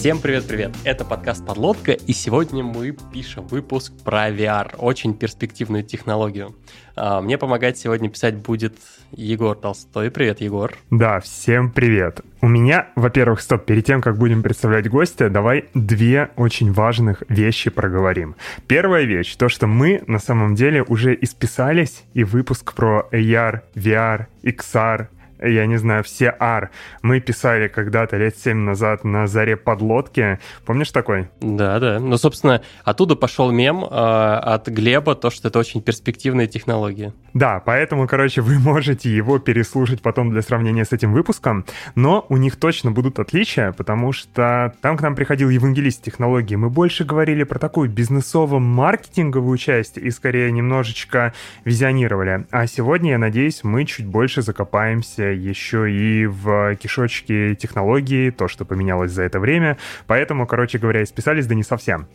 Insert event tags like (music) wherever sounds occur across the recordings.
Всем привет-привет! Это подкаст «Подлодка», и сегодня мы пишем выпуск про VR, очень перспективную технологию. А, мне помогать сегодня писать будет Егор Толстой. Привет, Егор. Да, всем привет. У меня, во-первых, стоп, перед тем, как будем представлять гостя, давай две очень важных вещи проговорим. Первая вещь, то, что мы на самом деле уже исписались, и выпуск про AR, VR, XR — я не знаю, все ар. Мы писали когда-то лет семь назад на заре подлодки. Помнишь такой? Да, да. Ну, собственно, оттуда пошел мем э, от Глеба, то, что это очень перспективная технология. Да, поэтому, короче, вы можете его переслушать потом для сравнения с этим выпуском, но у них точно будут отличия, потому что там к нам приходил евангелист технологии. Мы больше говорили про такую бизнесово-маркетинговую часть и скорее немножечко визионировали. А сегодня, я надеюсь, мы чуть больше закопаемся еще и в кишочке технологии, то, что поменялось за это время. Поэтому, короче говоря, списались, да не совсем.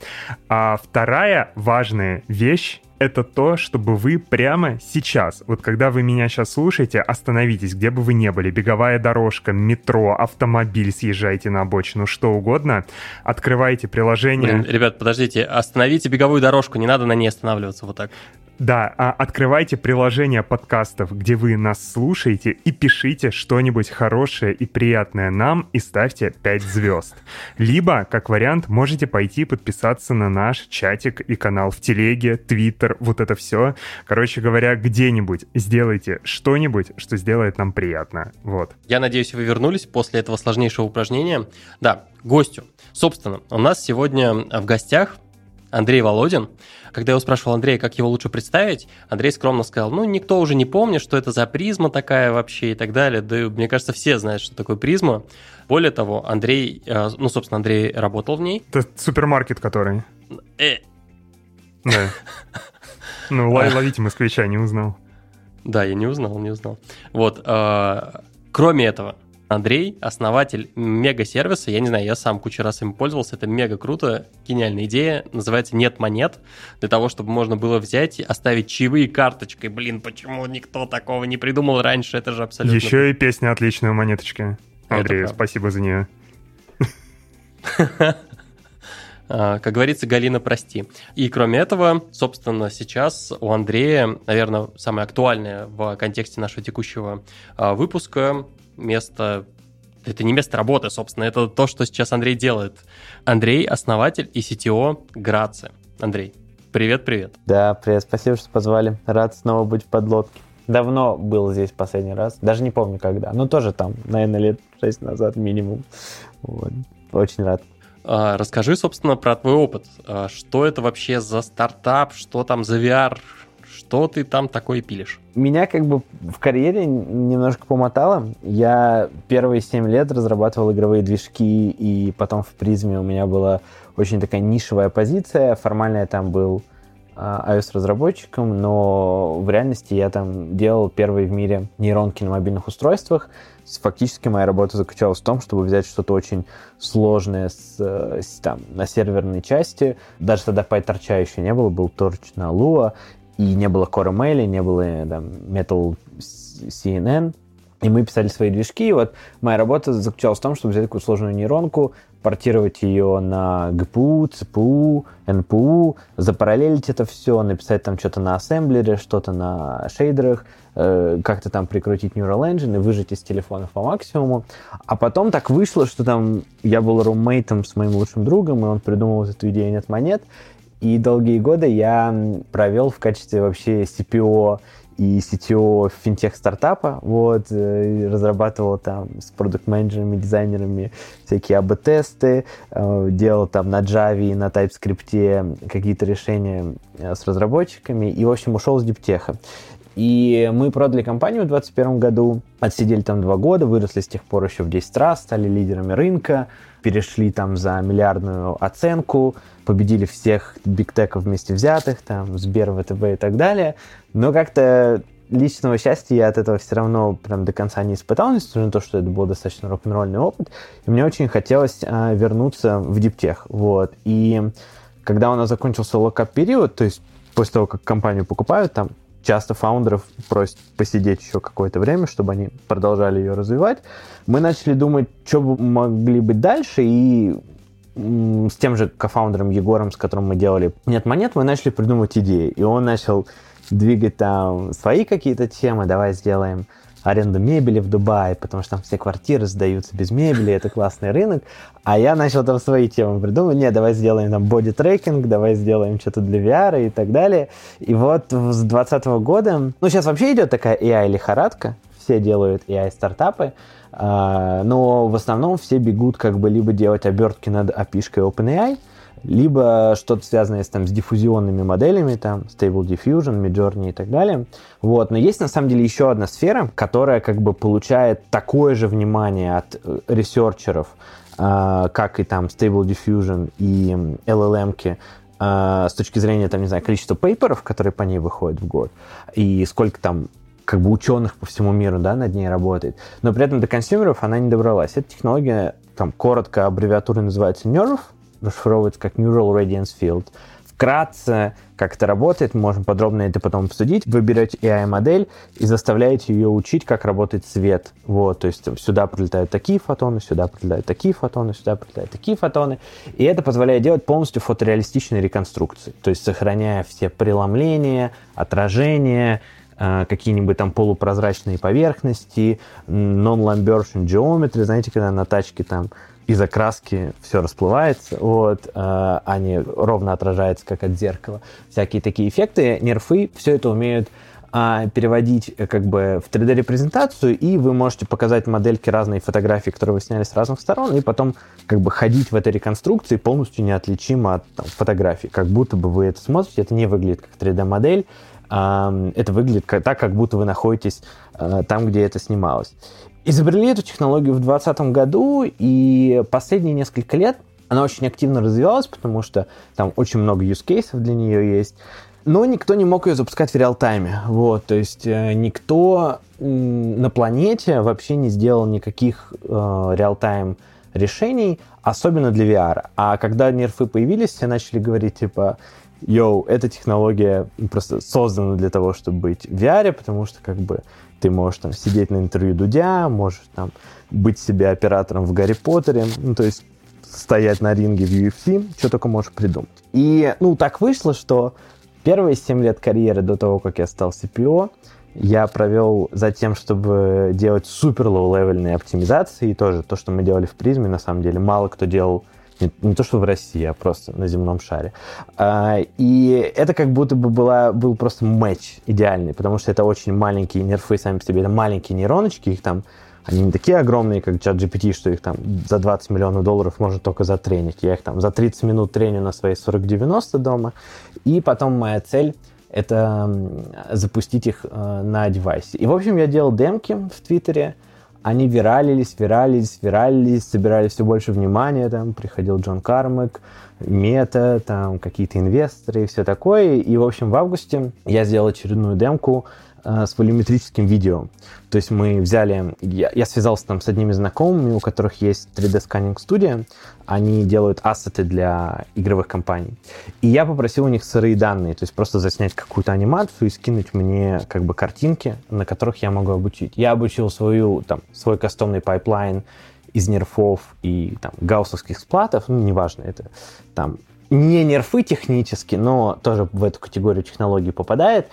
А вторая важная вещь это то, чтобы вы прямо сейчас, вот когда вы меня сейчас слушаете, остановитесь, где бы вы ни были, беговая дорожка, метро, автомобиль, съезжайте на обочину, что угодно, открывайте приложение. Блин, ребят, подождите, остановите беговую дорожку, не надо на ней останавливаться вот так. Да, а открывайте приложение подкастов, где вы нас слушаете, и пишите что-нибудь хорошее и приятное нам и ставьте 5 звезд. Либо, как вариант, можете пойти подписаться на наш чатик и канал в телеге, твиттер, вот это все. Короче говоря, где-нибудь сделайте что-нибудь, что сделает нам приятно. Вот. Я надеюсь, вы вернулись после этого сложнейшего упражнения. Да, гостю. Собственно, у нас сегодня в гостях Андрей Володин. Когда я его спрашивал Андрея, как его лучше представить, Андрей скромно сказал, ну, никто уже не помнит, что это за Prisma такая вообще и так далее. Да, мне кажется, все знают, что такое Prisma. Более того, Андрей, э, ну, собственно, Андрей работал в ней. Это супермаркет который. Э. Да. (laughs) Ну, ловите москвича, не узнал. Да, я не узнал, не узнал. Вот, э, кроме этого, Андрей, основатель мега-сервиса, я не знаю, я сам кучу раз им пользовался, это мега круто, гениальная идея, называется «Нет монет», для того, чтобы можно было взять и оставить чаевые карточкой. Блин, почему никто такого не придумал раньше, это же абсолютно... Еще и песня «Отличная монеточка». Андрей, спасибо за нее. (laughs) А, как говорится, Галина, прости. И кроме этого, собственно, сейчас у Андрея, наверное, самое актуальное в контексте нашего текущего а, выпуска место это не место работы, собственно, это то, что сейчас Андрей делает. Андрей – основатель и CTO Грацы. Андрей, привет-привет. Да, привет, спасибо, что позвали. Рад снова быть в подлодке. Давно был здесь последний раз, даже не помню когда, но тоже там, наверное, лет шесть назад минимум. Вот. Очень рад. А, расскажи, собственно, про твой опыт. А, что это вообще за стартап, что там за VR, что ты там такое пилишь? Меня как бы в карьере немножко помотало. Я первые 7 лет разрабатывал игровые движки, и потом в призме у меня была очень такая нишевая позиция. Формально я там был iOS-разработчиком, но в реальности я там делал первые в мире нейронки на мобильных устройствах. Фактически моя работа заключалась в том, чтобы взять что-то очень сложное с, с, там, на серверной части. Даже тогда PyTorch еще не было, был Torch на Lua, и не было Core ML, не было там, Metal CNN, и мы писали свои движки, и вот моя работа заключалась в том, чтобы взять такую сложную нейронку, портировать ее на GPU, CPU, NPU, запараллелить это все, написать там что-то на ассемблере, что-то на шейдерах, э, как-то там прикрутить Neural Engine и выжать из телефонов по максимуму. А потом так вышло, что там я был румейтом с моим лучшим другом, и он придумал эту идею «Нет монет», и долгие годы я провел в качестве вообще CPO и CTO финтех-стартапа, вот, э, разрабатывал там с продукт-менеджерами, дизайнерами всякие АБ-тесты, э, делал там на Java и на TypeScript какие-то решения э, с разработчиками, и, в общем, ушел с диптеха. И мы продали компанию в 2021 году, отсидели там два года, выросли с тех пор еще в 10 раз, стали лидерами рынка, перешли там за миллиардную оценку, победили всех бигтеков вместе взятых, там, Сбер, ВТБ и так далее. Но как-то личного счастья я от этого все равно прям до конца не испытал, несмотря на то, что это был достаточно рок-н-ролльный опыт. И мне очень хотелось а, вернуться в диптех. Вот. И когда у нас закончился локап-период, то есть после того, как компанию покупают, там часто фаундеров просят посидеть еще какое-то время, чтобы они продолжали ее развивать. Мы начали думать, что бы могли быть дальше, и с тем же кофаундером Егором, с которым мы делали «Нет монет», мы начали придумывать идеи. И он начал двигать там свои какие-то темы. Давай сделаем аренду мебели в Дубае, потому что там все квартиры сдаются без мебели, это классный рынок. А я начал там свои темы придумывать. Не, давай сделаем там боди-трекинг, давай сделаем что-то для VR и так далее. И вот с 2020 года, ну сейчас вообще идет такая AI-лихорадка, все делают AI-стартапы, а, но в основном все бегут как бы либо делать обертки над API-шкой OpenAI, либо что-то связанное с, там, с диффузионными моделями, там, Stable Diffusion, Midjourney и так далее. Вот. Но есть, на самом деле, еще одна сфера, которая как бы получает такое же внимание от э, researcher ов, э, как и там Stable Diffusion и LLM-ки, э, с точки зрения, там, не знаю, количества paper ов, которые по ней выходят в год, и сколько там как бы ученых по всему миру, да, над ней работает. Но при этом до consumer ов она не добралась. Эта технология, там, коротко аббревиатура называется NeRF, расшифровывается как Neural Radiance Field. Вкратце, как это работает, можем подробно это потом обсудить. Вы берете AI-модель и заставляете ее учить, как работает свет. Вот, то есть сюда прилетают такие фотоны, сюда прилетают такие фотоны, сюда прилетают такие фотоны. И это позволяет делать полностью фотореалистичные реконструкции. То есть сохраняя все преломления, отражения, э, какие-нибудь там полупрозрачные поверхности, non-Lambertian geometry, знаете, когда на тачке там из-за краски все расплывается, вот, э, не ровно отражается, как от зеркала. Всякие такие эффекты. Нерфы все это умеют а, переводить э, как бы в 3D-репрезентацию, и вы можете показать модельки разные фотографии, которые вы сняли с разных сторон, и потом как бы ходить в этой реконструкции полностью неотличимо от там, фотографий. Как будто бы вы это смотрите, это не выглядит как 3D-модель, а, это выглядит так, как будто вы находитесь а, там, где это снималось. Изобрели эту технологию в 2020 году, и последние несколько лет она очень активно развивалась, потому что там очень много use cases для нее есть. Но никто не мог ее запускать в реал-тайме. Вот, то есть э, никто на планете вообще не сделал никаких э, реал-тайм решений, особенно для VR. А когда нерфы появились, все начали говорить, типа, йоу, эта технология просто создана для того, чтобы быть в VR, потому что как бы ты можешь там сидеть на интервью Дудя, можешь там быть себе оператором в Гарри Поттере, ну, то есть стоять на ринге в UFC, что только можешь придумать. И, ну, так вышло, что первые 7 лет карьеры до того, как я стал CPO, я провел за тем, чтобы делать супер low-level ьные оптимизации, и тоже то, что мы делали в Призме, на самом деле, мало кто делал не, не то, что в России, а просто на земном шаре. А, и это как будто бы была, был просто матч идеальный, потому что это очень маленькие нерфы сами по себе, это маленькие нейроночки, их там они не такие огромные, как чат GPT, что их там за 20 миллионов долларов можно только затренить. Я их там за 30 минут треню на своей 4090 дома. И потом моя цель это запустить их э, на девайсе. И, в общем, я делал демки в Твиттере, они виралились, виралились, виралились, собирали все больше внимания, там приходил Джон Кармак, Мета, там какие-то инвесторы и все такое. И, в общем, в августе я сделал очередную демку с волюметрическим видео. То есть мы взяли, я, я связался там с одними знакомыми, у которых есть 3D scanning студия, они делают ассеты для игровых компаний. И я попросил у них сырые данные, то есть просто заснять какую-то анимацию и скинуть мне как бы картинки, на которых я могу обучить. Я обучил свою, там, свой кастомный pipeline из нерфов и там гауссовских splat ов, ну, неважно, это там не нерфы технически, но тоже в эту категорию технологий попадает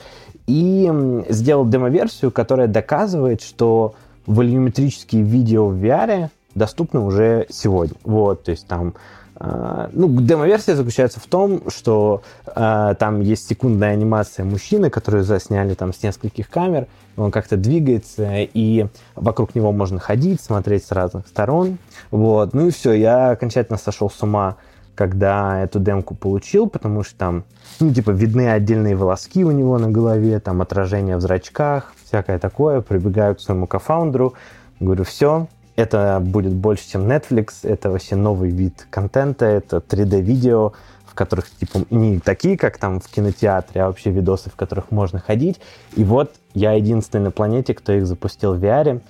и сделал демо-версию, которая доказывает, что волюметрические видео в VR доступны уже сегодня. Вот, то есть там Uh, ну, демо-версия заключается в том, что uh, там есть секундная анимация мужчины, которую засняли там с нескольких камер, он как-то двигается, и вокруг него можно ходить, смотреть с разных сторон. Вот. Ну и все, я окончательно сошел с ума когда эту демку получил, потому что там, ну, типа, видны отдельные волоски у него на голове, там, отражение в зрачках, всякое такое. Прибегаю к своему кофаундеру, говорю, все, это будет больше, чем Netflix, это вообще новый вид контента, это 3D-видео, в которых, типа, не такие, как там в кинотеатре, а вообще видосы, в которых можно ходить. И вот я единственный на планете, кто их запустил в VR,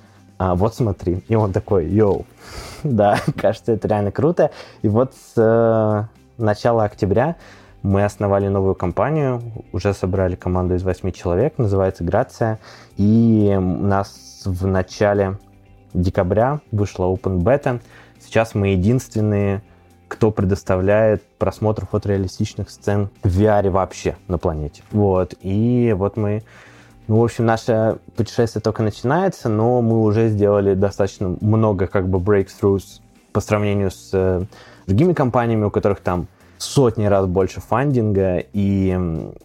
а, вот смотри. И он такой, йоу, (laughs) да, (laughs) кажется, это реально круто. И вот с э, начала октября мы основали новую компанию, уже собрали команду из восьми человек, называется «Грация», и у нас в начале декабря вышла Open Beta. Сейчас мы единственные кто предоставляет просмотр фотореалистичных сцен в VR вообще на планете. Вот. И вот мы ну, в общем, наше путешествие только начинается, но мы уже сделали достаточно много как бы breakthroughs по сравнению с э, другими компаниями, у которых там сотни раз больше фандинга, и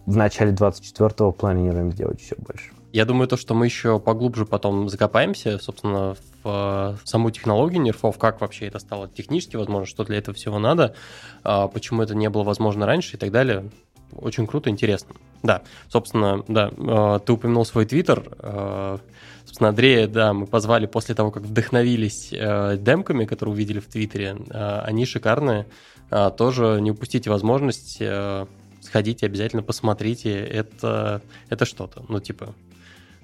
в начале 24-го планируем сделать еще больше. Я думаю, то, что мы еще поглубже потом закопаемся, собственно, в э, саму технологию нерфов, как вообще это стало технически возможно, что для этого всего надо, а, почему это не было возможно раньше и так далее. Очень круто, интересно. Да, собственно, да, э, ты упомянул свой твиттер. Э, собственно, Андрея, да, мы позвали после того, как вдохновились демками, которые увидели в твиттере. Они шикарные. Тоже не упустите возможность сходите, обязательно посмотрите. Это, это что-то. Ну, типа,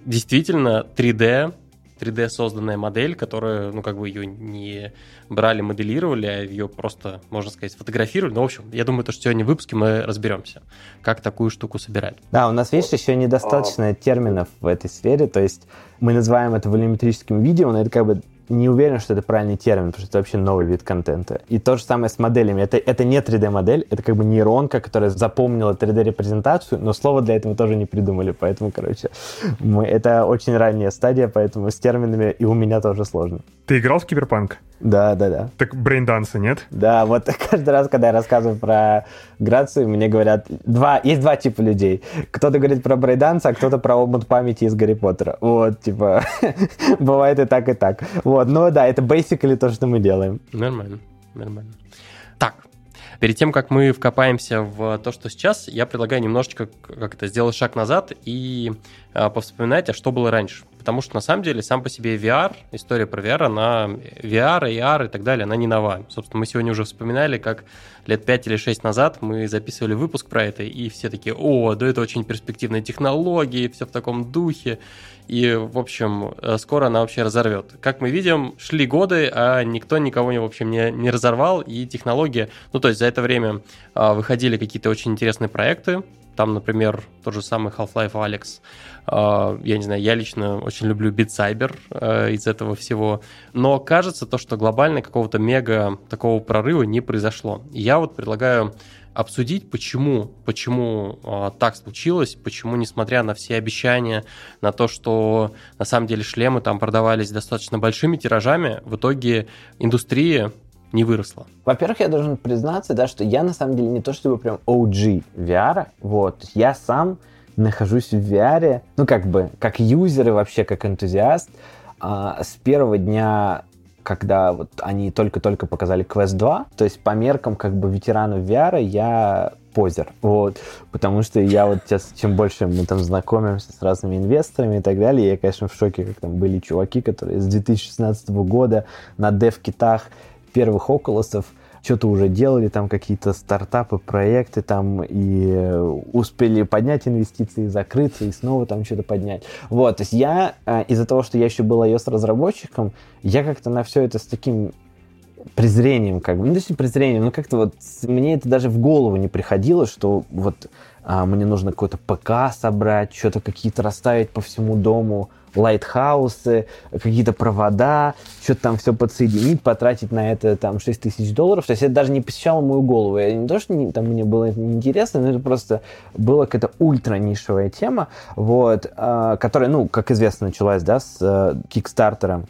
действительно 3D, 3D созданная модель, которая, ну, как бы ее не брали, моделировали, а ее просто, можно сказать, сфотографировали. Ну, в общем, я думаю, то, что сегодня в выпуске мы разберемся, как такую штуку собирать. Да, у нас, видишь, еще недостаточно терминов в этой сфере, то есть мы называем это волюметрическим видео, но это как бы не уверен, что это правильный термин, потому что это вообще новый вид контента. И то же самое с моделями. Это, это не 3D-модель, это как бы нейронка, которая запомнила 3D-репрезентацию, но слово для этого тоже не придумали. Поэтому, короче, мы, это очень ранняя стадия, поэтому с терминами и у меня тоже сложно. Ты играл в Киберпанк? Да, да, да. Так braindance а нет? Да, вот (laughs) каждый раз, когда я рассказываю про Грацию, мне говорят, два, есть два типа людей. Кто-то говорит про braindance, а кто-то про омут памяти из Гарри Поттера. Вот, типа, (laughs) бывает и так, и так. Вот, но да, это basically то, что мы делаем. Нормально, нормально. Так, Перед тем, как мы вкопаемся в то, что сейчас, я предлагаю немножечко как это сделать шаг назад и э, повспоминать, а что было раньше. Потому что на самом деле сам по себе VR, история про VR, она VR, AR и так далее, она не нова. Собственно, мы сегодня уже вспоминали, как лет 5 или 6 назад мы записывали выпуск про это, и все такие, о, да это очень перспективная технология, все в таком духе. И, в общем, э, скоро она вообще разорвет. Как мы видим, шли годы, а никто никого, в общем, не, не разорвал, и технология... Ну, то есть за это время а, выходили какие-то очень интересные проекты, там, например, тот же самый Half-Life Alex. А, я не знаю, я лично очень люблю Saber а, из этого всего. Но кажется то, что глобально какого-то мега такого прорыва не произошло. Я вот предлагаю обсудить, почему, почему э, так случилось, почему, несмотря на все обещания, на то, что на самом деле шлемы там продавались достаточно большими тиражами, в итоге индустрия не выросла. Во-первых, я должен признаться, да, что я на самом деле не то чтобы прям OG VR, вот, я сам нахожусь в VR, ну, как бы, как юзер и вообще как энтузиаст, а, с первого дня когда вот они только-только показали Quest 2, то есть по меркам как бы ветеранов VR я позер, вот, потому что я вот сейчас, чем больше мы там знакомимся с разными инвесторами и так далее, я, конечно, в шоке, как там были чуваки, которые с 2016 года на дев-китах первых околосов что-то уже делали, там какие-то стартапы, проекты там, и э, успели поднять инвестиции, закрыться и снова там что-то поднять. Вот, то есть я э, из-за того, что я еще был iOS-разработчиком, я как-то на все это с таким презрением, как бы, ну, то презрением, ну, как-то вот мне это даже в голову не приходило, что вот а, мне нужно какой-то ПК собрать, что-то какие-то расставить по всему дому, лайтхаусы, какие-то провода, что-то там все подсоединить, потратить на это там 6 тысяч долларов. То есть это даже не посещало мою голову. Я не то, что не, там мне было это неинтересно, но это просто была какая-то ультра нишевая тема, вот, э, которая, ну, как известно, началась, да, с э,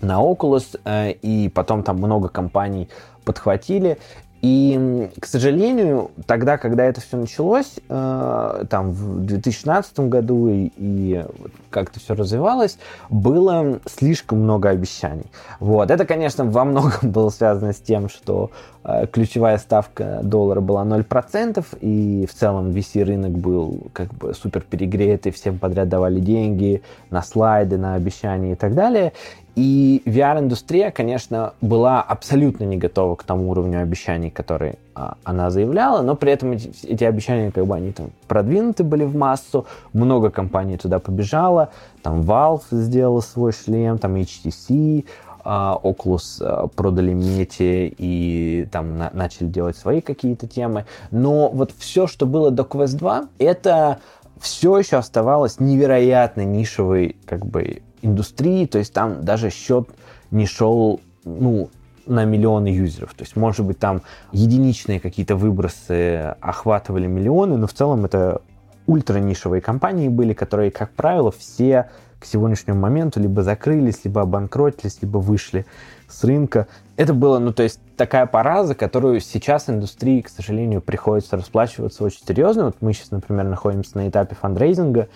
на Oculus, э, и потом там много компаний подхватили. И, к сожалению, тогда, когда это все началось, э, там в 2016 году и, и как-то все развивалось, было слишком много обещаний. Вот. Это, конечно, во многом было связано с тем, что э, ключевая ставка доллара была 0%, и в целом VC-рынок был как бы супер перегретый, всем подряд давали деньги на слайды, на обещания и так далее. И VR-индустрия, конечно, была абсолютно не готова к тому уровню обещаний, которые а, она заявляла, но при этом эти, эти обещания, как бы, они там продвинуты были в массу, много компаний туда побежало, там Valve сделала свой шлем, там HTC, а, Oculus а, продали Mete и там на, начали делать свои какие-то темы, но вот все, что было до Quest 2, это все еще оставалось невероятно нишевой как бы индустрии, то есть там даже счет не шел, ну, на миллионы юзеров. То есть, может быть, там единичные какие-то выбросы охватывали миллионы, но в целом это ультра нишевые компании были, которые, как правило, все к сегодняшнему моменту либо закрылись, либо обанкротились, либо вышли с рынка. Это было, ну, то есть такая пора, за которую сейчас индустрии, к сожалению, приходится расплачиваться очень серьезно. Вот мы сейчас, например, находимся на этапе фандрейзинга,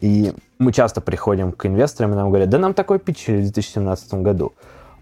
и мы часто приходим к инвесторам, и нам говорят, да нам такой питчили в 2017 году.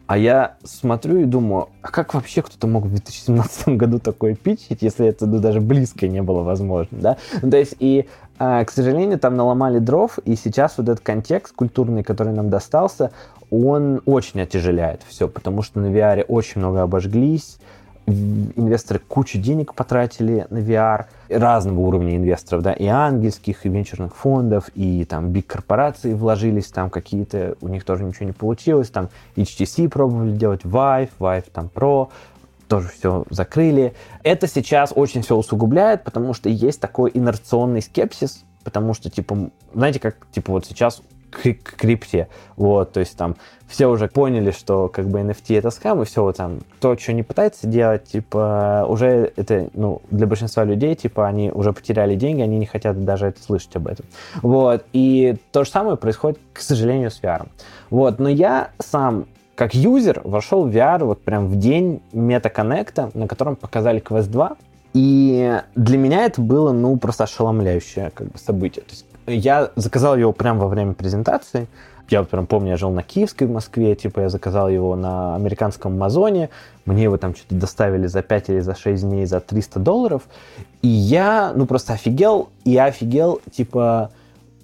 А я смотрю и думаю, а как вообще кто-то мог в 2017 году такое питчить, если это ну, даже близко не было возможно, да? Ну, то есть и, а, к сожалению, там наломали дров, и сейчас вот этот контекст культурный, который нам достался, он очень отяжеляет все, потому что на VR очень много обожглись, инвесторы кучу денег потратили на VR, разного уровня инвесторов, да, и ангельских, и венчурных фондов, и там биг корпорации вложились, там какие-то, у них тоже ничего не получилось, там HTC пробовали делать, Vive, Vive там Pro, тоже все закрыли. Это сейчас очень все усугубляет, потому что есть такой инерционный скепсис, потому что, типа, знаете, как, типа, вот сейчас к крипте. Вот, то есть там все уже поняли, что как бы NFT это скам, и все, вот там, кто что не пытается делать, типа, уже это, ну, для большинства людей, типа, они уже потеряли деньги, они не хотят даже это слышать об этом. Вот, и то же самое происходит, к сожалению, с VR. Вот, но я сам как юзер вошел в VR вот прям в день MetaConnect, на котором показали Quest 2, и для меня это было, ну, просто ошеломляющее как бы, событие. То есть я заказал его прямо во время презентации. Я вот прям помню, я жил на Киевской в Москве, типа я заказал его на американском Амазоне, мне его там что-то доставили за 5 или за 6 дней за 300 долларов, и я, ну, просто офигел, и я офигел, типа,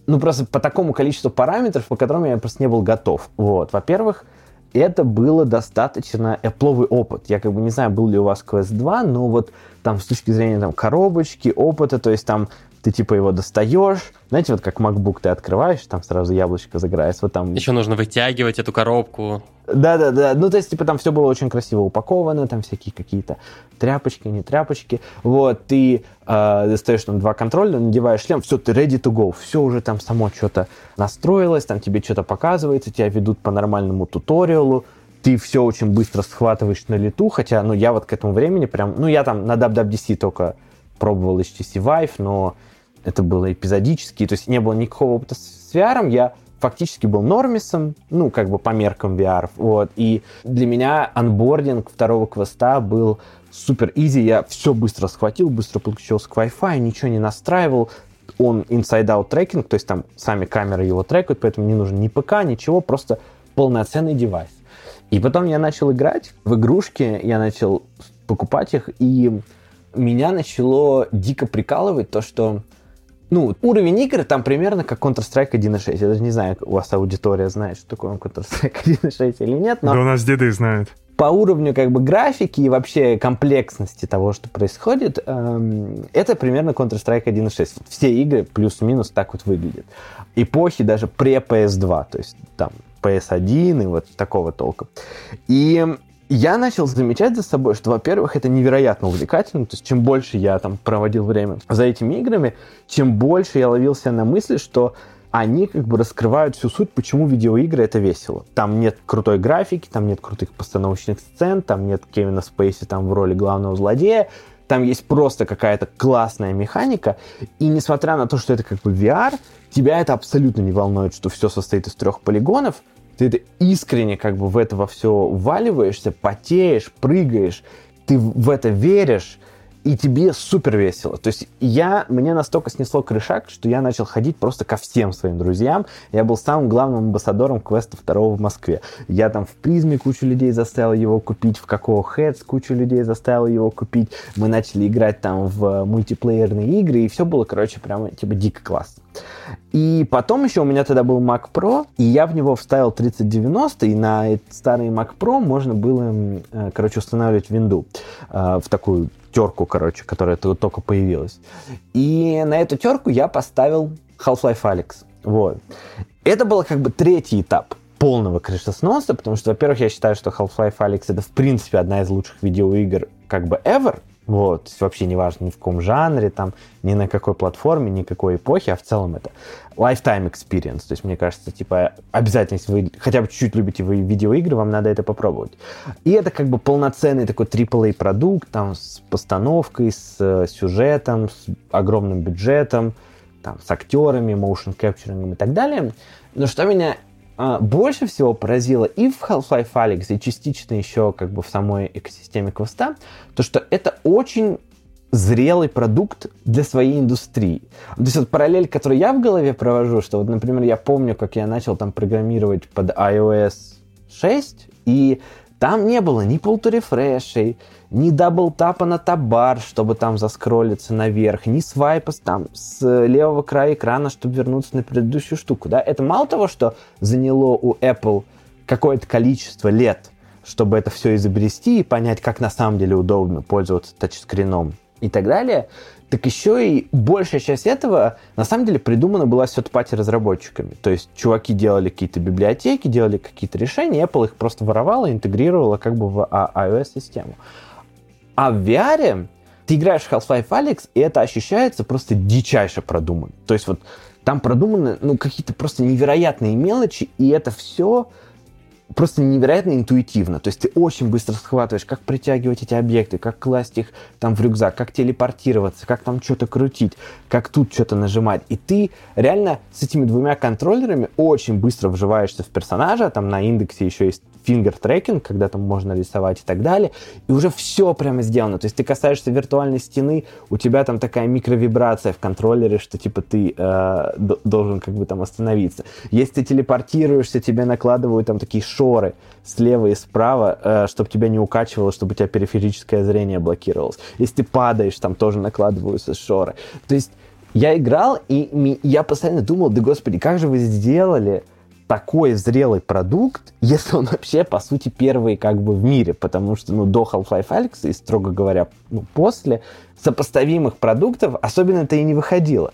ну, просто по такому количеству параметров, по которым я просто не был готов. Вот, во-первых, это было достаточно эпловый опыт. Я как бы не знаю, был ли у вас Quest 2, но вот там с точки зрения там коробочки, опыта, то есть там ты типа его достаешь, знаете, вот как MacBook ты открываешь, там сразу яблочко загорается, вот там... Еще нужно вытягивать эту коробку. Да-да-да, ну то есть типа там все было очень красиво упаковано, там всякие какие-то тряпочки, не тряпочки, вот, ты э, достаешь там два контроля, надеваешь шлем, все, ты ready to go, все уже там само что-то настроилось, там тебе что-то показывается, тебя ведут по нормальному туториалу, ты все очень быстро схватываешь на лету, хотя, ну, я вот к этому времени прям, ну, я там на WWDC только пробовал HTC Vive, но это было эпизодически, то есть не было никакого опыта с VR, я фактически был нормисом, ну, как бы по меркам VR, вот, и для меня анбординг второго квеста был супер изи, я все быстро схватил, быстро подключился к Wi-Fi, ничего не настраивал, он inside-out трекинг, то есть там сами камеры его трекают, поэтому не нужен ни ПК, ничего, просто полноценный девайс. И потом я начал играть в игрушки, я начал покупать их, и меня начало дико прикалывать то, что ну, уровень игры там примерно как Counter-Strike 1.6. Я даже не знаю, у вас аудитория знает, что такое Counter-Strike (laughs) 1.6 или нет, но... Да у нас деды знают. По уровню как бы графики и вообще комплексности того, что происходит, эм, это примерно Counter-Strike 1.6. Все игры плюс-минус так вот выглядят. Эпохи даже пре-PS2, то есть там PS1 и вот такого толка. И я начал замечать за собой, что, во-первых, это невероятно увлекательно, то есть чем больше я там проводил время за этими играми, чем больше я ловился на мысли, что они как бы раскрывают всю суть, почему видеоигры это весело. Там нет крутой графики, там нет крутых постановочных сцен, там нет Кевина Спейси там в роли главного злодея, там есть просто какая-то классная механика, и несмотря на то, что это как бы VR, тебя это абсолютно не волнует, что все состоит из трех полигонов, ты это искренне как бы в это во все вваливаешься, потеешь, прыгаешь, ты в это веришь, и тебе супер весело. То есть я, мне настолько снесло крышак, что я начал ходить просто ко всем своим друзьям. Я был самым главным амбассадором квеста второго в Москве. Я там в призме кучу людей заставил его купить, в какого Heads кучу людей заставил его купить. Мы начали играть там в мультиплеерные игры, и все было, короче, прямо типа дико классно. И потом еще у меня тогда был Mac Pro, и я в него вставил 3090, и на старый Mac Pro можно было, э, короче, устанавливать винду э, в такую терку, короче, которая только появилась. И на эту терку я поставил Half-Life Alyx. Вот. Это был как бы третий этап полного крышесноса, потому что, во-первых, я считаю, что Half-Life Alyx это, в принципе, одна из лучших видеоигр как бы ever, Вот, вообще не важно ни в каком жанре, там, ни на какой платформе, ни какой эпохе, а в целом это lifetime experience. То есть, мне кажется, типа, обязательно, если вы хотя бы чуть-чуть любите вы видеоигры, вам надо это попробовать. И это как бы полноценный такой AAA продукт, там, с постановкой, с э, сюжетом, с огромным бюджетом, там, с актерами, motion capturing и так далее. Но что меня а, больше всего поразило и в Half-Life Alyx, и частично еще как бы в самой экосистеме квеста, то что это очень зрелый продукт для своей индустрии. То есть вот параллель, которую я в голове провожу, что вот, например, я помню, как я начал там программировать под iOS 6, и там не было ни pull-to-refresh ей, ни double-tap а на tab bar, чтобы там заскролиться наверх, ни свайпа там с левого края экрана, чтобы вернуться на предыдущую штуку. Да? Это мало того, что заняло у Apple какое-то количество лет, чтобы это все изобрести и понять, как на самом деле удобно пользоваться тачскрином и так далее, так еще и большая часть этого на самом деле придумана была с пати разработчиками. То есть чуваки делали какие-то библиотеки, делали какие-то решения, Apple их просто воровала, интегрировала как бы в iOS-систему. А в VR ты играешь в Half-Life Alyx, и это ощущается просто дичайше продуманно. То есть вот там продуманы ну, какие-то просто невероятные мелочи, и это все просто невероятно интуитивно. То есть ты очень быстро схватываешь, как притягивать эти объекты, как класть их там в рюкзак, как телепортироваться, как там что-то крутить, как тут что-то нажимать. И ты реально с этими двумя контроллерами очень быстро вживаешься в персонажа. Там на индексе еще есть фингер трекинг, когда там можно рисовать и так далее, и уже все прямо сделано. То есть ты касаешься виртуальной стены, у тебя там такая микровибрация в контроллере, что типа ты э, должен как бы там остановиться. Если ты телепортируешься, тебе накладывают там такие шоры слева и справа, э, чтобы тебя не укачивало, чтобы у тебя периферическое зрение блокировалось. Если ты падаешь, там тоже накладываются шоры. То есть я играл, и я постоянно думал, да господи, как же вы сделали такой зрелый продукт, (laughs) если он вообще, по сути, первый как бы в мире, потому что, ну, до Half-Life Alyx и, строго говоря, ну, после, сопоставимых продуктов особенно-то и не выходило.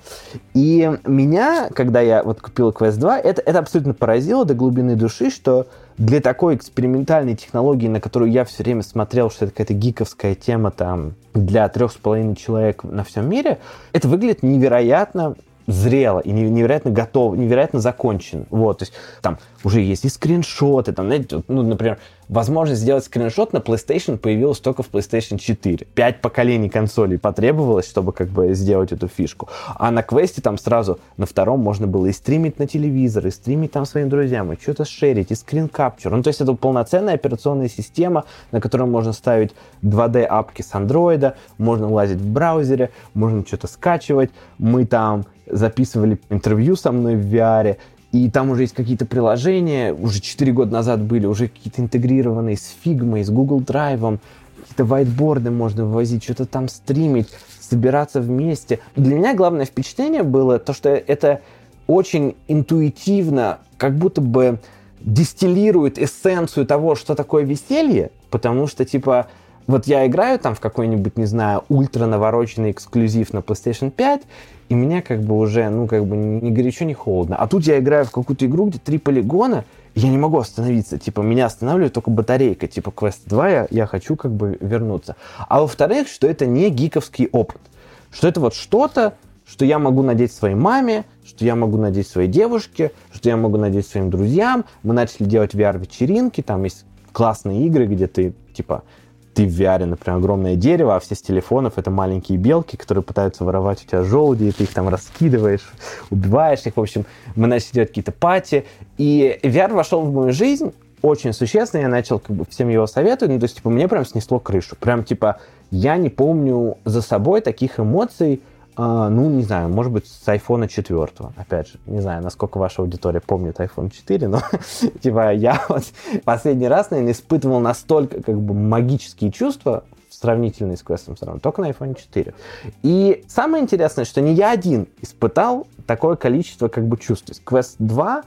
И меня, когда я вот купил Quest 2, это, это абсолютно поразило до глубины души, что для такой экспериментальной технологии, на которую я все время смотрел, что это какая-то гиковская тема там для трех с половиной человек на всем мире, это выглядит невероятно зрело и невероятно готово, невероятно закончен. Вот, то есть там уже есть и скриншоты, там, знаете, ну, например, возможность сделать скриншот на PlayStation появилась только в PlayStation 4. Пять поколений консолей потребовалось, чтобы как бы сделать эту фишку. А на квесте там сразу на втором можно было и стримить на телевизор, и стримить там своим друзьям, и что-то шерить, и скринкапчер. Ну, то есть это полноценная операционная система, на которой можно ставить 2D-апки с андроида, можно лазить в браузере, можно что-то скачивать. Мы там записывали интервью со мной в VR, и там уже есть какие-то приложения, уже 4 года назад были, уже какие-то интегрированные с Figma, с Google Drive, какие-то whiteboarды можно вывозить, что-то там стримить, собираться вместе. Для меня главное впечатление было то, что это очень интуитивно, как будто бы дистиллирует эссенцию того, что такое веселье, потому что, типа, вот я играю там в какой-нибудь, не знаю, ультра навороченный эксклюзив на PlayStation 5, и меня как бы уже, ну, как бы ни горячо, ни холодно. А тут я играю в какую-то игру, где три полигона, и я не могу остановиться. Типа, меня останавливает только батарейка. Типа, Quest 2 я, я хочу как бы вернуться. А во-вторых, что это не гиковский опыт. Что это вот что-то, что я могу надеть своей маме, что я могу надеть своей девушке, что я могу надеть своим друзьям. Мы начали делать VR-вечеринки, там есть классные игры, где ты, типа, ты в VR, например, огромное дерево, а все с телефонов это маленькие белки, которые пытаются воровать у тебя желуди, и ты их там раскидываешь, убиваешь их. В общем, мы начали делать какие-то пати. И VR вошел в мою жизнь очень существенно, я начал как бы всем его советовать, ну, то есть, типа, мне прям снесло крышу. Прям, типа, я не помню за собой таких эмоций, а, ну, не знаю, может быть, с iPhone 4. Опять же, не знаю, насколько ваша аудитория помнит iPhone 4, но (laughs) типа я вот последний раз, наверное, испытывал настолько как бы магические чувства сравнительные с Quest все только на iPhone 4. И самое интересное, что не я один испытал такое количество как бы чувств. То есть Quest 2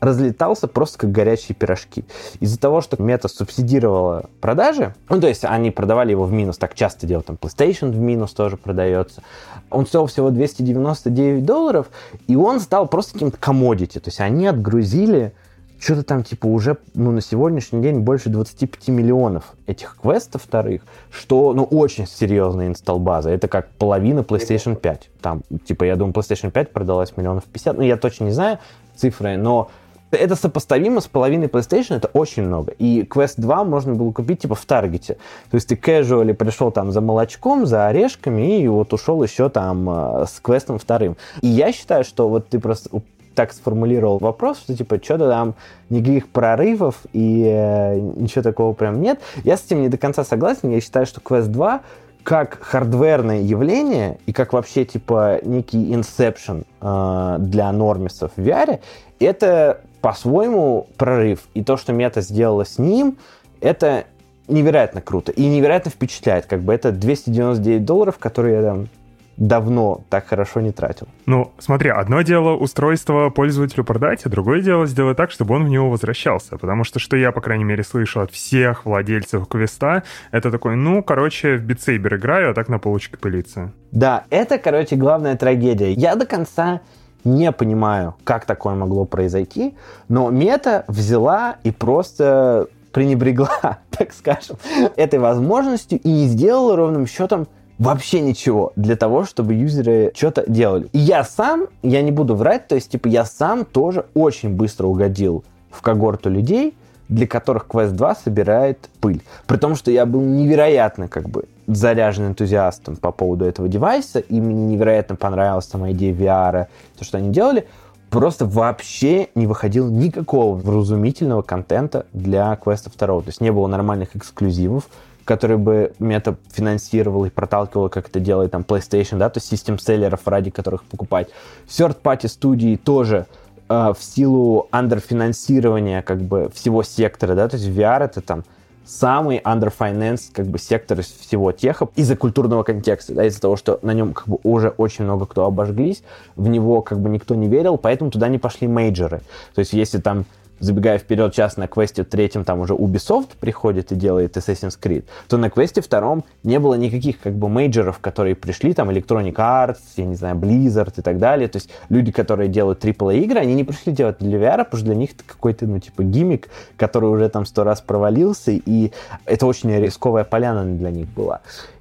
разлетался просто как горячие пирожки. Из-за того, что мета субсидировала продажи, ну, то есть они продавали его в минус, так часто делают, там PlayStation в минус тоже продается, он стоил всего 299 долларов, и он стал просто каким-то комодити, то есть они отгрузили что-то там, типа, уже, ну, на сегодняшний день больше 25 миллионов этих квестов вторых, что, ну, очень серьезная инсталл-база. Это как половина PlayStation 5. Там, типа, я думаю, PlayStation 5 продалась миллионов 50. Ну, я точно не знаю цифры, но это сопоставимо с половиной PlayStation, это очень много. И Quest 2 можно было купить типа в Таргете. То есть ты casually пришел там за молочком, за орешками, и вот ушел еще там э, с квестом вторым. И я считаю, что вот ты просто так сформулировал вопрос, что типа что-то там никаких прорывов и э, ничего такого прям нет. Я с этим не до конца согласен. Я считаю, что Quest 2 как хардверное явление и как вообще типа некий инсепшн э, для нормисов в VR, это по-своему прорыв. И то, что мета сделала с ним, это невероятно круто и невероятно впечатляет. Как бы это 299 долларов, которые я там давно так хорошо не тратил. Ну, смотри, одно дело устройство пользователю продать, а другое дело сделать так, чтобы он в него возвращался. Потому что, что я, по крайней мере, слышал от всех владельцев квеста, это такой, ну, короче, в битсейбер играю, а так на полочке пылиться. Да, это, короче, главная трагедия. Я до конца не понимаю, как такое могло произойти, но мета взяла и просто пренебрегла, (laughs) так скажем, этой возможностью и не сделала ровным счетом вообще ничего для того, чтобы юзеры что-то делали. И я сам, я не буду врать, то есть, типа, я сам тоже очень быстро угодил в когорту людей, для которых Quest 2 собирает пыль. При том, что я был невероятно как бы заряжен энтузиастом по поводу этого девайса, и мне невероятно понравилась сама идея VR, то, что они делали, просто вообще не выходил никакого вразумительного контента для Quest 2. То есть не было нормальных эксклюзивов, который бы мета финансировал и проталкивал, как это делает там PlayStation, да, то есть систем селлеров, ради которых покупать. Third-party студии тоже в силу андерфинансирования как бы всего сектора, да, то есть VR это там самый underfinanced как бы сектор из всего теха из-за культурного контекста, да, из-за того, что на нем как бы уже очень много кто обожглись, в него как бы никто не верил, поэтому туда не пошли мейджоры. То есть если там забегая вперед, сейчас на квесте третьем там уже Ubisoft приходит и делает Assassin's Creed, то на квесте втором не было никаких как бы мейджоров, которые пришли, там Electronic Arts, я не знаю, Blizzard и так далее. То есть люди, которые делают AAA игры, они не пришли делать для VR, потому что для них это какой-то, ну, типа, гиммик, который уже там сто раз провалился, и это очень рисковая поляна для них была.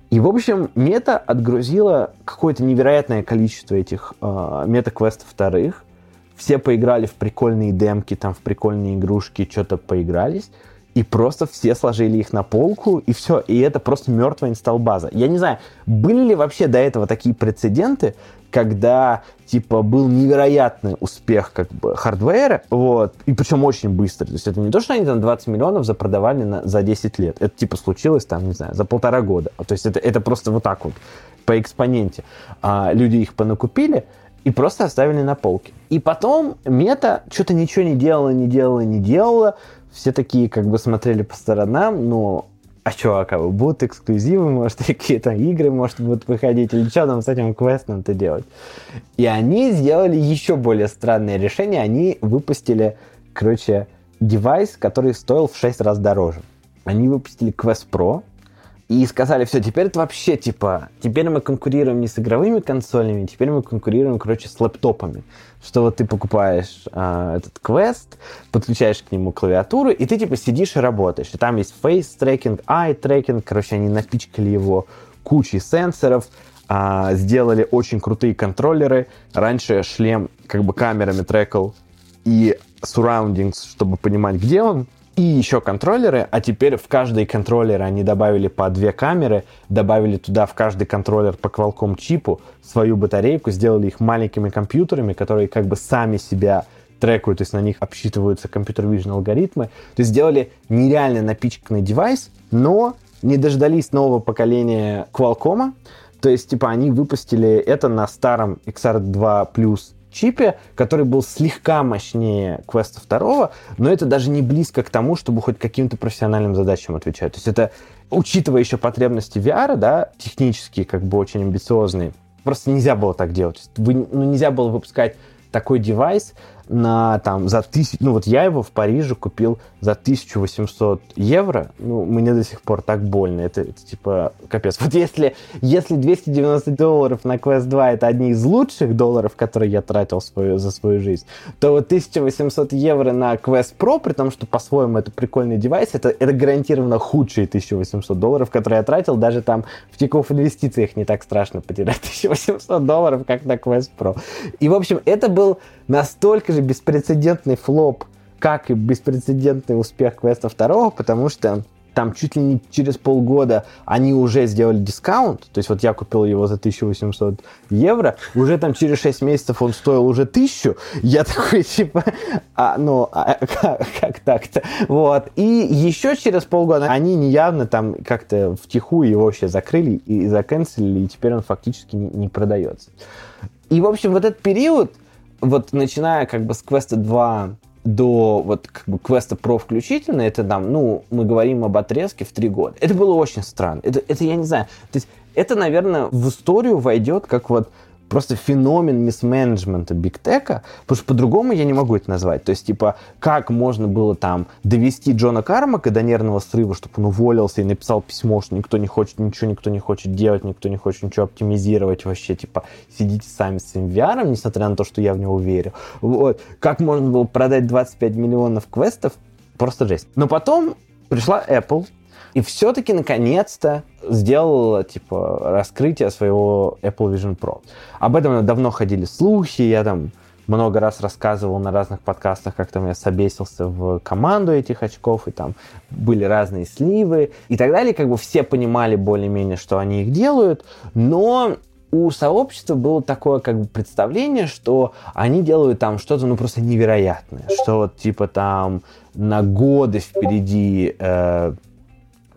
И, в общем, мета отгрузила какое-то невероятное количество этих э, мета-квестов вторых, все поиграли в прикольные демки, там в прикольные игрушки, что-то поигрались, и просто все сложили их на полку, и все. И это просто мертвая инсталл-база. Я не знаю, были ли вообще до этого такие прецеденты, когда, типа, был невероятный успех, как бы, хардвера, вот, и причем очень быстро. То есть это не то, что они там 20 миллионов запродавали на, за 10 лет. Это, типа, случилось там, не знаю, за полтора года. То есть это, это просто вот так вот, по экспоненте. А, люди их понакупили, и просто оставили на полке. И потом мета что-то ничего не делала, не делала, не делала. Все такие как бы смотрели по сторонам, но а что, а как будут эксклюзивы, может, какие-то игры, может, будут выходить, или что там с этим квестом-то делать? И они сделали еще более странное решение. Они выпустили, короче, девайс, который стоил в 6 раз дороже. Они выпустили Quest Pro, и сказали, все, теперь это вообще, типа, теперь мы конкурируем не с игровыми консолями, теперь мы конкурируем, короче, с лэптопами. Что вот ты покупаешь э, этот квест, подключаешь к нему клавиатуру, и ты, типа, сидишь и работаешь. И там есть face трекинг, eye трекинг, короче, они напичкали его кучей сенсоров, э, сделали очень крутые контроллеры. Раньше шлем, как бы, камерами трекал и surroundings, чтобы понимать, где он, и еще контроллеры, а теперь в каждый контроллер они добавили по две камеры, добавили туда в каждый контроллер по Qualcomm чипу свою батарейку, сделали их маленькими компьютерами, которые как бы сами себя трекают, то есть на них обсчитываются компьютер vision алгоритмы. То есть сделали нереально напичканный девайс, но не дождались нового поколения Qualcomm, то есть, типа, они выпустили это на старом XR2 Plus чипе, который был слегка мощнее Quest 2, но это даже не близко к тому, чтобы хоть каким-то профессиональным задачам отвечать. То есть это, учитывая еще потребности VR, да, технические, как бы очень амбициозные, просто нельзя было так делать. Вы, ну, нельзя было выпускать такой девайс на там за тысячу, ну вот я его в Париже купил за 1800 евро, ну мне до сих пор так больно, это, это типа капец. Вот если, если 290 долларов на Quest 2 это одни из лучших долларов, которые я тратил свою, за свою жизнь, то вот 1800 евро на Quest Pro, при том, что по-своему это прикольный девайс, это, это гарантированно худшие 1800 долларов, которые я тратил, даже там в Тинькофф инвестициях не так страшно потерять (laughs) 1800 долларов, как на Quest Pro. И, в общем, это был настолько же беспрецедентный флоп, как и беспрецедентный успех Квеста 2, потому что там чуть ли не через полгода они уже сделали дискаунт, то есть вот я купил его за 1800 евро, уже там через 6 месяцев он стоил уже 1000, я такой типа, а, ну, а, как, (laughs) как так-то? Вот, и еще через полгода они неявно там как-то втихую его вообще закрыли и заканцелили, и теперь он фактически не, не продается. И, в общем, вот этот период, вот начиная как бы с квеста 2 до вот как бы квеста про включительно, это там, ну, мы говорим об отрезке в три года. Это было очень странно. Это, это я не знаю. То есть это, наверное, в историю войдет как вот просто феномен мисс-менеджмента бигтека, потому что по-другому я не могу это назвать. То есть, типа, как можно было там довести Джона Кармака до нервного срыва, чтобы он уволился и написал письмо, что никто не хочет ничего, никто не хочет делать, никто не хочет ничего оптимизировать вообще, типа, сидите сами с своим VR, несмотря на то, что я в него верю. Вот. Как можно было продать 25 миллионов квестов, просто жесть. Но потом пришла Apple, и все-таки, наконец-то, сделала, типа, раскрытие своего Apple Vision Pro. Об этом давно ходили слухи, я там много раз рассказывал на разных подкастах, как там я собесился в команду этих очков, и там были разные сливы и так далее. Как бы все понимали более-менее, что они их делают, но у сообщества было такое как бы представление, что они делают там что-то ну просто невероятное, что вот типа там на годы впереди э,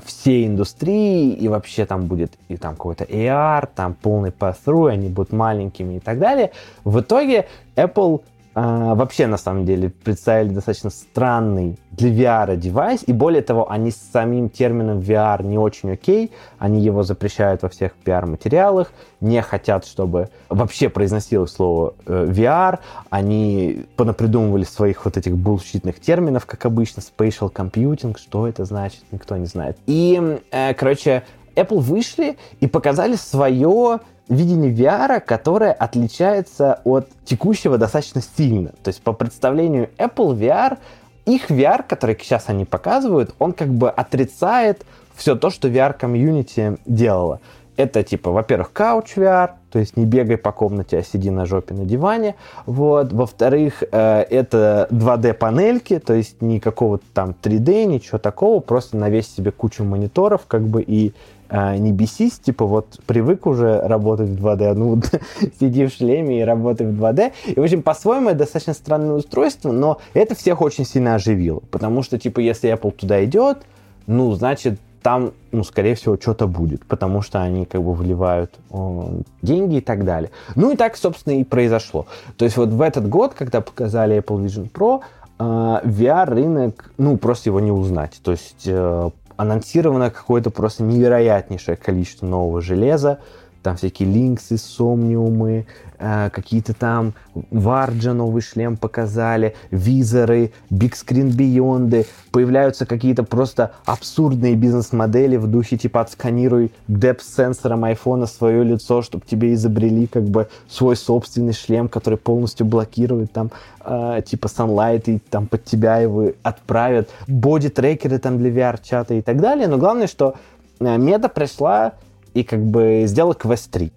всей индустрии, и вообще там будет и там какой-то AR, там полный pass-through, они будут маленькими и так далее. В итоге Apple а, вообще, на самом деле, представили достаточно странный для VR девайс, и более того, они с самим термином VR не очень окей, они его запрещают во всех PR-материалах, не хотят, чтобы вообще произносилось слово э, VR, они понапридумывали своих вот этих булщитных терминов, как обычно, spatial computing, что это значит, никто не знает. И, э, короче, Apple вышли и показали свое видение VR, которое отличается от текущего достаточно сильно. То есть по представлению Apple VR, их VR, который сейчас они показывают, он как бы отрицает все то, что VR-комьюнити делала. Это типа, во-первых, couch VR, то есть не бегай по комнате, а сиди на жопе на диване. Вот. Во-вторых, э, это 2D-панельки, то есть никакого там 3D, ничего такого, просто навесь себе кучу мониторов, как бы и а, не бесись, типа вот привык уже работать в 2D, ну (laughs) сиди в шлеме и работай в 2D. И, в общем, по-своему это достаточно странное устройство, но это всех очень сильно оживило, потому что, типа, если Apple туда идет, ну, значит, там, ну, скорее всего, что-то будет, потому что они как бы вливают о, деньги и так далее. Ну и так, собственно, и произошло. То есть вот в этот год, когда показали Apple Vision Pro, э, VR-рынок, ну, просто его не узнать. То есть э, анонсировано какое-то просто невероятнейшее количество нового железа, там всякие линксы, сомниумы, э, какие-то там Варджа новый шлем показали, визоры, Big Screen Beyond, появляются какие-то просто абсурдные бизнес-модели в духе типа отсканируй депс-сенсором айфона свое лицо, чтобы тебе изобрели как бы свой собственный шлем, который полностью блокирует там э, типа Sunlight и там под тебя его отправят, боди-трекеры там для VR-чата и так далее, но главное, что э, мета пришла и как бы сделал Quest 3.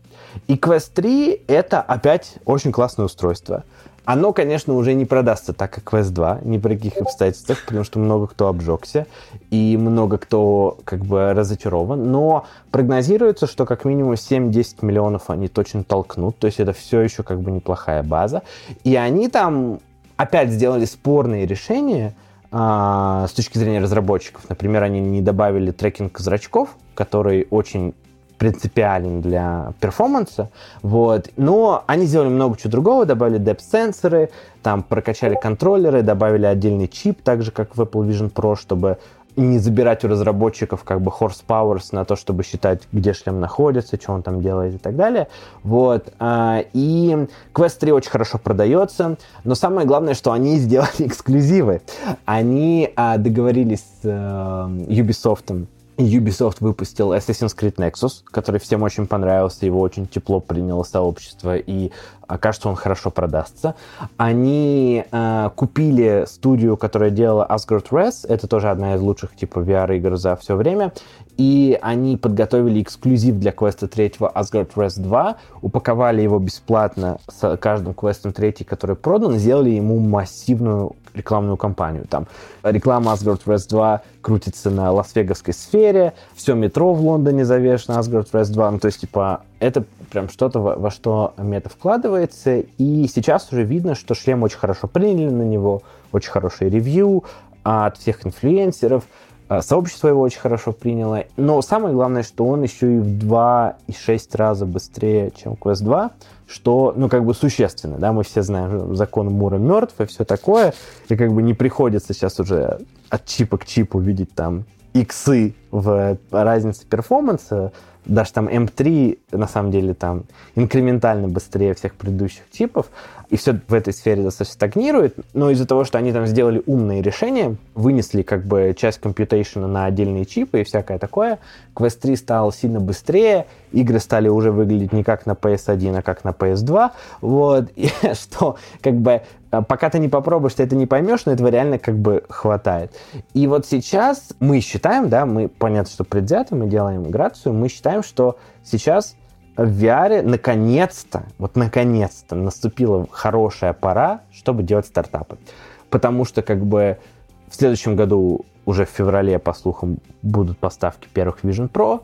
И Quest 3 это опять очень классное устройство. Оно, конечно, уже не продастся так, как Quest 2, ни при каких обстоятельствах, потому что много кто обжегся и много кто как бы разочарован. Но прогнозируется, что как минимум 7-10 миллионов они точно толкнут, то есть это все еще как бы неплохая база. И они там опять сделали спорные решения, а, с точки зрения разработчиков. Например, они не добавили трекинг зрачков, который очень принципиален для перформанса, вот, но они сделали много чего другого, добавили depth-сенсоры, там прокачали контроллеры, добавили отдельный чип, так же, как в Apple Vision Pro, чтобы не забирать у разработчиков как бы horsepower на то, чтобы считать, где шлем находится, что он там делает и так далее. Вот. А, и Quest 3 очень хорошо продается, но самое главное, что они сделали (laughs) эксклюзивы. Они а, договорились с э, Ubisoft Ubisoft выпустил Assassin's Creed Nexus, который всем очень понравился, его очень тепло приняло сообщество, и кажется, он хорошо продастся. Они э, купили студию, которая делала Asgard Res, это тоже одна из лучших типа VR-игр за все время, и они подготовили эксклюзив для квеста третьего Asgard Res 2, упаковали его бесплатно с каждым квестом третий, который продан, сделали ему массивную рекламную кампанию. Там реклама Asgard Res 2 крутится на Лас-Вегасской сфере, все метро в Лондоне завешено Asgard Res 2, ну, то есть, типа, это прям что-то, во, во что мета вкладывается, и сейчас уже видно, что шлем очень хорошо приняли на него, очень хорошие ревью от всех инфлюенсеров, сообщество его очень хорошо приняло. Но самое главное, что он еще и в 2,6 раза быстрее, чем Quest 2, что, ну, как бы существенно, да, мы все знаем, закон Мура мертв и все такое, и как бы не приходится сейчас уже от чипа к чипу видеть там иксы в разнице перформанса, даже там M3 на самом деле там инкрементально быстрее всех предыдущих чипов, и все в этой сфере достаточно стагнирует, но из-за того, что они там сделали умные решения, вынесли как бы часть компьютейшена на отдельные чипы и всякое такое, Quest 3 стал сильно быстрее, игры стали уже выглядеть не как на PS1, а как на PS2, вот, (laughs) и что как бы а, пока ты не попробуешь, ты это не поймешь, но этого реально как бы хватает. И вот сейчас мы считаем, да, мы, понятно, что предвзято, мы делаем миграцию, мы считаем, что сейчас в VR наконец-то, вот наконец-то наступила хорошая пора, чтобы делать стартапы. Потому что как бы в следующем году, уже в феврале, по слухам, будут поставки первых Vision Pro.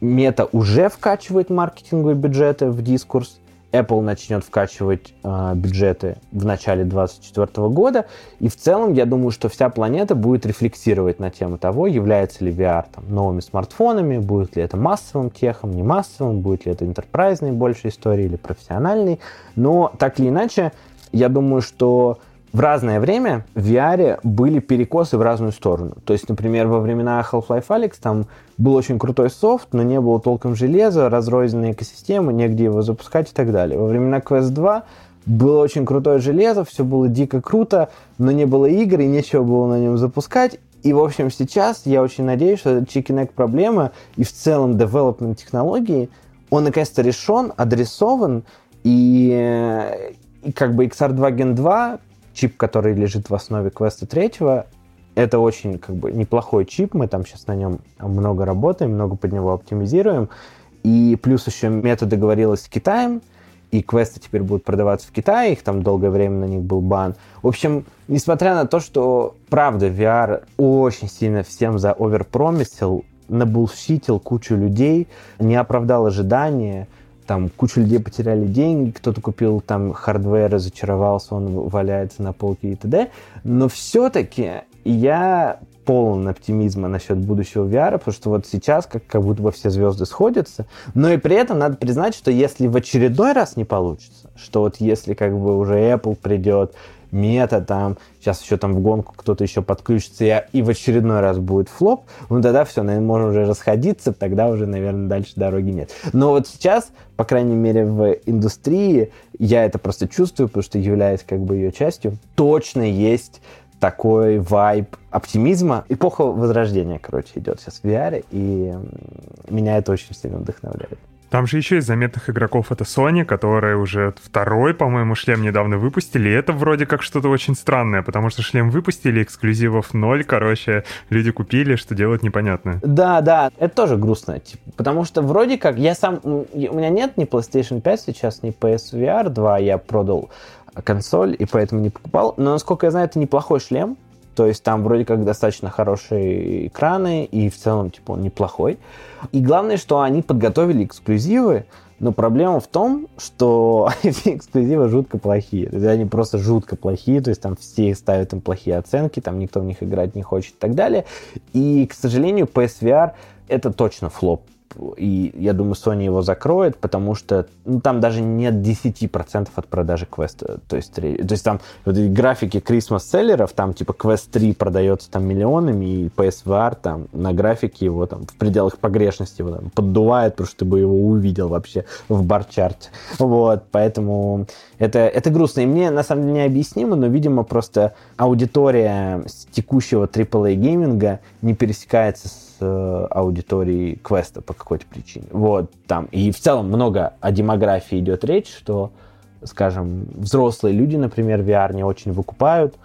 Мета уже вкачивает маркетинговые бюджеты в дискурс. Apple начнет вкачивать э, бюджеты в начале 2024 года. И в целом, я думаю, что вся планета будет рефлексировать на тему того, является ли VR там, новыми смартфонами, будет ли это массовым техом, не массовым, будет ли это интерпрайзной больше истории или профессиональной. Но так или иначе, я думаю, что в разное время в VR были перекосы в разную сторону. То есть, например, во времена Half-Life Alyx там был очень крутой софт, но не было толком железа, разрозненные экосистемы, негде его запускать и так далее. Во времена Quest 2 было очень крутое железо, все было дико круто, но не было игр и нечего было на нем запускать. И, в общем, сейчас я очень надеюсь, что Chicken Egg проблема и в целом development технологии, он наконец-то решен, адресован, и, и как бы XR2 Gen 2 чип, который лежит в основе квеста третьего, это очень как бы неплохой чип, мы там сейчас на нем много работаем, много под него оптимизируем. И плюс еще мета договорилась с Китаем, и квесты теперь будут продаваться в Китае, их там долгое время на них был бан. В общем, несмотря на то, что, правда, VR очень сильно всем за оверпромисил, набулщитил кучу людей, не оправдал ожидания, там куча людей потеряли деньги, кто-то купил там hardware, разочаровался, он валяется на полке и т.д. Но все-таки я полон оптимизма насчет будущего VR, потому что вот сейчас как, как будто бы все звезды сходятся, но и при этом надо признать, что если в очередной раз не получится, что вот если как бы уже Apple придет, Meta там, сейчас еще там в гонку кто-то еще подключится, и, в очередной раз будет flop, ну тогда все, наверное, можно уже расходиться, тогда уже, наверное, дальше дороги нет. Но вот сейчас, по крайней мере, в индустрии, я это просто чувствую, потому что являюсь как бы ее частью, точно есть такой вайб оптимизма. Эпоха возрождения, короче, идет сейчас в VR, и меня это очень сильно вдохновляет. Там же еще из заметных игроков это Sony, которая уже второй, по-моему, шлем недавно выпустили. И это вроде как что-то очень странное, потому что шлем выпустили, эксклюзивов ноль, короче, люди купили, что делать непонятно. Да, да, это тоже грустно, типа, потому что вроде как я сам, у меня нет ни PlayStation 5 сейчас, ни PSVR 2, я продал консоль и поэтому не покупал. Но, насколько я знаю, это неплохой шлем. То есть там вроде как достаточно хорошие экраны, и в целом, типа, он неплохой. И главное, что они подготовили эксклюзивы, но проблема в том, что (laughs) эти эксклюзивы жутко плохие. То есть они просто жутко плохие, то есть там все ставят им плохие оценки, там никто в них играть не хочет и так далее. И, к сожалению, PSVR это точно флоп и я думаю, Sony его закроет, потому что ну, там даже нет 10% от продажи квеста. То есть, то есть там вот эти графики Christmas селлеров, там типа Quest 3 продается там миллионами, и PSVR там на графике его там в пределах погрешности его там поддувает, потому что ты бы его увидел вообще в барчарте. Вот, поэтому это, это грустно. И мне на самом деле необъяснимо, но, видимо, просто аудитория текущего AAA гейминга не пересекается с э, аудиторией квеста по какой-то причине. Вот, там. И в целом много о демографии идет речь, что, скажем, взрослые люди, например, VR не очень выкупают,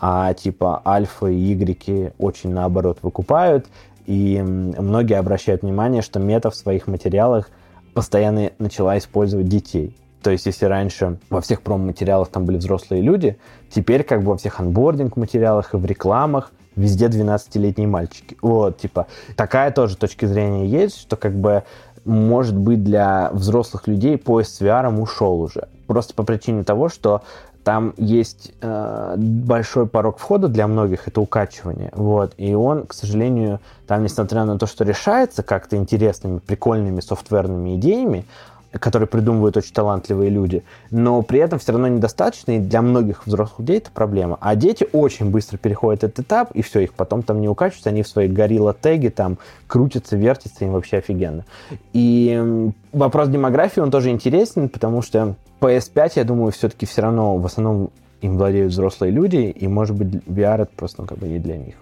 а типа альфа и игреки очень наоборот выкупают. И многие обращают внимание, что мета в своих материалах постоянно начала использовать детей. То есть, если раньше во всех промо-материалах там были взрослые люди, теперь как бы во всех анбординг-материалах и в рекламах везде 12-летние мальчики. Вот, типа, такая тоже точка зрения есть, что как бы может быть для взрослых людей поезд с VR ушел уже. Просто по причине того, что там есть э, большой порог входа для многих, это укачивание. Вот. И он, к сожалению, там, несмотря на то, что решается как-то интересными, прикольными софтверными идеями, которые придумывают очень талантливые люди, но при этом все равно недостаточно, и для многих взрослых людей это проблема. А дети очень быстро переходят этот этап, и все, их потом там не укачиваются, они в своей горилла теги там крутятся, вертятся, им вообще офигенно. И вопрос демографии, он тоже интересен, потому что PS5, я думаю, все-таки все равно в основном им владеют взрослые люди, и, может быть, VR это просто ну, как бы не для них.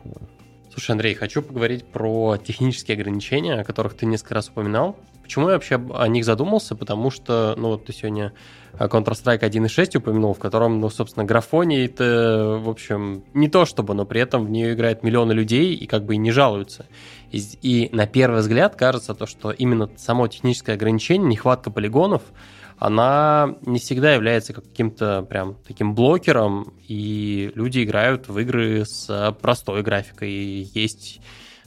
Слушай, Андрей, хочу поговорить про технические ограничения, о которых ты несколько раз упоминал. Почему я вообще о них задумался? Потому что, ну, вот ты сегодня Counter-Strike 1.6 упомянул, в котором, ну, собственно, графоний это, в общем, не то чтобы, но при этом в нее играют миллионы людей и как бы и не жалуются. И, и на первый взгляд кажется то, что именно само техническое ограничение, нехватка полигонов, она не всегда является каким-то прям таким блокером, и люди играют в игры с простой графикой. И есть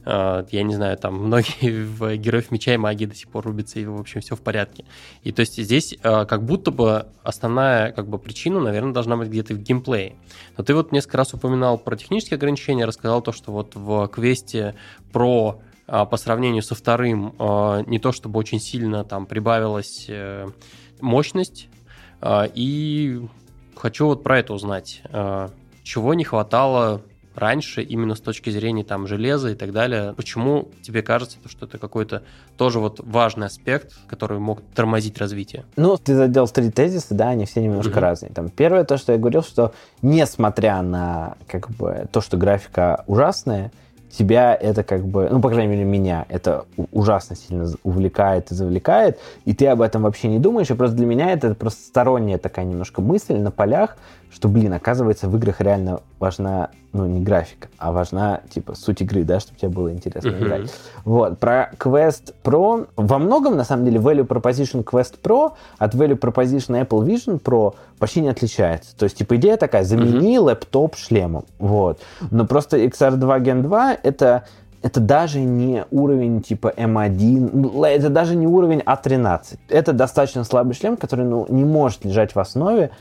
я не знаю, там многие (laughs) в Героев Меча и Магии до сих пор рубятся, и, в общем, все в порядке. И то есть здесь а, как будто бы основная как бы причина, наверное, должна быть где-то в геймплее. Но ты вот несколько раз упоминал про технические ограничения, рассказал то, что вот в квесте про а, по сравнению со вторым не то чтобы очень сильно там прибавилась э, мощность, и хочу вот про это узнать. Чего не хватало раньше, именно с точки зрения там железа и так далее. Почему тебе кажется, что это какой-то тоже вот важный аспект, который мог тормозить развитие? Ну, ты задел три тезиса, да, они все немножко mm-hmm. разные. Там первое то, что я говорил, что несмотря на как бы то, что графика ужасная, тебя это как бы, ну, по крайней мере, меня это ужасно сильно увлекает и завлекает, и ты об этом вообще не думаешь, и просто для меня это просто сторонняя такая немножко мысль на полях, что, блин, оказывается, в играх реально важна, ну, не графика, а важна, типа, суть игры, да, чтобы тебе было интересно uh-huh. играть. Вот, про Quest Pro, во многом, на самом деле, Value Proposition Quest Pro от Value Proposition Apple Vision Pro почти не отличается. То есть, типа, идея такая, замени uh-huh. лэптоп шлемом, вот. Но просто XR2 Gen 2 это это даже не уровень типа M1, ну, это даже не уровень A13. Это достаточно слабый шлем, который ну, не может лежать в основе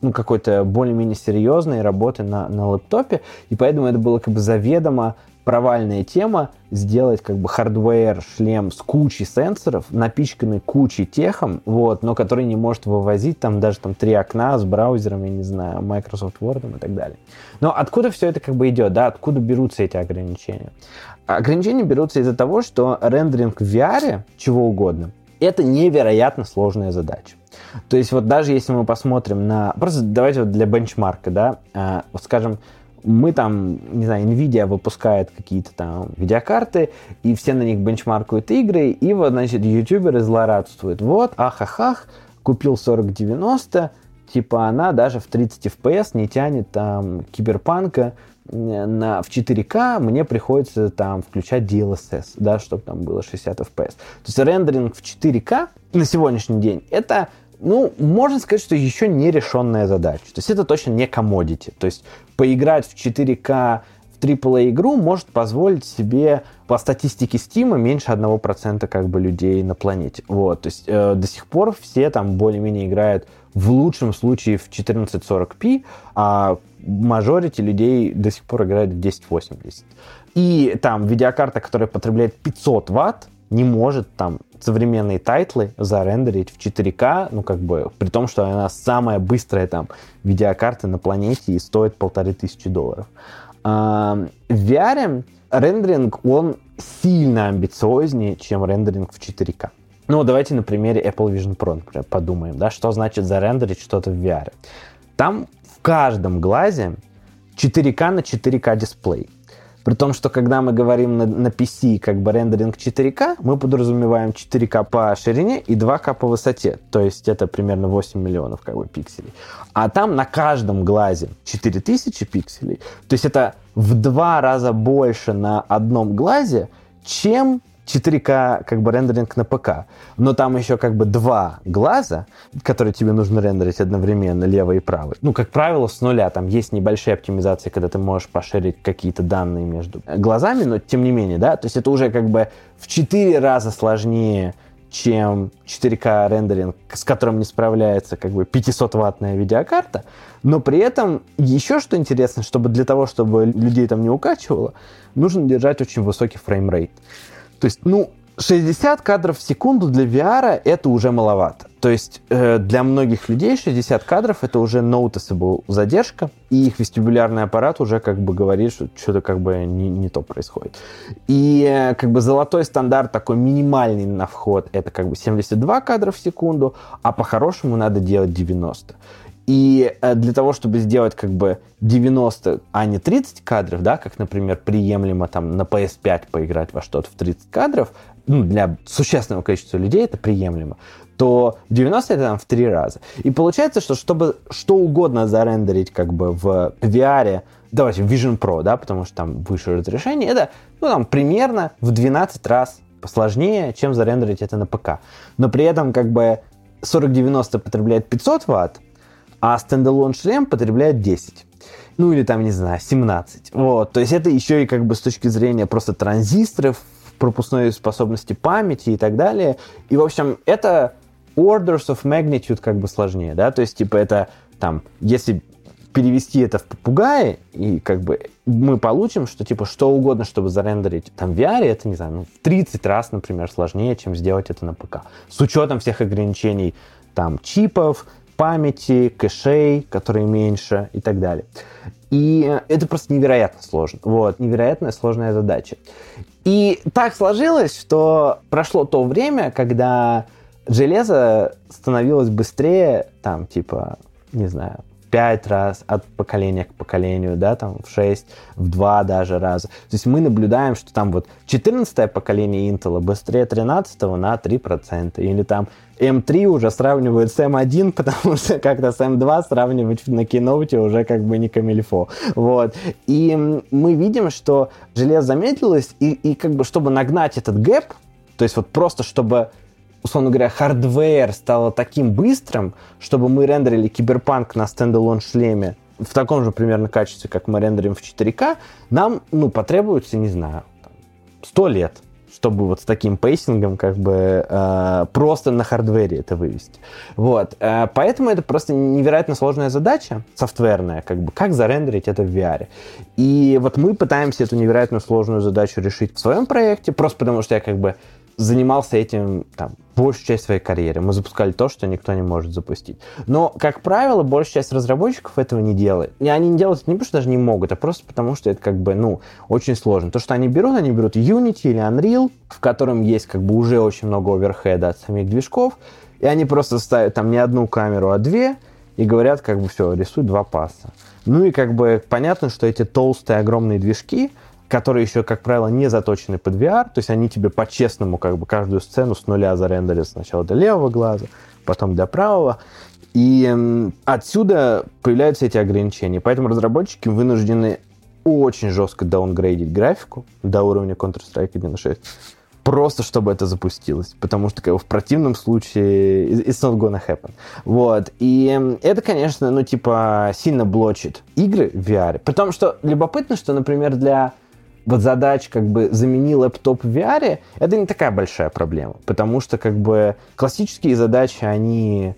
ну, какой-то более-менее серьезной работы на, на лэптопе, и поэтому это было как бы заведомо провальная тема сделать как бы hardware шлем с кучей сенсоров, напичканный кучей tech ом, вот, но который не может вывозить там даже там три окна с браузером, я не знаю, Microsoft Word и так далее. Но откуда все это как бы идет, да, откуда берутся эти ограничения? Ограничения берутся из-за того, что рендеринг в VR, чего угодно, это невероятно сложная задача. То есть вот даже если мы посмотрим на... Просто давайте вот для бенчмарка, да, э, вот скажем, мы там, не знаю, Nvidia выпускает какие-то там видеокарты, и все на них бенчмаркуют игры, и вот, значит, ютуберы злорадствуют. Вот, ах-ах-ах, купил 4090, типа она даже в 30 FPS не тянет там киберпанка, на, в 4К мне приходится там включать DLSS, да, чтобы там было 60 FPS. То есть рендеринг в 4К на сегодняшний день это ну, можно сказать, что еще не решенная задача. То есть это точно не commodity. То есть поиграть в 4К в AAA игру может позволить себе по статистике Steam меньше 1% как бы людей на планете. Вот, то есть э, до сих пор все там более-менее играют в лучшем случае в 1440p, а мажорити людей до сих пор играет в 1080. И там видеокарта, которая потребляет 500 ватт, не может там современные title ы зарендерить в 4К, ну, как бы, при том, что она самая быстрая там видеокарта на планете и стоит полторы тысячи долларов. А, в VR рендеринг, он сильно амбициознее, чем рендеринг в 4К. Ну, давайте на примере Apple Vision Pro, например, подумаем, да, что значит зарендерить что-то в VR. Там каждом глазе 4К на 4К дисплей. При том, что когда мы говорим на, на PC как бы рендеринг 4К, мы подразумеваем 4К по ширине и 2К по высоте. То есть это примерно 8 миллионов как бы пикселей. А там на каждом глазе 4000 пикселей. То есть это в два раза больше на одном глазе, чем 4К как бы рендеринг на ПК, но там еще как бы два глаза, которые тебе нужно рендерить одновременно, левый и правый. Ну, как правило, с нуля. Там есть небольшие оптимизации, когда ты можешь по share ить какие-то данные между глазами, но тем не менее, да, то есть это уже как бы в 4 раза сложнее, чем 4К рендеринг, с которым не справляется как бы 500-ваттная видеокарта, но при этом еще что интересно, чтобы для того, чтобы людей там не укачивало, нужно держать очень высокий frame rate. То есть, ну, 60 кадров в секунду для VR это уже маловато. То есть э, для многих людей 60 кадров это уже noticeable задержка, и их вестибулярный аппарат уже как бы говорит, что что-то как бы не, не то происходит. И э, как бы золотой стандарт такой минимальный на вход это как бы 72 кадра в секунду, а по-хорошему надо делать 90. И э, для того, чтобы сделать как бы 90, а не 30 кадров, да, как, например, приемлемо там на PS5 поиграть во что-то в 30 кадров, ну, для существенного количества людей это приемлемо, то 90 это там в три раза. И получается, что чтобы что угодно зарендерить как бы в VR, давайте в Vision Pro, да, потому что там выше разрешение, это, ну, там, примерно в 12 раз сложнее, чем зарендерить это на ПК. Но при этом как бы 4090 потребляет 500 ватт, а стендалон шлем потребляет 10. Ну или там, не знаю, 17. Вот, то есть это еще и как бы с точки зрения просто транзисторов, пропускной способности памяти и так далее. И, в общем, это orders of magnitude как бы сложнее, да, то есть, типа, это там, если перевести это в попугаи, и как бы мы получим, что типа что угодно, чтобы зарендерить там в VR, это, не знаю, ну, в 30 раз, например, сложнее, чем сделать это на ПК. С учетом всех ограничений там чипов, памяти, кэшей, которые меньше и так далее. И это просто невероятно сложно. Вот, невероятная сложная задача. И так сложилось, что прошло то время, когда железо становилось быстрее, там, типа, не знаю, 5 раз от поколения к поколению, да, там в 6, в 2 даже раза. То есть мы наблюдаем, что там вот 14 поколение Intel быстрее 13 на 3%, или там M3 уже сравнивают с M1, (laughs) потому что как-то с M2 сравнивать на Keynote уже как бы не камильфо. Вот. И мы видим, что железо замедлилось, и, и как бы чтобы нагнать этот gap, то есть вот просто чтобы условно говоря, hardware стало таким быстрым, чтобы мы рендерили киберпанк на standalone шлеме в таком же примерно качестве, как мы рендерим в 4К, нам, ну, потребуется, не знаю, 100 лет, чтобы вот с таким pacing ом как бы э, просто на hardware е это вывести. Вот. Э, поэтому это просто невероятно сложная задача, софтверная, как бы, как зарендерить это в VR. И вот мы пытаемся эту невероятно сложную задачу решить в своем проекте, просто потому что я как бы занимался этим там, большую часть своей карьеры. Мы запускали то, что никто не может запустить. Но, как правило, большая часть разработчиков этого не делает. И они не делают не потому, что даже не могут, а просто потому, что это как бы, ну, очень сложно. То, что они берут, они берут Unity или Unreal, в котором есть как бы уже очень много оверхеда от самих движков, и они просто ставят там не одну камеру, а две, и говорят, как бы, все, рисуй два паса. Ну и как бы понятно, что эти толстые огромные движки, которые еще, как правило, не заточены под VR, то есть они тебе по-честному как бы каждую сцену с нуля зарендерят сначала до левого глаза, потом до правого. И отсюда появляются эти ограничения. Поэтому разработчики вынуждены очень жестко даунгрейдить графику до уровня Counter-Strike 1.6, просто чтобы это запустилось, потому что как бы, в противном случае it's not gonna happen. Вот. И это, конечно, ну, типа, сильно блочит игры в VR. Потому что любопытно, что, например, для вот задач как бы замени лэптоп в VR, это не такая большая проблема, потому что как бы классические задачи, они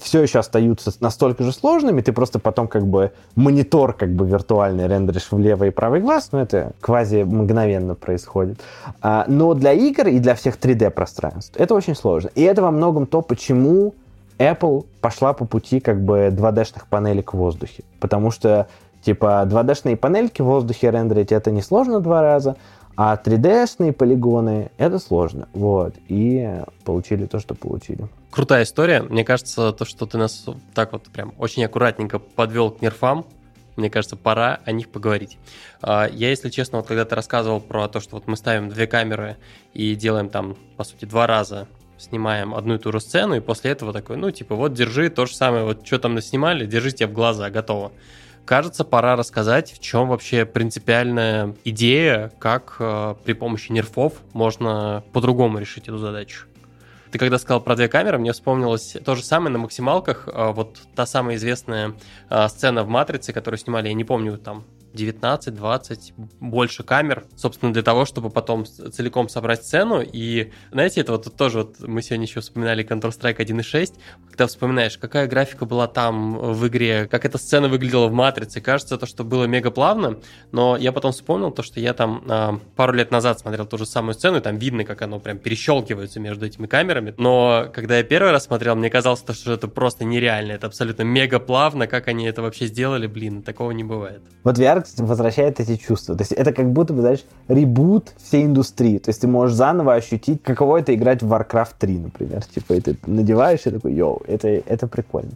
все еще остаются настолько же сложными, ты просто потом как бы монитор как бы виртуальный рендеришь в левый и правый глаз, но это квази мгновенно происходит. А, но для игр и для всех 3D пространств это очень сложно. И это во многом то, почему Apple пошла по пути как бы 2D-шных панелек в воздухе. Потому что типа 2D-шные панельки в воздухе рендерить это несложно два раза, а 3D-шные полигоны — это сложно. Вот. И получили то, что получили. Крутая история. Мне кажется, то, что ты нас так вот прям очень аккуратненько подвел к нерфам, мне кажется, пора о них поговорить. А, я, если честно, вот когда ты рассказывал про то, что вот мы ставим две камеры и делаем там, по сути, два раза снимаем одну и ту же сцену, и после этого такой, ну, типа, вот держи то же самое, вот что там наснимали, держите в глаза, готово. Кажется, пора рассказать, в чем вообще принципиальная идея, как э, при помощи нерфов можно по-другому решить эту задачу. Ты когда сказал про две камеры, мне вспомнилось то же самое на максималках. Э, вот та самая известная э, сцена в «Матрице», которую снимали, я не помню, там 19-20 больше камер, собственно, для того, чтобы потом целиком собрать сцену. И, знаете, это вот тоже вот мы сегодня еще вспоминали Counter-Strike 1.6, когда вспоминаешь, какая графика была там в игре, как эта сцена выглядела в Матрице. Кажется, то, что было мега плавно, но я потом вспомнил то, что я там а, пару лет назад смотрел ту же самую сцену, и там видно, как оно прям перещелкивается между этими камерами. Но когда я первый раз смотрел, мне казалось, то, что это просто нереально, это абсолютно мега плавно, как они это вообще сделали, блин, такого не бывает. Вот VR возвращает эти чувства. То есть это как будто бы, знаешь, ребут всей индустрии. То есть ты можешь заново ощутить, каково это играть в Warcraft 3, например. Типа, и ты надеваешь и такой, йоу, это, это прикольно.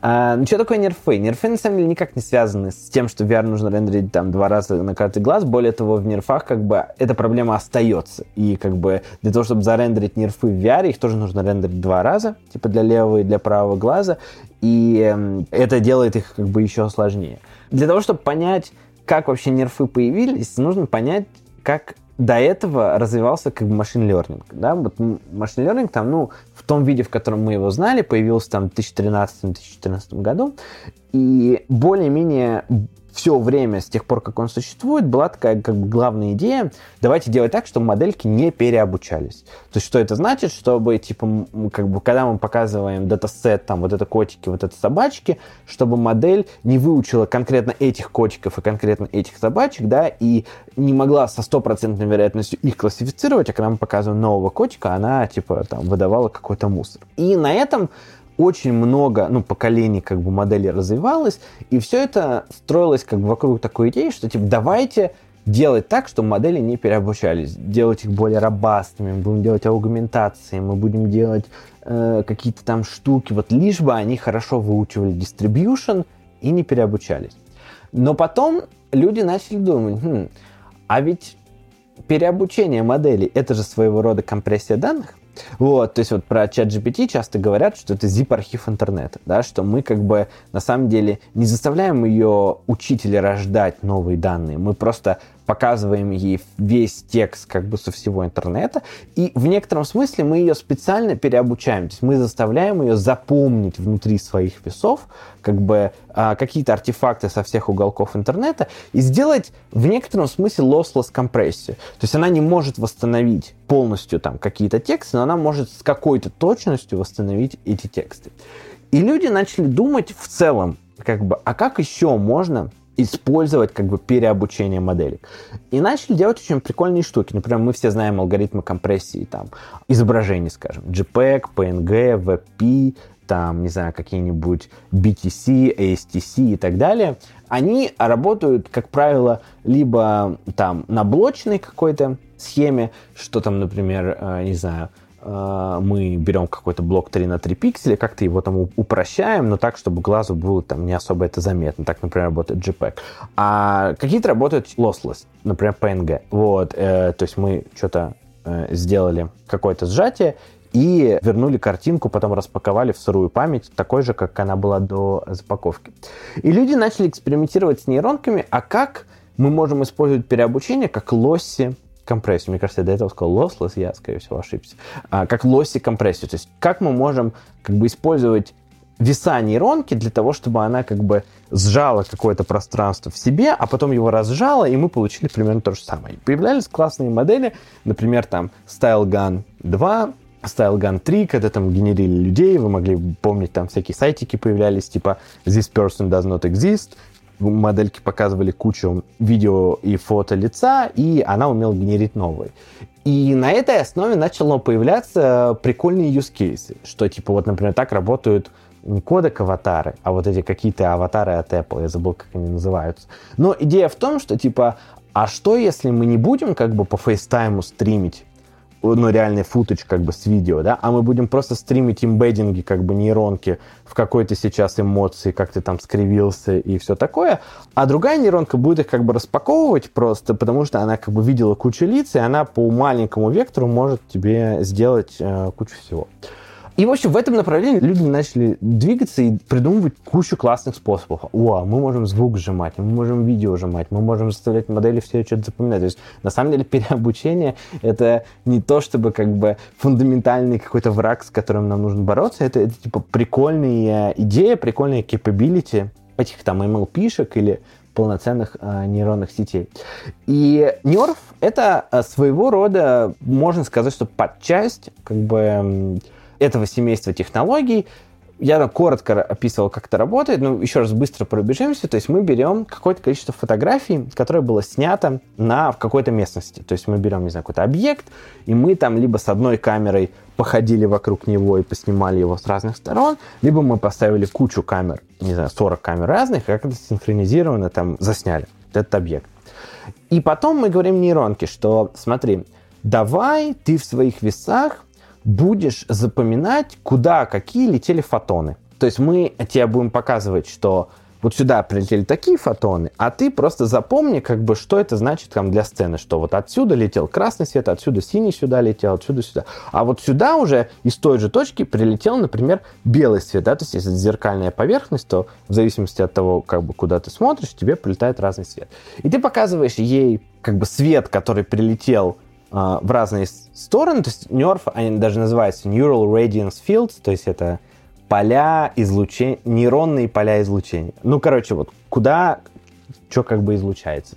А, ну, что такое нерфы? Нерфы, на самом деле, никак не связаны с тем, что VR нужно рендерить там два раза на каждый глаз. Более того, в нерфах как бы эта проблема остается. И как бы для того, чтобы зарендерить нерфы в VR, их тоже нужно рендерить два раза, типа для левого и для правого глаза. И э, это делает их как бы еще сложнее. Для того, чтобы понять, как вообще нерфы появились, нужно понять, как до этого развивался как бы машин learning. Да? Вот машин learning там, ну, в том виде, в котором мы его знали, появился там в 2013-2014 году. И более-менее все время с тех пор, как он существует, была такая как бы главная идея, давайте делать так, чтобы модельки не переобучались. То есть что это значит? Чтобы, типа, как бы, когда мы показываем датасет, там, вот это котики, вот это собачки, чтобы модель не выучила конкретно этих котиков и конкретно этих собачек, да, и не могла со стопроцентной вероятностью их классифицировать, а когда мы показываем нового котика, она, типа, там, выдавала какой-то мусор. И на этом очень много, ну, поколений как бы моделей развивалось, и все это строилось как бы вокруг такой идеи, что типа давайте делать так, чтобы модели не переобучались, делать их более робастными, мы будем делать аугментации, мы будем делать э, какие-то там штуки, вот лишь бы они хорошо выучивали distribution и не переобучались. Но потом люди начали думать, хм, а ведь переобучение моделей это же своего рода компрессия данных, вот, то есть вот про чат GPT часто говорят, что это zip-архив интернета, да, что мы как бы на самом деле не заставляем ее учителя рождать новые данные, мы просто показываем ей весь текст как бы со всего интернета, и в некотором смысле мы ее специально переобучаем, то есть мы заставляем ее запомнить внутри своих весов как бы а, какие-то артефакты со всех уголков интернета и сделать в некотором смысле lossless компрессию. То есть она не может восстановить полностью там какие-то тексты, но она может с какой-то точностью восстановить эти тексты. И люди начали думать в целом, как бы, а как еще можно использовать как бы переобучение моделек. И начали делать очень прикольные штуки. Например, мы все знаем алгоритмы компрессии там, изображений, скажем, JPEG, PNG, WebP, там, не знаю, какие-нибудь BTC, ASTC и так далее, они работают, как правило, либо там на блочной какой-то схеме, что там, например, э, не знаю, мы берем какой-то блок 3 на 3 пикселя, как-то его там упрощаем, но так, чтобы глазу было там не особо это заметно. Так, например, работает JPEG. А какие-то работают lossless, например, PNG. Вот, э, то есть мы что-то э, сделали какое-то сжатие, и вернули картинку, потом распаковали в сырую память, такой же, как она была до запаковки. И люди начали экспериментировать с нейронками, а как мы можем использовать переобучение как лосси компрессию. Мне кажется, я до этого сказал lossless, я, скорее всего, ошибся. А, как лосси компрессию. То есть как мы можем как бы использовать веса нейронки для того, чтобы она как бы сжала какое-то пространство в себе, а потом его разжала, и мы получили примерно то же самое. Появлялись классные модели, например, там Style Gun 2, Style Gun 3, когда там генерили людей, вы могли помнить, там всякие сайтики появлялись, типа This person does not exist, модельки показывали кучу видео и фото лица, и она умела генерить новые. И на этой основе начало появляться прикольные use cases, что типа вот, например, так работают не кодек аватары, а вот эти какие-то аватары от Apple, я забыл, как они называются. Но идея в том, что типа, а что если мы не будем как бы по фейстайму стримить ну, реальный футаж как бы с видео, да, а мы будем просто стримить имбеддинги, как бы нейронки в какой-то сейчас эмоции, как ты там скривился и все такое, а другая нейронка будет их как бы распаковывать просто, потому что она как бы видела кучу лиц, и она по маленькому вектору может тебе сделать э, кучу всего. И, в общем, в этом направлении люди начали двигаться и придумывать кучу классных способов. О, мы можем звук сжимать, мы можем видео сжимать, мы можем заставлять модели все что-то запоминать. То есть, на самом деле, (laughs) переобучение — это не то, чтобы как бы фундаментальный какой-то враг, с которым нам нужно бороться. Это, это типа прикольная идея, прикольная capability этих там MLP-шек или полноценных э, нейронных сетей. И NERF — это э, своего рода, можно сказать, что подчасть как бы этого семейства технологий. Я коротко описывал, как это работает, но еще раз быстро пробежимся. То есть мы берем какое-то количество фотографий, которое было снято на, какой-то местности. То есть мы берем, не знаю, какой-то объект, и мы там либо с одной камерой походили вокруг него и поснимали его с разных сторон, либо мы поставили кучу камер, не знаю, 40 камер разных, и как это синхронизированно там засняли этот объект. И потом мы говорим нейронке, что смотри, давай ты в своих весах будешь запоминать, куда какие летели фотоны. То есть мы тебе будем показывать, что вот сюда прилетели такие фотоны, а ты просто запомни, как бы, что это значит там для сцены, что вот отсюда летел красный свет, отсюда синий сюда летел, отсюда сюда. А вот сюда уже из той же точки прилетел, например, белый свет, да, то есть если это зеркальная поверхность, то в зависимости от того, как бы, куда ты смотришь, тебе прилетает разный свет. И ты показываешь ей, как бы, свет, который прилетел а, в разные стороны. То есть NERF, они даже называются Neural Radiance Fields, то есть это поля излучения, нейронные поля излучения. Ну, короче, вот куда что как бы излучается.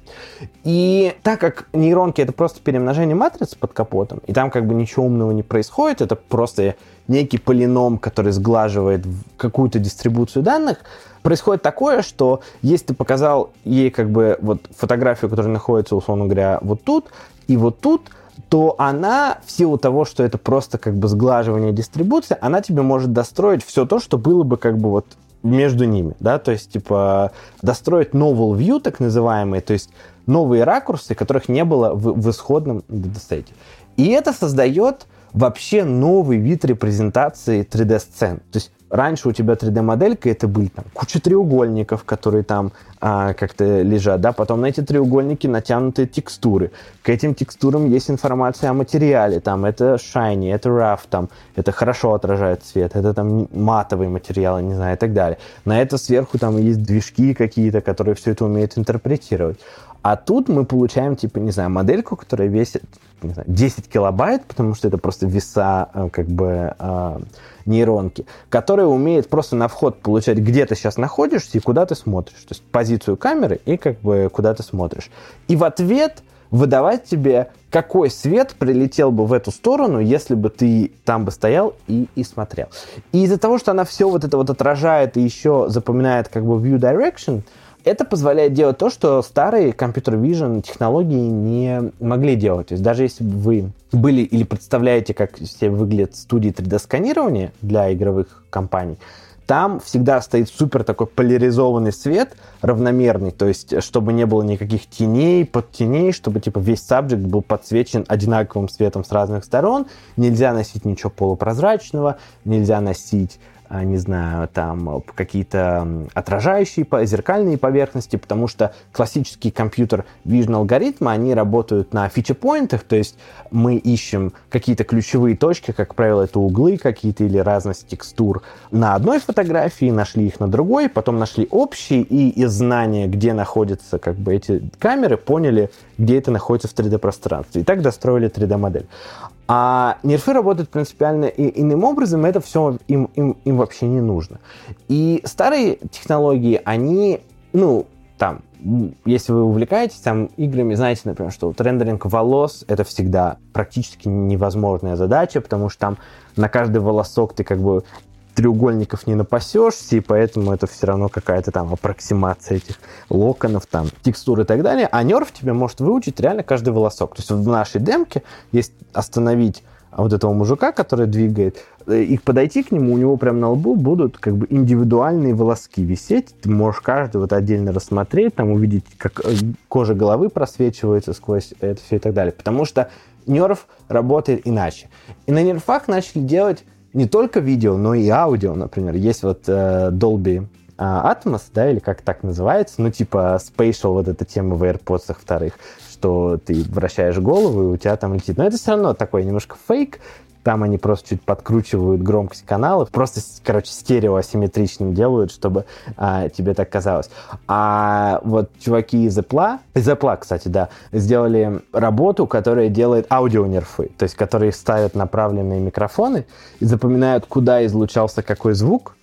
И так как нейронки это просто перемножение матриц под капотом, и там как бы ничего умного не происходит, это просто некий полином, который сглаживает какую-то дистрибуцию данных, происходит такое, что если ты показал ей как бы вот фотографию, которая находится, условно говоря, вот тут, и вот тут, то она, в силу того, что это просто как бы сглаживание дистрибуции, она тебе может достроить все то, что было бы как бы вот между ними, да, то есть, типа, достроить novel view, так называемые, то есть новые ракурсы, которых не было в, в исходном датасете. И это создает вообще новый вид репрезентации 3D-сцен. То есть раньше у тебя 3D-моделька, это были там куча треугольников, которые там а, как-то лежат, да, потом на эти треугольники натянуты текстуры. К этим текстурам есть информация о материале, там, это shiny, это rough, там, это хорошо отражает свет, это там матовый материал, не знаю, и так далее. На это сверху там есть движки какие-то, которые все это умеют интерпретировать. А тут мы получаем, типа, не знаю, модельку, которая весит не знаю, 10 килобайт, потому что это просто веса э, как бы э, нейронки, которая умеет просто на вход получать, где ты сейчас находишься и куда ты смотришь. То есть позицию камеры и как бы куда ты смотришь. И в ответ выдавать тебе, какой свет прилетел бы в эту сторону, если бы ты там бы стоял и, и смотрел. И из-за того, что она все вот это вот отражает и еще запоминает как бы view direction, это позволяет делать то, что старые компьютер vision технологии не могли делать. То есть даже если вы были или представляете, как себе выглядят студии 3D-сканирования для игровых компаний, там всегда стоит супер такой поляризованный свет, равномерный, то есть чтобы не было никаких теней, подтеней, чтобы типа весь сабжект был подсвечен одинаковым светом с разных сторон. Нельзя носить ничего полупрозрачного, нельзя носить не знаю, там какие-то отражающие зеркальные поверхности, потому что классические компьютер vision алгоритмы, они работают на фича-поинтах, то есть мы ищем какие-то ключевые точки, как правило, это углы какие-то или разность текстур на одной фотографии, нашли их на другой, потом нашли общие, и из знания, где находятся как бы эти камеры, поняли, где это находится в 3D-пространстве. И так достроили 3D-модель. А нерфы работают принципиально и, иным образом, это все им, им, им вообще не нужно. И старые технологии, они, ну, там, если вы увлекаетесь там играми, знаете, например, что вот рендеринг волос — это всегда практически невозможная задача, потому что там на каждый волосок ты как бы треугольников не напасешься, и поэтому это все равно какая-то там аппроксимация этих локонов, там, текстур и так далее. А нерв тебе может выучить реально каждый волосок. То есть в нашей демке есть остановить вот этого мужика, который двигает, их подойти к нему, у него прям на лбу будут как бы индивидуальные волоски висеть. Ты можешь каждый вот отдельно рассмотреть, там увидеть, как э, кожа головы просвечивается сквозь это все и так далее. Потому что нерв работает иначе. И на нерфах начали делать не только видео, но и аудио, например. Есть вот э, Dolby а, Atmos, да, или как так называется, ну, типа Spatial, вот эта тема в AirPods вторых, что ты вращаешь голову, и у тебя там летит. Но это все равно такой немножко фейк, там они просто чуть подкручивают громкость каналов, просто, короче, стереоасимметричным делают, чтобы а, тебе так казалось. А вот чуваки из Apple, из Apple, кстати, да, сделали работу, которая делает аудионерфы, то есть которые ставят направленные микрофоны и запоминают, куда излучался какой звук,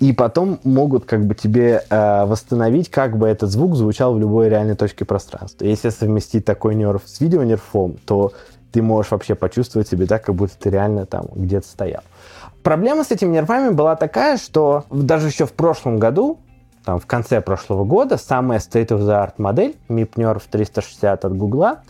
и потом могут как бы тебе э, восстановить, как бы этот звук звучал в любой реальной точке пространства. Если совместить такой нерв с видеонерфом, то ты можешь вообще почувствовать себя так, как будто ты реально там где-то стоял. Проблема с этими нервами была такая, что даже еще в прошлом году, там, в конце прошлого года, самая state-of-the-art модель MIP Nerf 360 от Гугла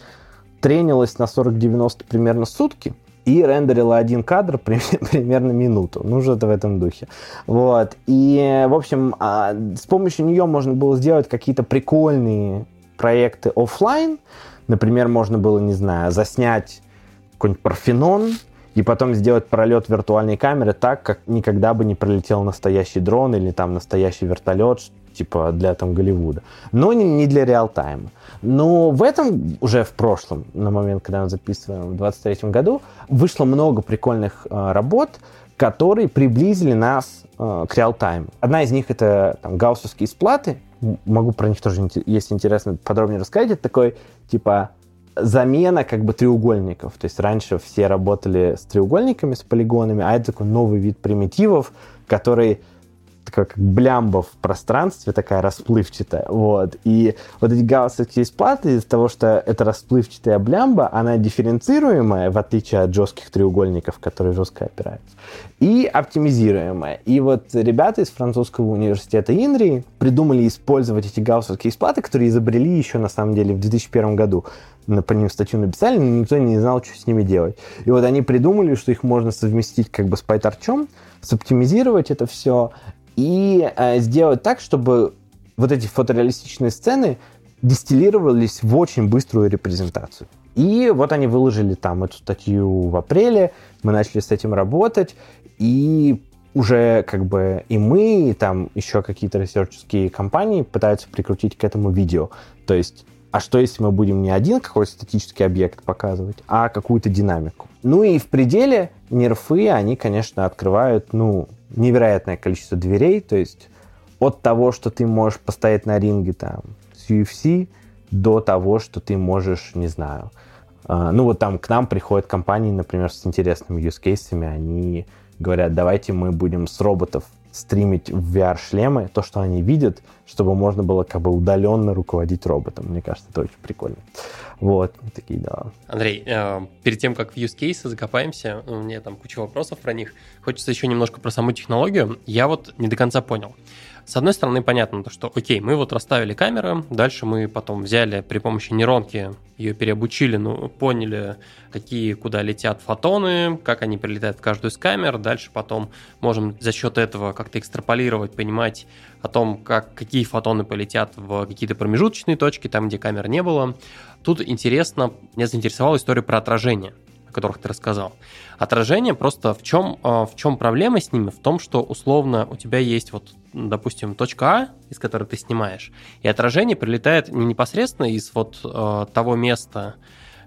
тренилась на 40-90 примерно сутки и рендерила один кадр (laughs) примерно минуту. Ну, что-то в этом духе. Вот. И, в общем, а, с помощью нее можно было сделать какие-то прикольные проекты офлайн, Например, можно было, не знаю, заснять какой-нибудь Парфенон и потом сделать пролет виртуальной камеры так, как никогда бы не пролетел настоящий дрон или там настоящий вертолет, типа для там Голливуда. Но не, не для реал-тайма. Но в этом уже в прошлом, на момент, когда мы записываем, в 23 году, вышло много прикольных э, работ, которые приблизили нас э, к реал-тайму. Одна из них это там, гауссовские сплаты. Могу про них тоже, если интересно, подробнее рассказать. Это такой типа замена как бы треугольников. То есть раньше все работали с треугольниками, с полигонами, а это такой новый вид примитивов, который как блямба в пространстве, такая расплывчатая, вот. И вот эти гауссовские сплаты из-за того, что это расплывчатая блямба, она дифференцируемая, в отличие от жестких треугольников, которые жестко опираются, и оптимизируемая. И вот ребята из французского университета Инри придумали использовать эти гауссовские сплаты, которые изобрели еще, на самом деле, в 2001 году по ним статью написали, но никто не знал, что с ними делать. И вот они придумали, что их можно совместить как бы с PyTorch, соптимизировать это все и э, сделать так, чтобы вот эти фотореалистичные сцены дистиллировались в очень быструю репрезентацию. И вот они выложили там эту статью в апреле, мы начали с этим работать, и уже как бы и мы, и там еще какие-то ресерческие компании пытаются прикрутить к этому видео. То есть, а что если мы будем не один какой-то статический объект показывать, а какую-то динамику? Ну и в пределе нерфы, они, конечно, открывают, ну, невероятное количество дверей, то есть от того, что ты можешь постоять на ринге там с UFC, до того, что ты можешь, не знаю, э, ну вот там к нам приходят компании, например, с интересными cases, они говорят, давайте мы будем с роботов стримить в VR-шлемы то, что они видят, чтобы можно было как бы удаленно руководить роботом. Мне кажется, это очень прикольно. Вот, такие дела. Андрей, э, перед тем, как в use case закопаемся, у меня там куча вопросов про них, хочется еще немножко про саму технологию. Я вот не до конца понял. С одной стороны, понятно, то, что, окей, мы вот расставили камеры, дальше мы потом взяли при помощи нейронки, ее переобучили, ну, поняли, какие куда летят фотоны, как они прилетают в каждую из камер, дальше потом можем за счет этого как-то экстраполировать, понимать о том, как, какие фотоны полетят в какие-то промежуточные точки, там, где камер не было. Тут интересно, меня заинтересовала история про отражение которых ты рассказал. Отражение просто в чем, а, в чем проблема с ними? В том, что условно у тебя есть вот, допустим, точка А, из которой ты снимаешь, и отражение прилетает не непосредственно из вот э, того места,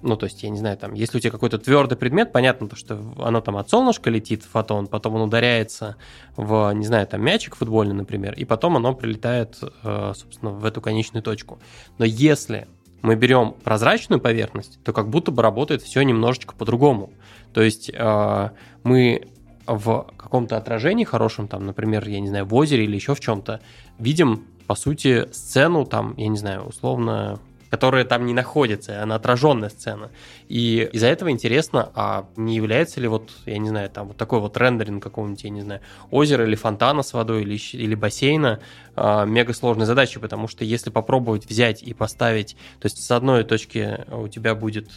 ну, то есть, я не знаю, там, если у тебя какой-то твердый предмет, понятно, то, что оно там от солнышка летит, фотон, потом он ударяется в, не знаю, там, мячик футбольный, например, и потом оно прилетает, э, собственно, в эту конечную точку. Но если мы берем прозрачную поверхность, то как будто бы работает все немножечко по-другому. То есть э, мы в каком-то отражении хорошем, там, например, я не знаю, в озере или еще в чем-то, видим по сути, сцену там, я не знаю, условно которая там не находится, она отраженная сцена. И из-за этого интересно, а не является ли вот, я не знаю, там вот такой вот рендеринг какого-нибудь, я не знаю, озера или фонтана с водой или, или бассейна э, мега сложной задачей, потому что если попробовать взять и поставить, то есть с одной точки у тебя будет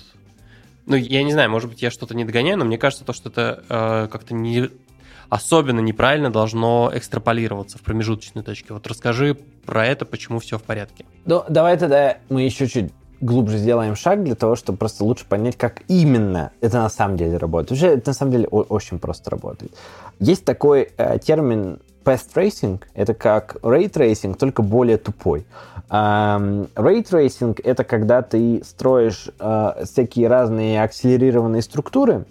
ну, я не знаю, может быть, я что-то не догоняю, но мне кажется, то, что это э, как-то не особенно неправильно должно экстраполироваться в промежуточной точке. Вот расскажи про это, почему все в порядке. Ну, давай тогда мы еще чуть глубже сделаем шаг для того, чтобы просто лучше понять, как именно это на самом деле работает. Уже это на самом деле очень просто работает. Есть такой э, термин Path Tracing — это как Ray Tracing, только более тупой. Um, Ray Tracing — это когда ты строишь uh, всякие разные акселерированные структуры,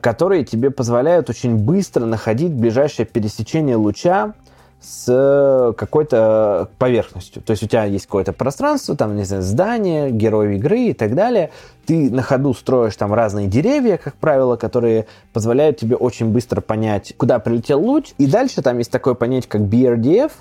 которые тебе позволяют очень быстро находить ближайшее пересечение луча с какой-то поверхностью. То есть у тебя есть какое-то пространство, там, не знаю, здание, герой игры и так далее. Ты на ходу строишь там разные деревья, как правило, которые позволяют тебе очень быстро понять, куда прилетел луч. И дальше там есть такое понятие, как BRDF,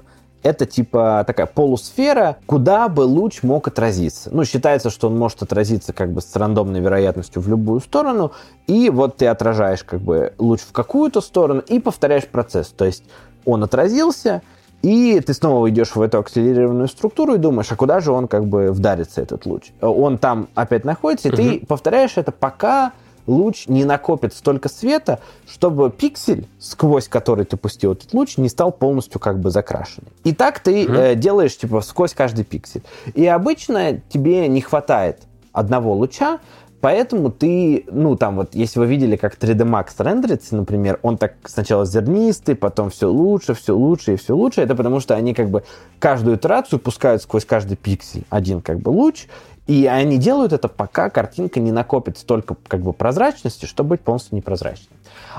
это типа такая полусфера, куда бы луч мог отразиться. Ну, считается, что он может отразиться как бы с рандомной вероятностью в любую сторону, и вот ты отражаешь как бы луч в какую-то сторону и повторяешь процесс. То есть он отразился, и ты снова идешь в эту акселерированную структуру и думаешь, а куда же он как бы вдарится, этот луч? Он там опять находится, и угу. ты повторяешь это, пока луч не накопит столько света, чтобы пиксель, сквозь который ты пустил этот луч, не стал полностью как бы закрашенный. И так ты угу. э, делаешь типа сквозь каждый пиксель. И обычно тебе не хватает одного луча, Поэтому ты, ну, там вот, если вы видели, как 3D Max рендерится, например, он так сначала зернистый, потом все лучше, все лучше и все лучше. Это потому что они как бы каждую итерацию пускают сквозь каждый пиксель один как бы луч, и они делают это, пока картинка не накопит столько как бы прозрачности, чтобы быть полностью непрозрачной.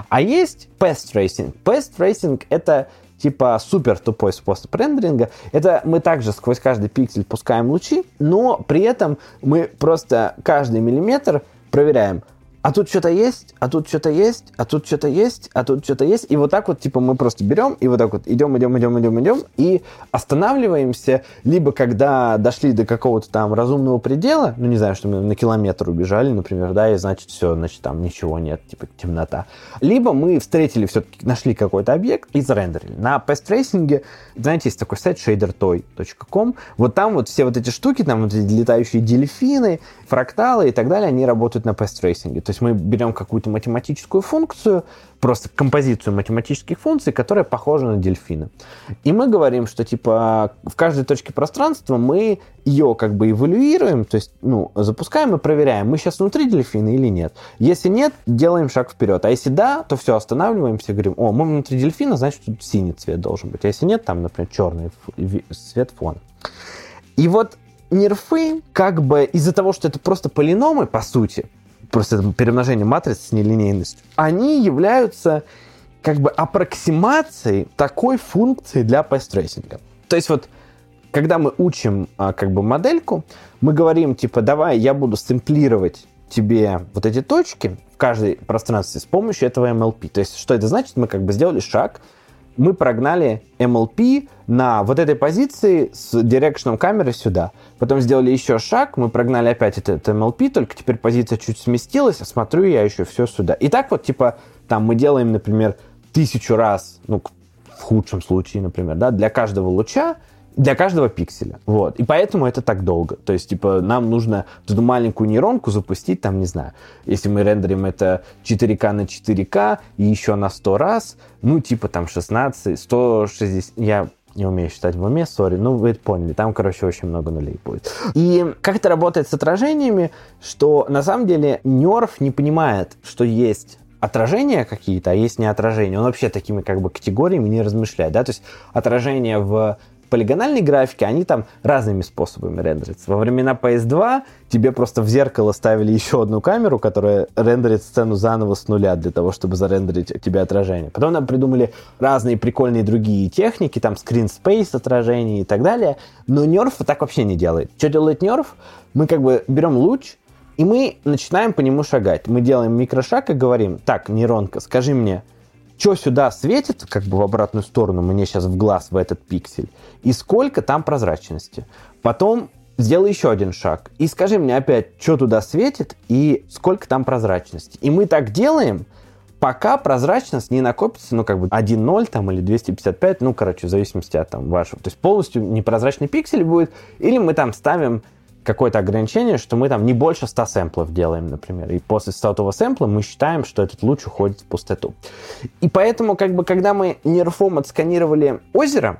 А есть path tracing. Path tracing — это типа супер тупой способ рендеринга. Это мы также сквозь каждый пиксель пускаем лучи, но при этом мы просто каждый миллиметр проверяем, а тут что-то есть, а тут что-то есть, а тут что-то есть, а тут что-то есть. И вот так вот, типа, мы просто берем и вот так вот идем, идем, идем, идем, идем, и останавливаемся, либо когда дошли до какого-то там разумного предела, ну, не знаю, что мы на километр убежали, например, да, и значит, все, значит, там ничего нет, типа, темнота. Либо мы встретили, все-таки нашли какой-то объект и зарендерили. На Tracing, знаете, есть такой сайт shadertoy.com, вот там вот все вот эти штуки, там вот эти летающие дельфины, фракталы и так далее, они работают на Tracing. То есть мы берем какую-то математическую функцию, просто композицию математических функций, которая похожа на дельфина. И мы говорим, что типа в каждой точке пространства мы ее как бы эволюируем, то есть ну, запускаем и проверяем, мы сейчас внутри дельфина или нет. Если нет, делаем шаг вперед. А если да, то все, останавливаемся говорим, о, мы внутри дельфина, значит, тут синий цвет должен быть. А если нет, там, например, черный цвет фона. И вот нерфы, как бы из-за того, что это просто полиномы, по сути, просто перемножение матриц с нелинейностью, они являются как бы аппроксимацией такой функции для path tracing а. То есть вот когда мы учим а, как бы модельку, мы говорим типа давай я буду сэмплировать тебе вот эти точки в каждой пространстве с помощью этого MLP. То есть что это значит? Мы как бы сделали шаг, мы прогнали MLP на вот этой позиции с direction ом камеры сюда. Потом сделали еще шаг, мы прогнали опять этот MLP, только теперь позиция чуть сместилась, а смотрю я еще все сюда. И так вот, типа, там мы делаем, например, тысячу раз, ну, в худшем случае, например, да, для каждого луча, для каждого пикселя. Вот. И поэтому это так долго. То есть, типа, нам нужно эту маленькую нейронку запустить, там, не знаю, если мы рендерим это 4К на 4К и еще на 100 раз, ну, типа, там, 16, 160, я не умею считать в уме, сори, ну вы это поняли, там, короче, очень много нулей будет. И как это работает с отражениями, что на самом деле нерв не понимает, что есть отражения какие-то, а есть не отражения. Он вообще такими как бы категориями не размышляет, да, то есть отражение в полигональной графики, они там разными способами рендерятся. Во времена PS2 тебе просто в зеркало ставили еще одну камеру, которая рендерит сцену заново с нуля для того, чтобы зарендерить тебе отражение. Потом нам придумали разные прикольные другие техники, там screen space отражение и так далее. Но Nerf так вообще не делает. Что делает Nerf? Мы как бы берем луч, и мы начинаем по нему шагать. Мы делаем микрошаг и говорим, так, нейронка, скажи мне, что сюда светит, как бы в обратную сторону, мне сейчас в глаз, в этот пиксель, и сколько там прозрачности. Потом сделай еще один шаг и скажи мне опять, что туда светит и сколько там прозрачности. И мы так делаем, пока прозрачность не накопится, ну, как бы 1.0 там или 255, ну, короче, в зависимости от там вашего. То есть полностью непрозрачный пиксель будет, или мы там ставим какое-то ограничение, что мы там не больше 100 сэмплов делаем, например. И после 100 сэмпла мы считаем, что этот луч уходит в пустоту. И поэтому, как бы, когда мы нейрофом отсканировали озеро,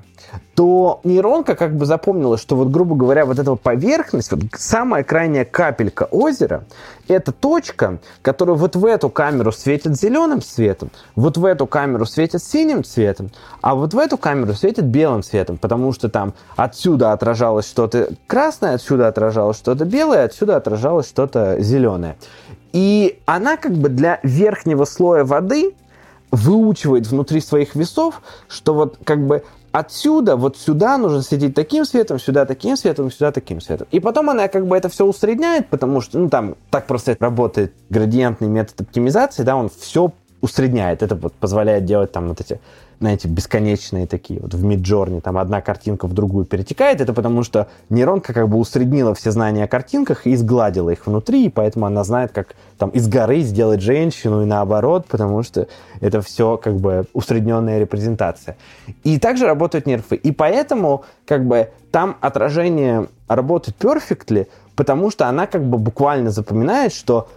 то нейронка как бы запомнила, что вот, грубо говоря, вот эта поверхность, вот самая крайняя капелька озера, это точка, которая вот в эту камеру светит зеленым цветом, вот в эту камеру светит синим цветом, а вот в эту камеру светит белым цветом, потому что там отсюда отражалось что-то красное, отсюда отражалось что-то белое, отсюда отражалось что-то зеленое. И она как бы для верхнего слоя воды выучивает внутри своих весов, что вот как бы отсюда вот сюда нужно светить таким светом, сюда таким светом, сюда таким светом. И потом она как бы это все усредняет, потому что, ну, там, так просто работает градиентный метод оптимизации, да, он все усредняет. Это вот позволяет делать там вот эти знаете, бесконечные такие. Вот в Midjourney там одна картинка в другую перетекает. Это потому что нейронка как бы усреднила все знания о картинках и сгладила их внутри, и поэтому она знает, как там из горы сделать женщину и наоборот, потому что это все как бы усредненная репрезентация. И также работают нервы. И поэтому как бы там отражение работает perfectly, потому что она как бы буквально запоминает, что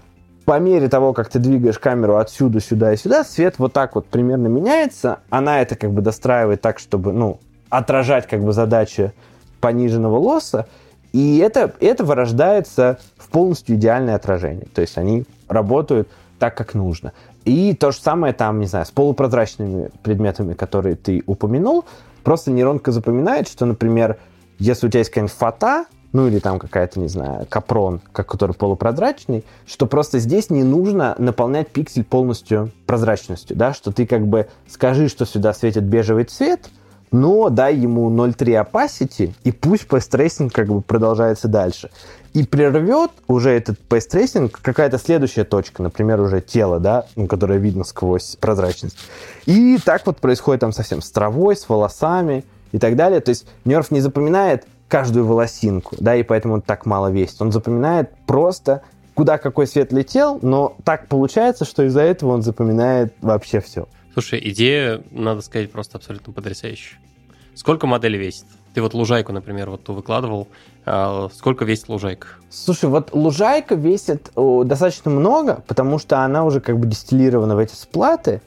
по мере того, как ты двигаешь камеру отсюда, сюда и сюда, свет вот так вот примерно меняется. Она это как бы достраивает так, чтобы, ну, отражать как бы задачи пониженного лосса. И это, это вырождается в полностью идеальное отражение. То есть они работают так, как нужно. И то же самое там, не знаю, с полупрозрачными предметами, которые ты упомянул. Просто нейронка запоминает, что, например, если у тебя есть какая-нибудь фата, ну или там какая-то, не знаю, капрон, который полупрозрачный, что просто здесь не нужно наполнять пиксель полностью прозрачностью, да, что ты как бы скажи, что сюда светит бежевый цвет, но дай ему 0.3 opacity, и пусть pace как бы продолжается дальше. И прервет уже этот pace какая-то следующая точка, например, уже тело, да, ну, которое видно сквозь прозрачность. И так вот происходит там совсем с травой, с волосами и так далее. То есть нерв не запоминает каждую волосинку, да, и поэтому он так мало весит. Он запоминает просто, куда какой свет летел, но так получается, что из-за этого он запоминает вообще все. Слушай, идея, надо сказать, просто абсолютно потрясающая. Сколько модель весит? Ты вот лужайку, например, вот ту выкладывал. А сколько весит лужайка? Слушай, вот лужайка весит достаточно много, потому что она уже как бы дистиллирована в эти сплаты.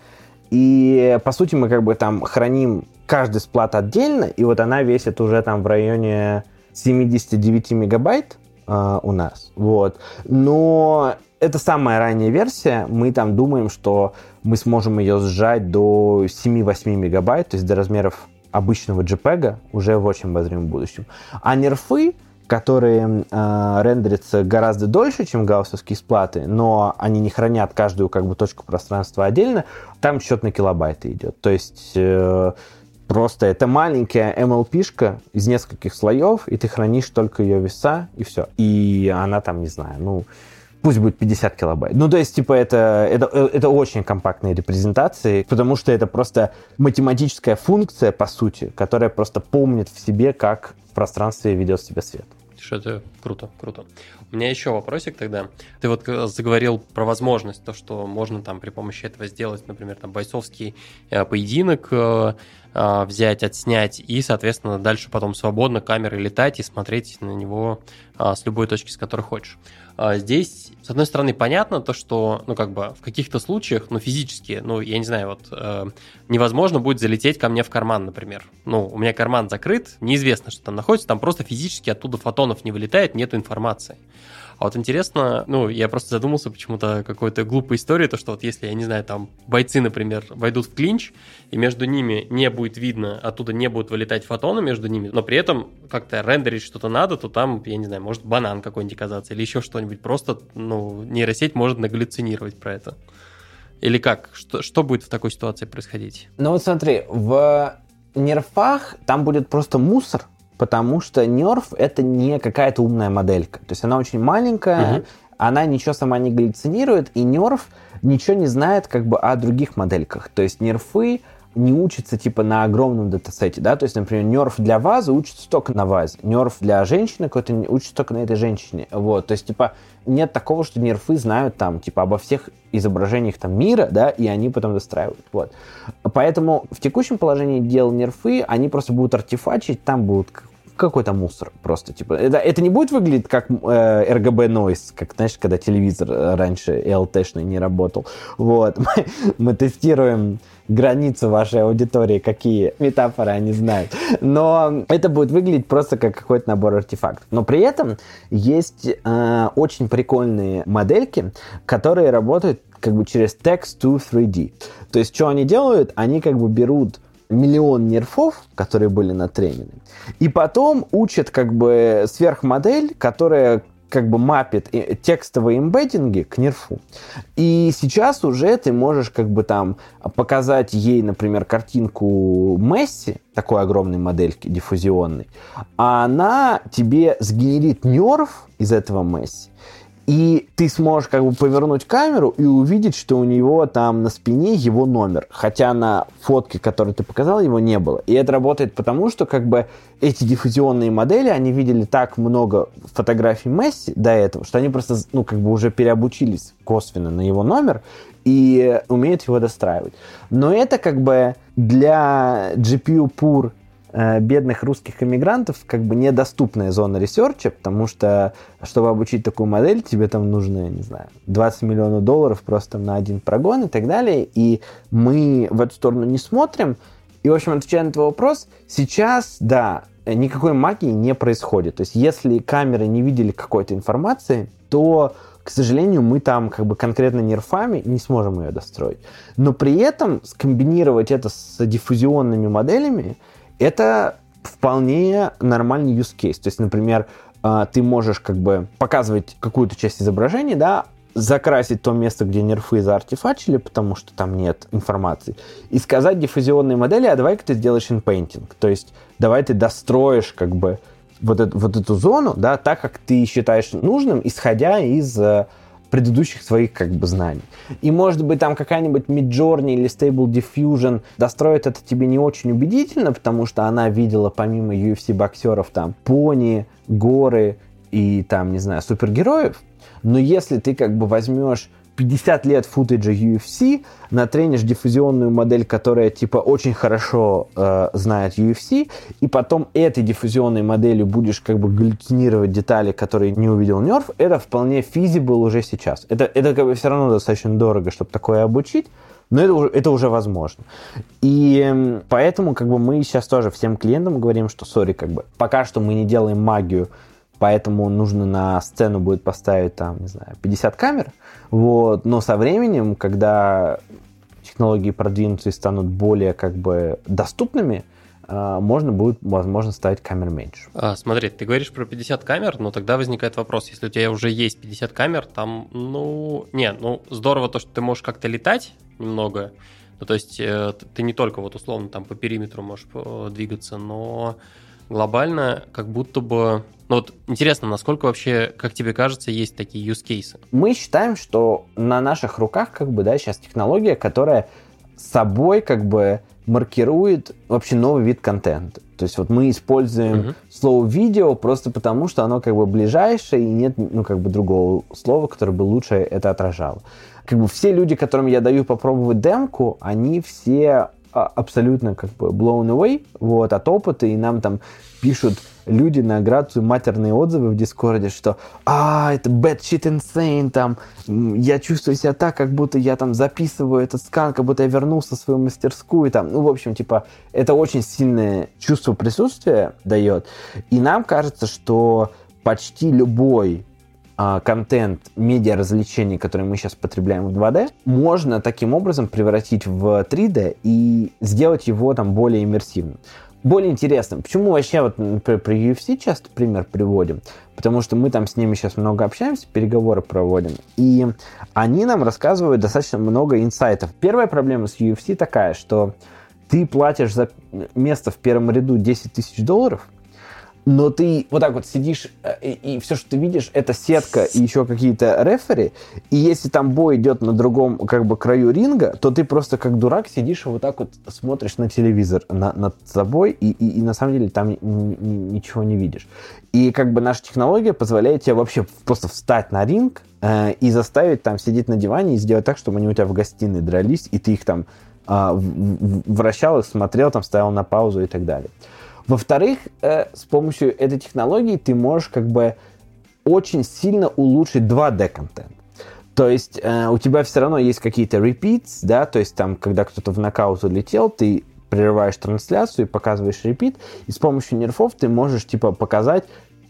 И, по сути, мы как бы там храним каждый сплат отдельно, и вот она весит уже там в районе 79 мегабайт э, у нас. Вот. Но это самая ранняя версия. Мы там думаем, что мы сможем ее сжать до 7-8 мегабайт, то есть до размеров обычного JPEG уже в очень обозримом будущем. А нерфы, которые э, рендерятся гораздо дольше, чем гауссовские сплаты, но они не хранят каждую как бы точку пространства отдельно, там счет на килобайты идет. То есть э, Просто это маленькая MLP-шка из нескольких слоев, и ты хранишь только ее веса, и все. И она там, не знаю, ну, пусть будет 50 килобайт. Ну, то есть, типа, это, это, это очень компактные репрезентации, потому что это просто математическая функция, по сути, которая просто помнит в себе, как в пространстве ведет себя свет. Это круто, круто. У меня еще вопросик тогда. Ты вот э, заговорил про возможность, то, что можно там при помощи этого сделать, например, там бойцовский э, поединок, э, взять, отснять и, соответственно, дальше потом свободно камерой летать и смотреть на него а, с любой точки, с которой хочешь. А, здесь, с одной стороны, понятно то, что, ну, как бы в каких-то случаях, ну, физически, ну, я не знаю, вот э, невозможно будет залететь ко мне в карман, например. Ну, у меня карман закрыт, неизвестно, что там находится, там просто физически оттуда фотонов не вылетает, нет информации. А вот интересно, ну, я просто задумался почему-то какой-то глупой истории, то, что вот если, я не знаю, там бойцы, например, войдут в клинч, и между ними не будет видно, оттуда не будут вылетать фотоны между ними, но при этом как-то рендерить что-то надо, то там, я не знаю, может банан какой-нибудь оказаться или еще что-нибудь. Просто, ну, нейросеть может нагаллюцинировать про это. Или как? Что, что будет в такой ситуации происходить? Ну вот смотри, в нерфах там будет просто мусор, потому что Nerf это не какая-то умная моделька. То есть она очень маленькая, угу. она ничего сама не галлюцинирует, и Nerf ничего не знает как бы о других модельках. То есть нерфы не учится типа на огромном датасете, да, то есть, например, нерф для вазы учится только на вазе, нерф для женщины какой-то учится только на этой женщине, вот, то есть, типа, нет такого, что нерфы знают там, типа, обо всех изображениях там мира, да, и они потом достраивают, вот. Поэтому в текущем положении дел нерфы, они просто будут артефачить, там будут какой-то мусор просто, типа, это, это не будет выглядеть как э, RGB noise, как, знаешь, когда телевизор раньше LT-шный не работал, вот, (laughs) мы, мы тестируем границы вашей аудитории, какие метафоры они знают. Но это будет выглядеть просто как какой-то набор артефактов. Но при этом есть э, очень прикольные модельки, которые работают как бы через Text to 3D. То есть, что они делают? Они как бы берут миллион нерфов, которые были натренены, и потом учат как бы сверхмодель, которая как бы мапит текстовые эмбеддинги к нерфу. И сейчас уже ты можешь как бы там показать ей, например, картинку Месси, такой огромной модельки диффузионной, а она тебе сгенерит нерф из этого Месси, и ты сможешь как бы повернуть камеру и увидеть, что у него там на спине его номер. Хотя на фотке, которую ты показал, его не было. И это работает потому, что как бы эти диффузионные модели, они видели так много фотографий Месси до этого, что они просто, ну, как бы уже переобучились косвенно на его номер и умеют его достраивать. Но это как бы для GPU poor Э, бедных русских иммигрантов как бы недоступная зона research а, потому что, чтобы обучить такую модель, тебе там нужно, не знаю, 20 миллионов долларов просто на один прогон и так далее, и мы в эту сторону не смотрим. И, в общем, отвечая на твой вопрос, сейчас, да, никакой магии не происходит. То есть, если камеры не видели какой-то информации, то к сожалению, мы там как бы конкретно нерфами не сможем ее достроить. Но при этом скомбинировать это с диффузионными моделями это вполне нормальный use case. То есть, например, а, ты можешь как бы показывать какую-то часть изображения, да, закрасить то место, где нерфы заартифачили, потому что там нет информации, и сказать диффузионной модели, а давай-ка ты сделаешь инпейнтинг. То есть давай ты достроишь как бы вот, эту, вот эту зону, да, так, как ты считаешь нужным, исходя из э, предыдущих своих как бы знаний. И может быть там какая-нибудь Midjourney или Stable Diffusion достроит это тебе не очень убедительно, потому что она видела помимо UFC боксеров там пони, горы и там, не знаю, супергероев. Но если ты как бы возьмешь 50 лет футажа UFC, натренишь диффузионную модель, которая типа очень хорошо э, знает UFC, и потом этой диффузионной моделью будешь как бы галлюцинировать детали, которые не увидел нерв, это вполне feasible уже сейчас. Это, это как бы все равно достаточно дорого, чтобы такое обучить, но это уже, это уже возможно. И поэтому как бы мы сейчас тоже всем клиентам говорим, что, сори, как бы пока что мы не делаем магию поэтому нужно на сцену будет поставить там, не знаю, 50 камер, вот, но со временем, когда технологии продвинутся и станут более как бы доступными, а, можно будет, возможно, ставить камер меньше. А, смотри, ты говоришь про 50 камер, но тогда возникает вопрос, если у тебя уже есть 50 камер, там, ну, не, ну, здорово то, что ты можешь как-то летать немного, ну, то есть э, ты не только вот условно там по периметру можешь э, двигаться, но глобально как будто бы... Ну вот интересно, насколько вообще, как тебе кажется, есть такие use cases? Мы считаем, что на наших руках как бы, да, сейчас технология, которая собой как бы маркирует вообще новый вид контента. То есть вот мы используем uh-huh. слово видео просто потому, что оно как бы ближайшее, и нет ну как бы другого слова, которое бы лучше это отражало. Как бы все люди, которым я даю попробовать демку, они все абсолютно как бы blown away вот, от опыта, и нам там пишут люди на грацию матерные отзывы в Дискорде, что «А, это bad shit insane», там, «Я чувствую себя так, как будто я там записываю этот скан, как будто я вернулся в свою мастерскую», там, ну, в общем, типа, это очень сильное чувство присутствия дает, и нам кажется, что почти любой а, контент медиа развлечений, который мы сейчас потребляем в 2D, можно таким образом превратить в 3D и сделать его там более иммерсивным. Более интересным. Почему вообще вот, например, при UFC часто пример приводим? Потому что мы там с ними сейчас много общаемся, переговоры проводим. И они нам рассказывают достаточно много инсайтов. Первая проблема с UFC такая, что ты платишь за место в первом ряду 10 тысяч долларов, но ты вот так вот сидишь, э, и, и все, что ты видишь, это сетка и еще какие-то рефери, и если там бой идет на другом как бы краю ринга, то ты просто как дурак сидишь и вот так вот смотришь на телевизор на, над собой, и, и, и на самом деле там ничего не видишь. И как бы наша технология позволяет тебе вообще просто встать на ринг э, и заставить там сидеть на диване и сделать так, чтобы они у тебя в гостиной дрались, и ты их там э, вращал их, смотрел, там ставил на паузу и так далее. Во-вторых, э, с помощью этой технологии ты можешь как бы очень сильно улучшить 2D-контент. То есть э, у тебя все равно есть какие-то repeats, да, то есть там, когда кто-то в нокаут улетел, ты прерываешь трансляцию и показываешь репит, и с помощью нерфов ты можешь, типа, показать,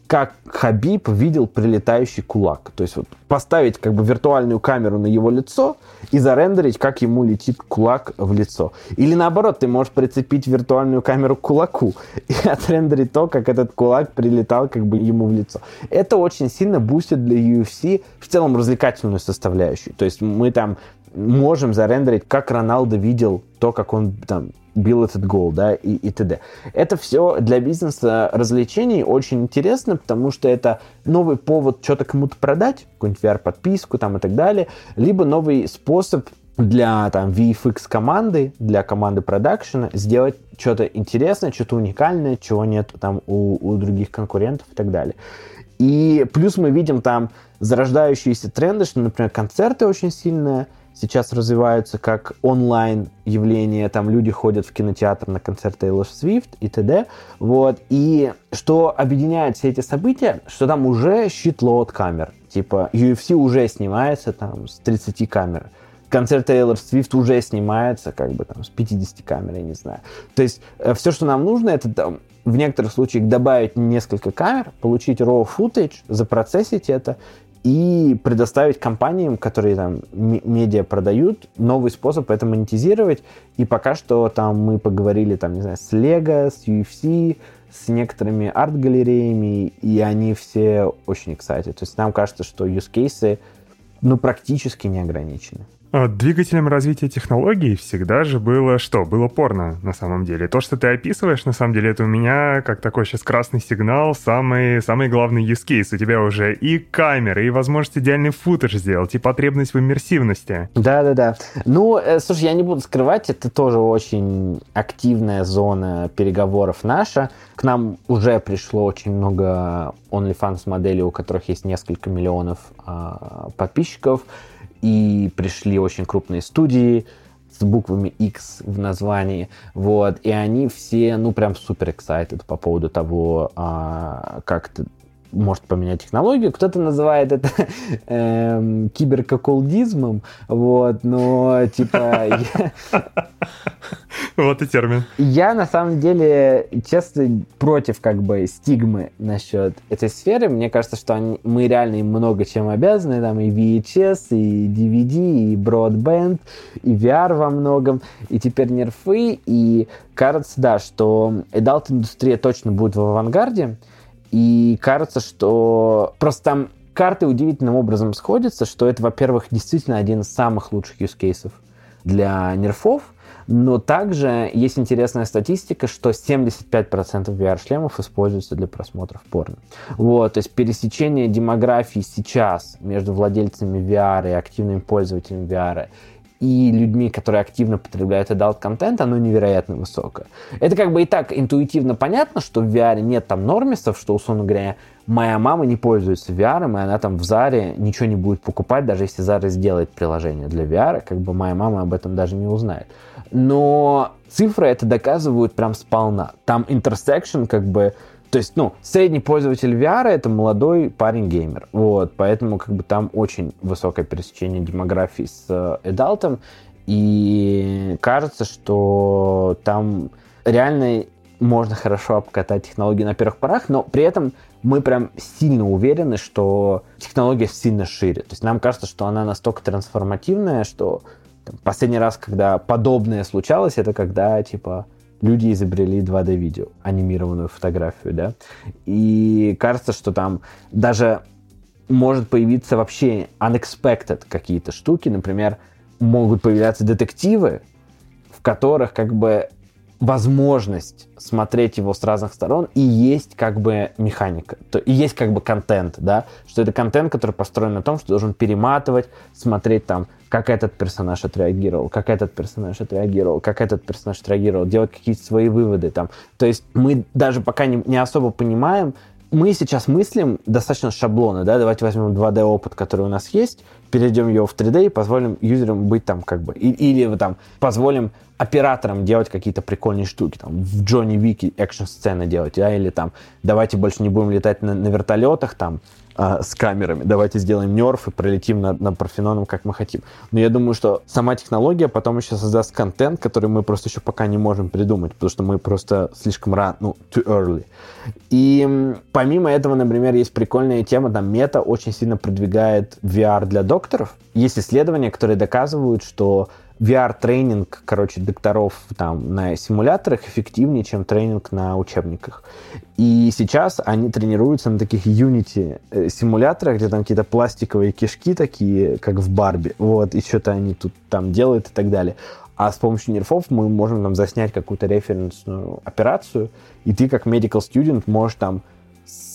как Хабиб видел прилетающий кулак. То есть вот поставить как бы виртуальную камеру на его лицо и зарендерить, как ему летит кулак в лицо. Или наоборот, ты можешь прицепить виртуальную камеру к кулаку и (laughs) отрендерить то, как этот кулак прилетал как бы ему в лицо. Это очень сильно бустит для UFC в целом развлекательную составляющую. То есть мы там можем зарендерить, как Роналдо видел то, как он там бил этот гол, да, и, и т.д. Это все для бизнеса развлечений очень интересно, потому что это новый повод что-то кому-то продать, какую-нибудь VR-подписку там и так далее, либо новый способ для там VFX команды, для команды продакшена сделать что-то интересное, что-то уникальное, чего нет там у, у других конкурентов и так далее. И плюс мы видим там зарождающиеся тренды, что, например, концерты очень сильные сейчас развиваются как онлайн явление, там люди ходят в кинотеатр на концерт Тейлор Свифт и т.д. Вот. И что объединяет все эти события, что там уже щитлоуд камер. Типа UFC уже снимается там с 30 камер. Концерт Тейлор Свифт уже снимается как бы там с 50 камер, я не знаю. То есть э, все, что нам нужно, это там, в некоторых случаях добавить несколько камер, получить raw footage, запроцессить это и предоставить компаниям, которые там медиа продают, новый способ это монетизировать. И пока что там мы поговорили там, не знаю, с Lego, с UFC, с некоторыми арт-галереями, и они все очень excited. То есть нам кажется, что use cases ну, практически не ограничены. А двигателем развития технологий всегда же было что? Было порно, на самом деле. То, что ты описываешь, на самом деле, это у меня, как такой сейчас красный сигнал, самый, самый главный use case. У тебя уже и камеры, и возможность идеальный footage сделать, и потребность в иммерсивности. Да-да-да. Ну, э, слушай, я не буду скрывать, это тоже очень активная зона переговоров наша. К нам уже пришло очень много OnlyFans моделей, у которых есть несколько миллионов э, подписчиков и пришли очень крупные студии с буквами X в названии, вот, и они все, ну, прям супер excited по поводу того, а, как может поменять технологию. Кто-то называет это (laughs) эм, киберкокулдизмом, вот, но типа... Вот и термин. Я на самом деле честно против как бы стигмы насчет этой сферы. Мне кажется, что мы реально им много чем обязаны. Там и VHS, и DVD, и Broadband, и VR во многом, и теперь нерфы. И кажется, да, что adult-индустрия точно будет в авангарде. И кажется, что просто там карты удивительным образом сходятся, что это, во-первых, действительно один из самых лучших cases для нерфов, но также есть интересная статистика, что 75% VR-шлемов используются для просмотров порно. Вот, то есть пересечение демографии сейчас между владельцами VR и активными пользователями VR и людьми, которые активно потребляют adult контент, оно невероятно высокое. Это как бы и так интуитивно понятно, что в VR нет там нормисов, что, условно говоря, моя мама не пользуется VR, и она там в Заре ничего не будет покупать, даже если Зара сделает приложение для VR, как бы моя мама об этом даже не узнает. Но цифры это доказывают прям сполна. Там intersection как бы то есть, ну, средний пользователь VR это молодой парень-геймер. Вот, поэтому как бы там очень высокое пересечение демографии с эдалтом. И кажется, что там реально можно хорошо обкатать технологии на первых порах, но при этом мы прям сильно уверены, что технология сильно шире. То есть нам кажется, что она настолько трансформативная, что там, последний раз, когда подобное случалось, это когда, типа, люди изобрели 2D-видео, анимированную фотографию, да, и кажется, что там даже может появиться вообще unexpected какие-то штуки, например, могут появляться детективы, в которых как бы возможность смотреть его с разных сторон, и есть как бы механика, то, и есть как бы контент, да, что это контент, который построен на том, что должен перематывать, смотреть там, как этот персонаж отреагировал, как этот персонаж отреагировал, как этот персонаж отреагировал, делать какие-то свои выводы там. То есть мы даже пока не, не особо понимаем, мы сейчас мыслим достаточно шаблона, да, давайте возьмем 2D опыт, который у нас есть, перейдем его в 3D и позволим юзерам быть там как бы, и, или там позволим операторам делать какие-то прикольные штуки, там в Джонни Вики экшн-сцены делать, да, или там давайте больше не будем летать на, на вертолетах, там, а, с камерами. Давайте сделаем нерф и пролетим над, над Парфеноном, как мы хотим. Но я думаю, что сама технология потом еще создаст контент, который мы просто еще пока не можем придумать, потому что мы просто слишком рано, ну, too early. И помимо этого, например, есть прикольная тема, там, мета очень сильно продвигает VR для докторов. Есть исследования, которые доказывают, что VR-тренинг, короче, докторов там на симуляторах эффективнее, чем тренинг на учебниках. И сейчас они тренируются на таких Unity э, где там какие-то пластиковые кишки такие, как в Барби, вот, и что-то они тут там делают и так далее. А с помощью нерфов мы можем там заснять какую-то референсную операцию, и ты как medical student можешь там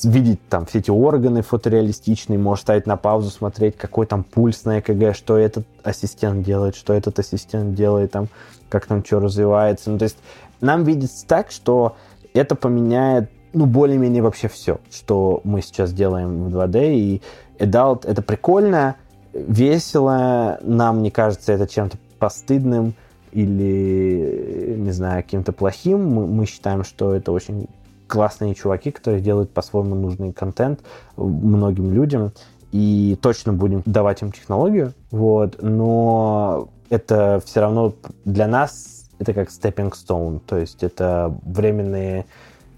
видеть там все эти органы фотореалистичные, можешь ставить на паузу, смотреть, какой там пульс на ЭКГ, что этот ассистент делает, что этот ассистент делает, там, как там что развивается. Ну, то есть нам видится так, что это поменяет ну, более-менее вообще все, что мы сейчас делаем в 2D, и Adult — это прикольно, весело, нам не кажется это чем-то постыдным или, не знаю, каким-то плохим. Мы, мы считаем, что это очень классные чуваки, которые делают по-своему нужный контент многим людям, и точно будем давать им технологию, вот, но это все равно для нас это как stepping stone, то есть это временный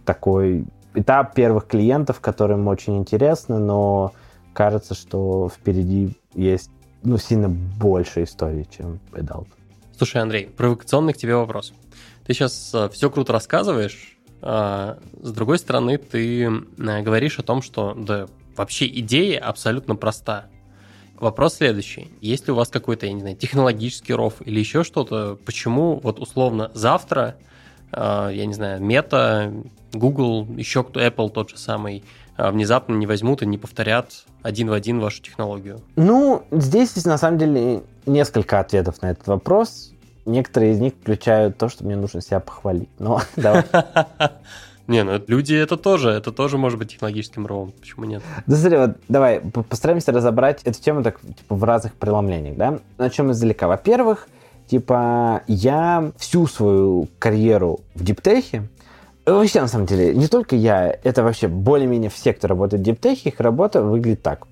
такой этап первых клиентов, которым очень интересно, но кажется, что впереди есть ну, сильно больше историй, чем Adult. Слушай, Андрей, провокационный к тебе вопрос. Ты сейчас э, все круто рассказываешь, с другой стороны, ты э, говоришь о том, что да, вообще идея абсолютно проста. Вопрос следующий. Есть ли у вас какой-то, я не знаю, технологический ров или еще что-то? Почему вот условно завтра, а, я не знаю, Мета, Google, еще кто, Apple тот же самый, а, внезапно не возьмут и не повторят один в один вашу технологию? Ну, здесь на самом деле несколько ответов на этот вопрос. Некоторые из них включают то, что мне нужно себя похвалить. Но (laughs) давай. (laughs) Не, ну люди это тоже, это тоже может быть технологическим ровом, почему нет? Да смотри, вот давай постараемся разобрать эту тему так типа в разных преломлениях, да? Начнем издалека. Во-первых, типа я всю свою карьеру в диптехе Вообще, на самом деле, не только я, это вообще более-менее все, кто работает в deep tech е, их работа выглядит так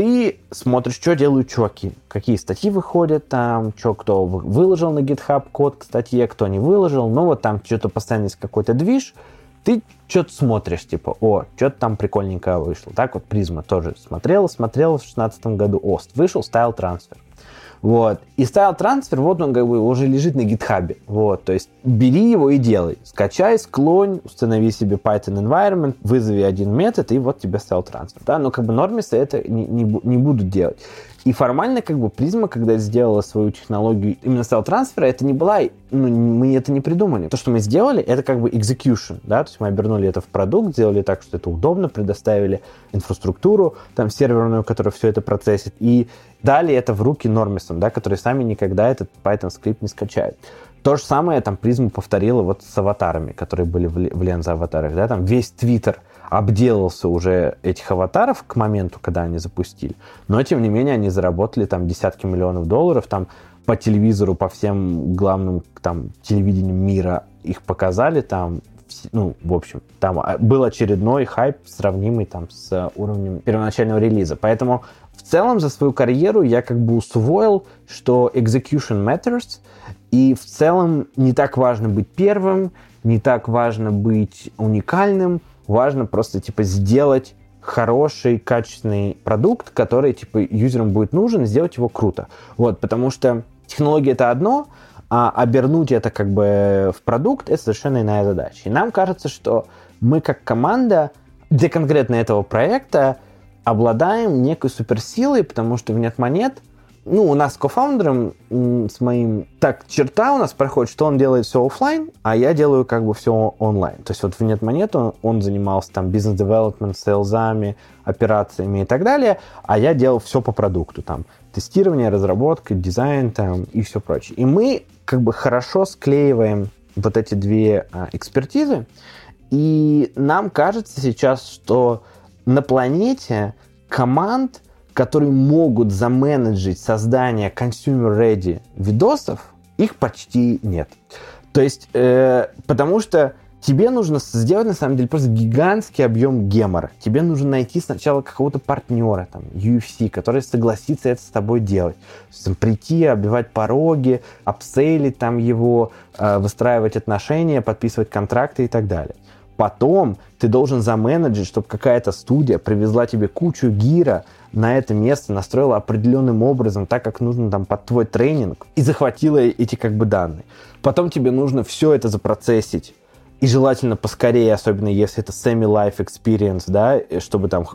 ты смотришь, что делают чуваки, какие статьи выходят там, что кто выложил на GitHub код к статье, кто не выложил, ну вот там что-то постоянно есть какой-то движ, ты что-то смотришь, типа, о, что-то там прикольненько вышло. Так вот Призма тоже смотрела, смотрела в 2016 году, вот вышел style transfer. Вот. И style transfer, вот он как бы уже лежит на GitHub е. Вот. То есть бери его и делай. Скачай, склонь, установи себе Python environment, вызови один метод, и вот тебе style transfer. Да? Но как бы нормисы это не, не, не будут делать. И формально как бы призма, когда сделала свою технологию именно style transfer а, это не была, ну, мы это не придумали. То, что мы сделали, это как бы execution, да, то есть мы обернули это в продукт, сделали так, что это удобно, предоставили инфраструктуру, там, серверную, которая все это процессит, и дали это в руки нормисам, да, которые сами никогда этот Python скрипт не скачают. То же самое там призма повторила вот с аватарами, которые были в, в Lensa аватарах, да, там весь твиттер обделался уже этих аватаров к моменту, когда они запустили, но тем не менее они заработали там десятки миллионов долларов, там по телевизору, по всем главным там телевидениям мира их показали, там ну, в общем, там а, был очередной хайп, сравнимый там с уровнем первоначального релиза. Поэтому в целом за свою карьеру я как бы усвоил, что execution matters, и в целом не так важно быть первым, не так важно быть уникальным, важно просто типа сделать хороший, качественный продукт, который типа юзерам будет нужен, сделать его круто. Вот, потому что технология это одно, а обернуть это как бы в продукт это совершенно иная задача. И нам кажется, что мы как команда для конкретно этого проекта обладаем некой суперсилой, потому что в нет монет ну, у нас с кофаундером, с моим, так, черта у нас проходит, что он делает все офлайн, а я делаю как бы все онлайн. То есть вот в нет монет он, он занимался там бизнес-девелопмент, сейлзами, операциями и так далее, а я делал все по продукту, там, тестирование, разработка, дизайн там и все прочее. И мы как бы хорошо склеиваем вот эти две а, экспертизы, и нам кажется сейчас, что на планете команд, которые могут заменеджить создание consumer-ready видосов, их почти нет. То есть, э, потому что тебе нужно сделать, на самом деле, просто гигантский объем гемора. Тебе нужно найти сначала какого-то партнера, там, UFC, который согласится это с тобой делать. То есть, там, прийти, оббивать пороги, апсейлить там его, э, выстраивать отношения, подписывать контракты и так далее. Потом ты должен заменеджить, чтобы какая-то студия привезла тебе кучу гира на это место, настроила определенным образом, так как нужно там под твой тренинг, и захватила эти как бы данные. Потом тебе нужно все это запроцессить, и желательно поскорее, особенно если это semi-life experience, да, чтобы там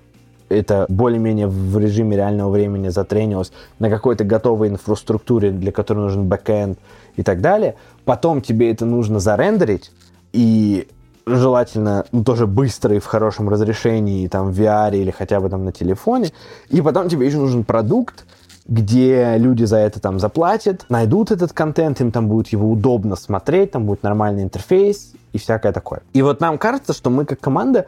это более-менее в режиме реального времени затренилось на какой-то готовой инфраструктуре, для которой нужен бэкэнд и так далее. Потом тебе это нужно зарендерить, и желательно ну, тоже быстро в хорошем разрешении, там, в VR или хотя бы там на телефоне. И потом тебе еще нужен продукт, где люди за это там заплатят, найдут этот контент, им там будет его удобно смотреть, там будет нормальный интерфейс и всякое такое. И вот нам кажется, что мы как команда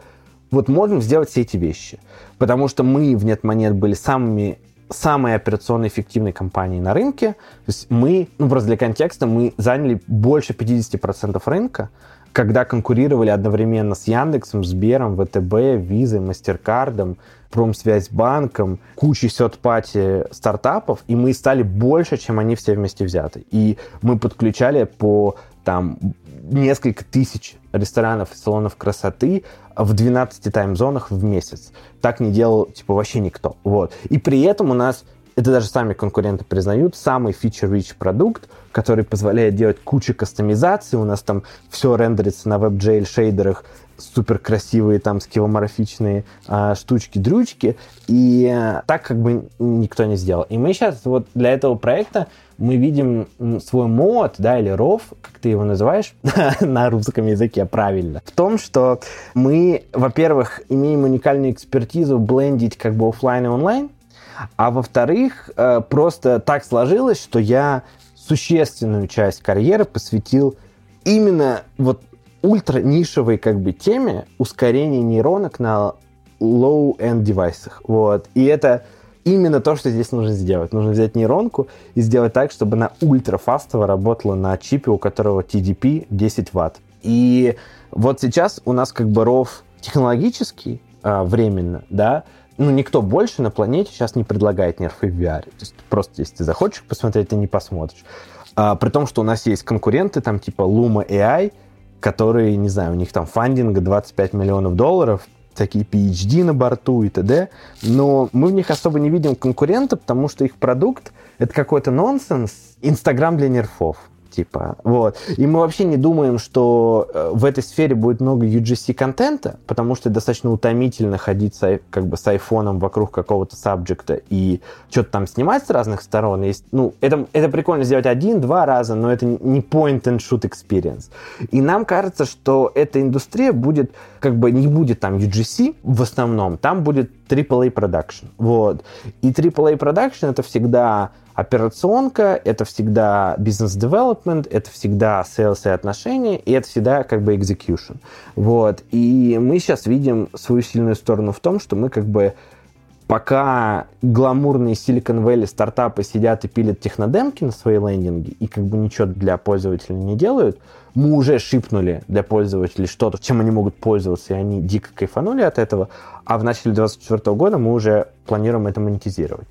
вот можем сделать все эти вещи. Потому что мы в NetMonет были самыми самой операционно эффективной компанией на рынке. То есть мы, ну просто для контекста, мы заняли больше 50% рынка, когда конкурировали одновременно с Яндексом, Сбером, ВТБ, Визой, Мастеркардом, Промсвязьбанком, кучей сетпати стартапов, и мы стали больше, чем они все вместе взяты. И мы подключали по там несколько тысяч ресторанов и салонов красоты в 12 таймзонах в месяц. Так не делал, типа, вообще никто. Вот. И при этом у нас это даже сами конкуренты признают, самый feature-rich продукт, который позволяет делать кучу кастомизаций. У нас там все рендерится на WebGL шейдерах, супер красивые там скилломорфичные а, штучки-дрючки. И а, так как бы никто не сделал. И мы сейчас вот для этого проекта мы видим свой мод, да, или ров, как ты его называешь (laughs) на русском языке правильно, в том, что мы, во-первых, имеем уникальную экспертизу блендить как бы офлайн и онлайн, а во-вторых, э, просто так сложилось, что я существенную часть карьеры посвятил именно вот ультра нишевой как бы теме ускорения нейронок на low-end девайсах. Вот. И это именно то, что здесь нужно сделать. Нужно взять нейронку и сделать так, чтобы она ультрафастово работала на чипе, у которого TDP 10 ватт. И вот сейчас у нас как бы ров технологический, а, временно, да, ну, никто больше на планете сейчас не предлагает нерфы в VR. То есть просто если ты захочешь посмотреть, ты не посмотришь. А, при том, что у нас есть конкуренты, там типа Luma AI, которые, не знаю, у них там фандинг 25 миллионов долларов, такие PhD на борту и т.д. Но мы в них особо не видим конкурента, потому что их продукт — это какой-то нонсенс, Инстаграм для нерфов типа, вот. И мы вообще не думаем, что э, в этой сфере будет много UGC-контента, потому что достаточно утомительно ходить с, как бы с айфоном вокруг какого-то сабжекта и что-то там снимать с разных сторон. Есть, ну, это, это прикольно сделать один-два раза, но это не point-and-shoot experience. И нам кажется, что эта индустрия будет, как бы, не будет там UGC в основном, там будет AAA production. Вот. И AAA production это всегда операционка, это всегда бизнес-девелопмент, это всегда sales и отношения, и это всегда как бы execution. Вот. И мы сейчас видим свою сильную сторону в том, что мы как бы пока гламурные Silicon Valley стартапы сидят и пилят технодемки на свои лендинги и как бы ничего для пользователей не делают, мы уже шипнули для пользователей что-то, чем они могут пользоваться, и они дико кайфанули от этого, а в начале 2024 года мы уже планируем это монетизировать.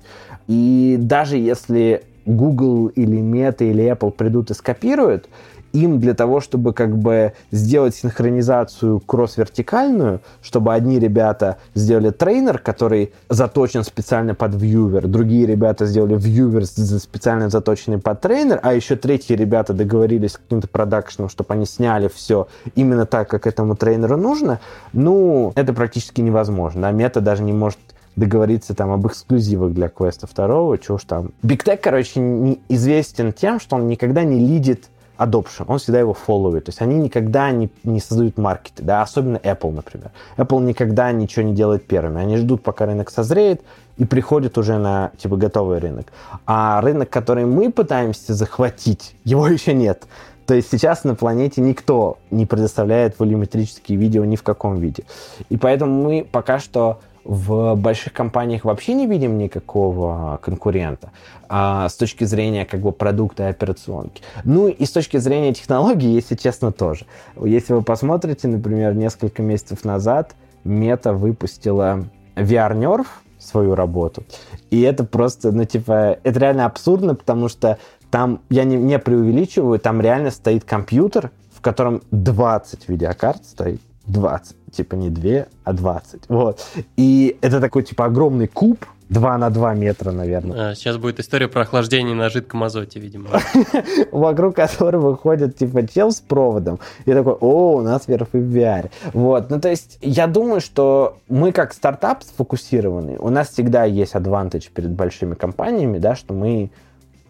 И даже если Google или Meta или Apple придут и скопируют, им для того, чтобы как бы сделать синхронизацию кросс-вертикальную, чтобы одни ребята сделали трейнер, который заточен специально под вьювер, другие ребята сделали вьювер специально заточенный под трейнер, а еще третьи ребята договорились с каким-то продакшеном, чтобы они сняли все именно так, как этому трейнеру нужно, ну, это практически невозможно. А мета даже не может договориться там об эксклюзивах для квеста второго, чего уж там. Big Tech, короче, известен тем, что он никогда не лидит adoption, он всегда его фолловит. То есть они никогда не, не создают маркеты, да, особенно Apple, например. Apple никогда ничего не делает первыми. Они ждут, пока рынок созреет, и приходят уже на, типа, готовый рынок. А рынок, который мы пытаемся захватить, его еще нет. То есть сейчас на планете никто не предоставляет волюметрические видео ни в каком виде. И поэтому мы пока что в больших компаниях вообще не видим никакого конкурента а, с точки зрения как бы продукта и операционки. Ну и с точки зрения технологий, если честно, тоже. Если вы посмотрите, например, несколько месяцев назад Мета выпустила VR-Nerf, свою работу. И это просто, ну, типа, это реально абсурдно, потому что там, я не, не преувеличиваю, там реально стоит компьютер, в котором 20 видеокарт стоит. 20. Типа не 2, а 20. Вот. И это такой, типа, огромный куб, 2 на 2 метра, наверное. А, сейчас будет история про охлаждение на жидком азоте, видимо. (laughs) Вокруг которого ходит, типа, чел с проводом. И такой, о, у нас верх и VR. Вот, ну, то есть, я думаю, что мы как стартап сфокусированы, у нас всегда есть адвантаж перед большими компаниями, да, что мы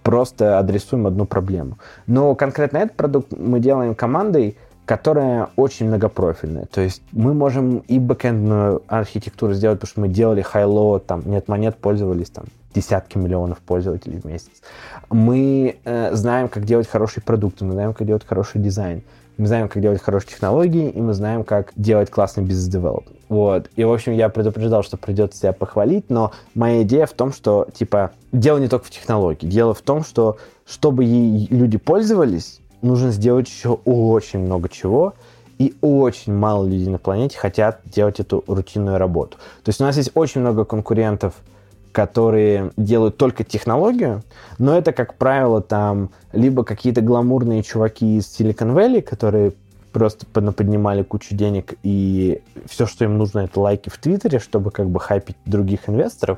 просто адресуем одну проблему. Но конкретно этот продукт мы делаем командой, которая очень многопрофильная. То есть мы можем и бэкэндную архитектуру сделать, потому что мы делали хайло, там нет монет, пользовались там десятки миллионов пользователей в месяц. Мы э, знаем, как делать хорошие продукты, мы знаем, как делать хороший дизайн, мы знаем, как делать хорошие технологии, и мы знаем, как делать классный бизнес-девелопмент. Вот. И, в общем, я предупреждал, что придется себя похвалить, но моя идея в том, что, типа, дело не только в технологии, дело в том, что чтобы люди пользовались, нужно сделать еще очень много чего, и очень мало людей на планете хотят делать эту рутинную работу. То есть у нас есть очень много конкурентов, которые делают только технологию, но это, как правило, там либо какие-то гламурные чуваки из Silicon Valley, которые просто поднимали кучу денег, и все, что им нужно, это лайки в Твиттере, чтобы как бы хайпить других инвесторов,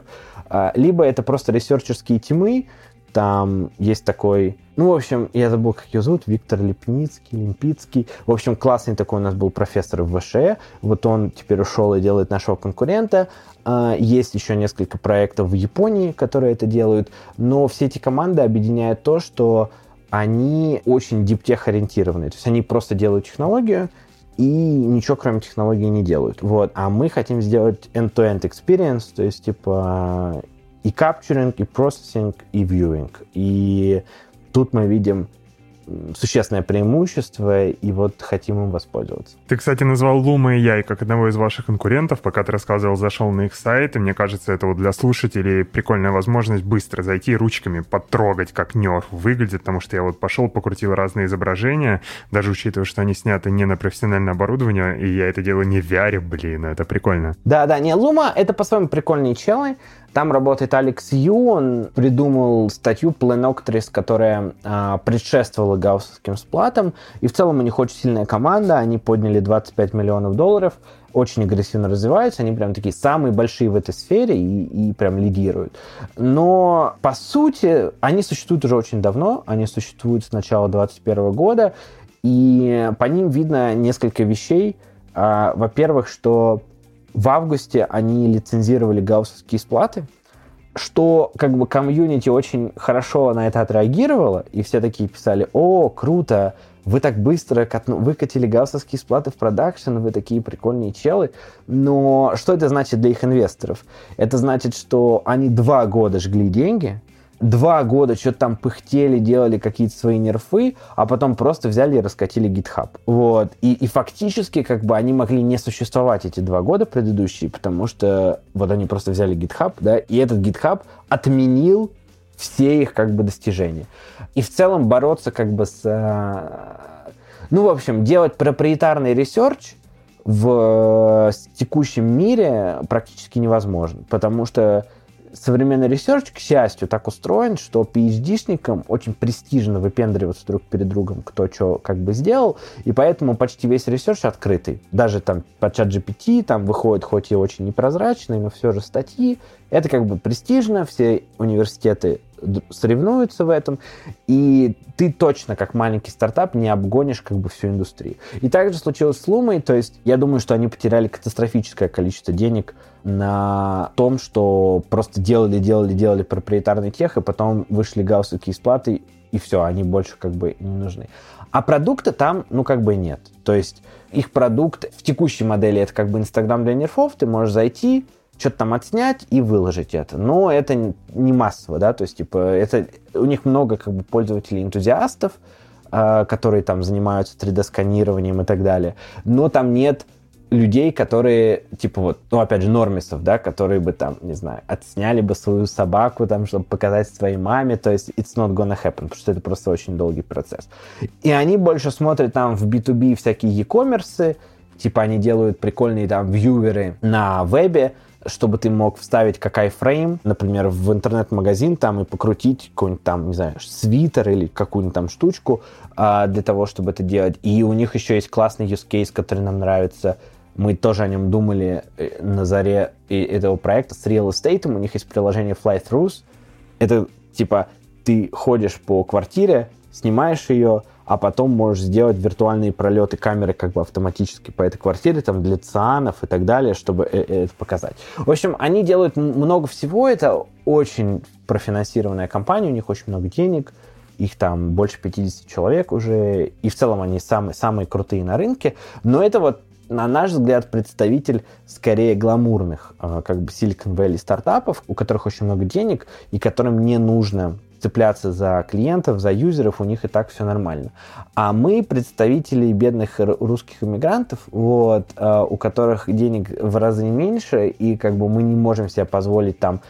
а, либо это просто ресерчерские тимы, там есть такой, ну, в общем, я забыл, как его зовут, Виктор Лепницкий, Лимпицкий. В общем, классный такой у нас был профессор в ВШЭ. Вот он теперь ушел и делает нашего конкурента. А, есть еще несколько проектов в Японии, которые это делают. Но все эти команды объединяют то, что они очень диптех ориентированы. То есть они просто делают технологию, и ничего кроме технологии не делают. Вот. А мы хотим сделать end-to-end experience, то есть типа и capturing, и processing, и viewing. И тут мы видим существенное преимущество, и вот хотим им воспользоваться. Ты, кстати, назвал Luma и Яй как одного из ваших конкурентов, пока ты рассказывал, зашел на их сайт, и мне кажется, это вот для слушателей прикольная возможность быстро зайти ручками, потрогать, как нерв выглядит, потому что я вот пошел, покрутил разные изображения, даже учитывая, что они сняты не на профессиональное оборудование, и я это делаю не в VR, блин, это прикольно. Да-да, не, Luma — это по-своему прикольные челы, там работает Алекс Ю, он придумал статью Planoctris, которая а, предшествовала гауссовским сплатам, и в целом у них очень сильная команда, они подняли 25 миллионов долларов, очень агрессивно развиваются, они прям такие самые большие в этой сфере и, и прям лидируют. Но, по сути, они существуют уже очень давно, они существуют с начала 2021 года, и по ним видно несколько вещей. А, во-первых, что в августе они лицензировали гауссовские сплаты, что как бы комьюнити очень хорошо на это отреагировало, и все такие писали, о, круто, вы так быстро выкатили гауссовские сплаты в продакшн, вы такие прикольные челы. Но что это значит для их инвесторов? Это значит, что они два года жгли деньги, два года что-то там пыхтели, делали какие-то свои нерфы, а потом просто взяли и раскатили GitHub. Вот. И, и фактически как бы они могли не существовать эти два года предыдущие, потому что вот они просто взяли GitHub, да, и этот GitHub отменил все их как бы достижения. И в целом бороться как бы с... Э, ну, в общем, делать проприетарный ресерч в текущем мире практически невозможно, потому что современный ресерч, к счастью, так устроен, что PhD -шникам очень престижно выпендриваться друг перед другом, кто что как бы сделал, и поэтому почти весь ресерч открытый. Даже там по ChatGPT там выходит хоть и очень непрозрачный, но все же статьи. Это как бы престижно, все университеты соревнуются в этом, и ты точно, как маленький стартап, не обгонишь как бы всю индустрию. И также случилось с Лумой, то есть я думаю, что они потеряли катастрофическое количество денег на том, что просто делали, делали, делали проприетарный тех, и потом вышли гауссовские сплаты, и все, они больше как бы не нужны. А продукта там, ну, как бы нет. То есть их продукт в текущей модели это как бы Инстаграм для нерфов, ты можешь зайти, что-то там отснять и выложить это. Но это не массово, да, то есть, типа, это у них много как бы пользователей-энтузиастов, э, которые там занимаются 3D-сканированием и так далее, но там нет людей, которые, типа вот, ну, опять же, нормисов, да, которые бы там, не знаю, отсняли бы свою собаку там, чтобы показать своей маме, то есть it's not gonna happen, потому что это просто очень долгий процесс. И они больше смотрят там в B2B всякие e-commerce, типа они делают прикольные там вьюверы на вебе, чтобы ты мог вставить как iframe, например, в интернет-магазин там и покрутить какой-нибудь там, не знаю, свитер или какую-нибудь там штучку а, для того, чтобы это делать. И у них еще есть классный use case, который нам нравится, мы тоже о нем думали э, на заре этого проекта с real estate. У них есть приложение Fly-Throughs. Это типа ты ходишь по квартире, снимаешь ее, а потом можешь сделать виртуальные пролеты камеры как бы автоматически по этой квартире, там, для цианов и так далее, чтобы э, э, это показать. В общем, они делают много всего, это очень профинансированная компания, у них очень много денег, их там больше 50 человек уже, и в целом они самые, самые крутые на рынке, но это вот на наш взгляд, представитель скорее гламурных, а, как бы Silicon Valley стартапов, у которых очень много денег и которым не нужно цепляться за клиентов, за юзеров, у них и так все нормально. А мы представители бедных русских иммигрантов, вот, а, у которых денег в разы меньше, и как бы мы не можем себе позволить там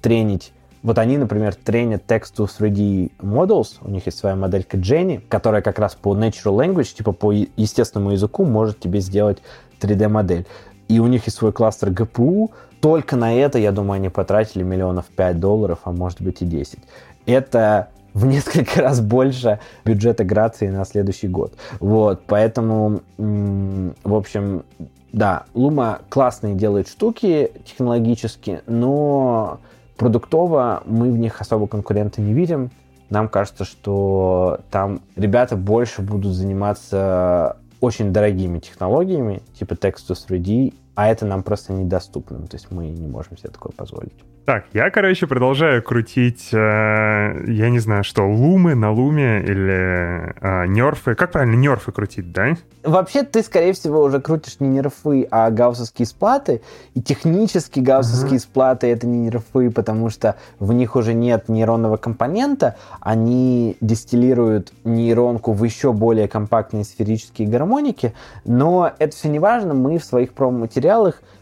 тренить вот они, например, тренят text to 3D models, у них есть своя моделька Jenny, которая как раз по natural language, типа по естественному языку, может тебе сделать 3D-модель. И у них есть свой кластер GPU. Только на это, я думаю, они потратили миллионов 5 долларов, а может быть и 10. Это в несколько раз больше бюджета Грации на следующий год. Вот, поэтому, в общем, да, Лума классные делает штуки технологически, но Продуктово мы в них особо конкурента не видим. Нам кажется, что там ребята больше будут заниматься очень дорогими технологиями, типа Textus 3D, а это нам просто недоступно. То есть мы не можем себе такое позволить. Так, я, короче, продолжаю крутить, э, я не знаю, что, лумы на луме или э, нерфы. Как правильно нерфы крутить, да? Вообще, ты, скорее всего, уже крутишь не нерфы, а гауссовские сплаты. И технически гауссовские uh-huh. сплаты — это не нерфы, потому что в них уже нет нейронного компонента. Они дистиллируют нейронку в еще более компактные сферические гармоники. Но это все не важно. Мы в своих промо-материалах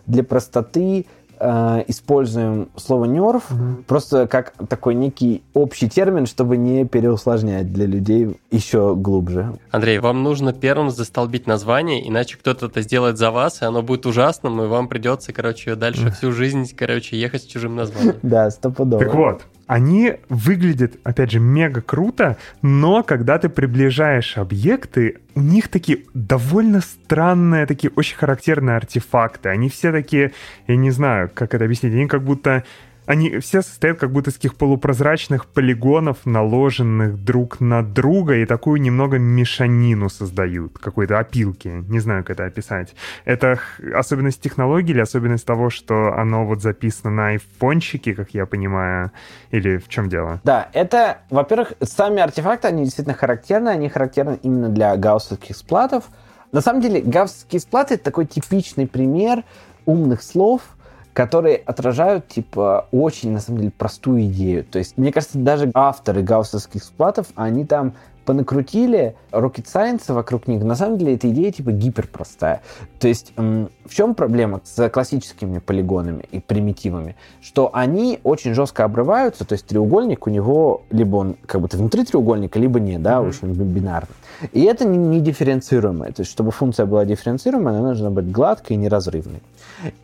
для простоты э, используем слово нерв угу. просто как такой некий общий термин, чтобы не переусложнять для людей еще глубже. Андрей, вам нужно первым застолбить название, иначе кто-то это сделает за вас, и оно будет ужасным, и вам придется, короче, дальше всю жизнь, короче, ехать с чужим названием. Да, стопудово. Так вот, они выглядят, опять же, мега круто, но когда ты приближаешь объекты, у них такие довольно странные, такие очень характерные артефакты. Они все такие, я не знаю, как это объяснить, они как будто они все состоят как будто из таких полупрозрачных полигонов, наложенных друг на друга, и такую немного мешанину создают, какой-то опилки. Не знаю, как это описать. Это особенность технологии или особенность того, что оно вот записано на айфончике, как я понимаю, или в чем дело? Да, это, во-первых, сами артефакты, они действительно характерны, они характерны именно для гауссовских сплатов. На самом деле, гауссовские сплаты — это такой типичный пример умных слов — которые отражают, типа, очень, на самом деле, простую идею. То есть, мне кажется, даже авторы гауссовских сплатов, они там понакрутили rocket science вокруг них. На самом деле, эта идея, типа, гиперпростая. То есть, в чем проблема с классическими полигонами и примитивами? Что они очень жестко обрываются, то есть треугольник у него либо он как будто внутри треугольника, либо нет, да, mm-hmm. очень бинарный. И это не, не дифференцируемое. То есть, чтобы функция была дифференцируемая, она должна быть гладкой и неразрывной.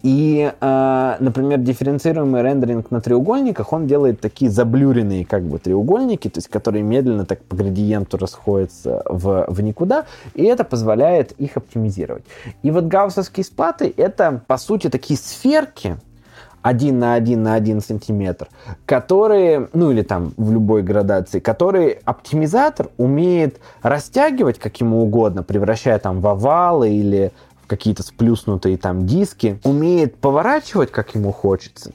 И, э, например, дифференцируемый рендеринг на треугольниках, он делает такие заблюренные как бы треугольники, то есть которые медленно так по градиенту расходятся в, в никуда, и это позволяет их оптимизировать. И вот гауссовские сплаты — это, по сути, такие сферки, 1 на 1 на 1 сантиметр, которые, ну или там в любой градации, который оптимизатор умеет растягивать как ему угодно, превращая там в овалы или какие-то сплюснутые там диски, умеет поворачивать как ему хочется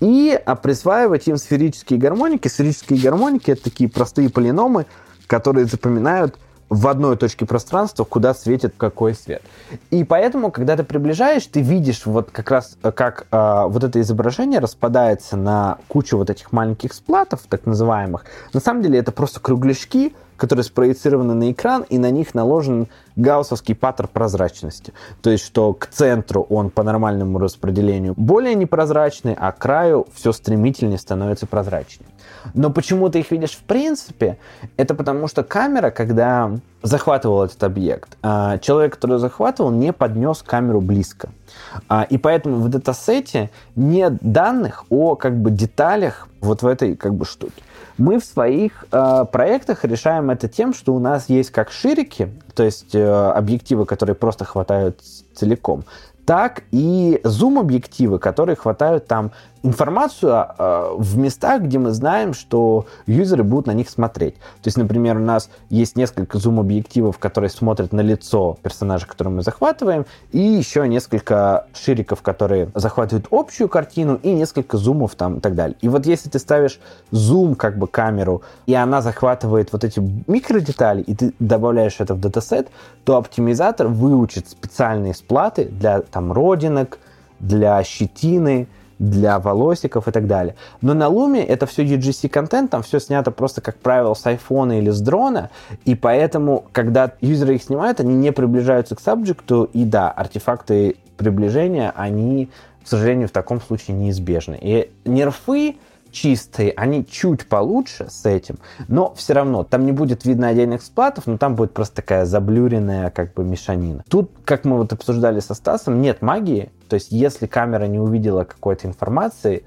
и присваивать им сферические гармоники. Сферические гармоники это такие простые полиномы, которые запоминают в одной точке пространства, куда светит какой свет. И поэтому, когда ты приближаешь, ты видишь вот как раз, э, как э, вот это изображение распадается на кучу вот этих маленьких сплатов, так называемых. На самом деле это просто кругляшки, которые спроецированы на экран, и на них наложен гауссовский паттерн прозрачности. То есть, что к центру он по нормальному распределению более непрозрачный, а к краю все стремительнее становится прозрачнее. Но почему ты их видишь в принципе? Это потому что камера, когда захватывал этот объект, а, человек, который захватывал, не поднес камеру близко. А, и поэтому в датасете нет данных о как бы деталях вот в этой как бы штуке. Мы в своих э, проектах решаем это тем, что у нас есть как ширики, то есть э, объективы, которые просто хватают целиком, так и зум-объективы, которые хватают там информацию э, в местах, где мы знаем, что юзеры будут на них смотреть. То есть, например, у нас есть несколько зум-объективов, которые смотрят на лицо персонажа, которого мы захватываем, и еще несколько шириков, которые захватывают общую картину, и несколько зумов там и так далее. И вот если ты ставишь зум, как бы камеру, и она захватывает вот эти микродетали, и ты добавляешь это в датасет, то оптимизатор выучит специальные сплаты для там родинок, для щетины, для волосиков и так далее. Но на Луме это все UGC-контент, там все снято просто, как правило, с айфона или с дрона, и поэтому, когда юзеры их снимают, они не приближаются к сабжекту, и да, артефакты приближения, они, к сожалению, в таком случае неизбежны. И нерфы чистые, они чуть получше с этим, но все равно там не будет видно отдельных сплатов, но там будет просто такая заблюренная как бы мешанина. Тут, как мы вот обсуждали со Стасом, нет магии, то есть если камера не увидела какой-то информации,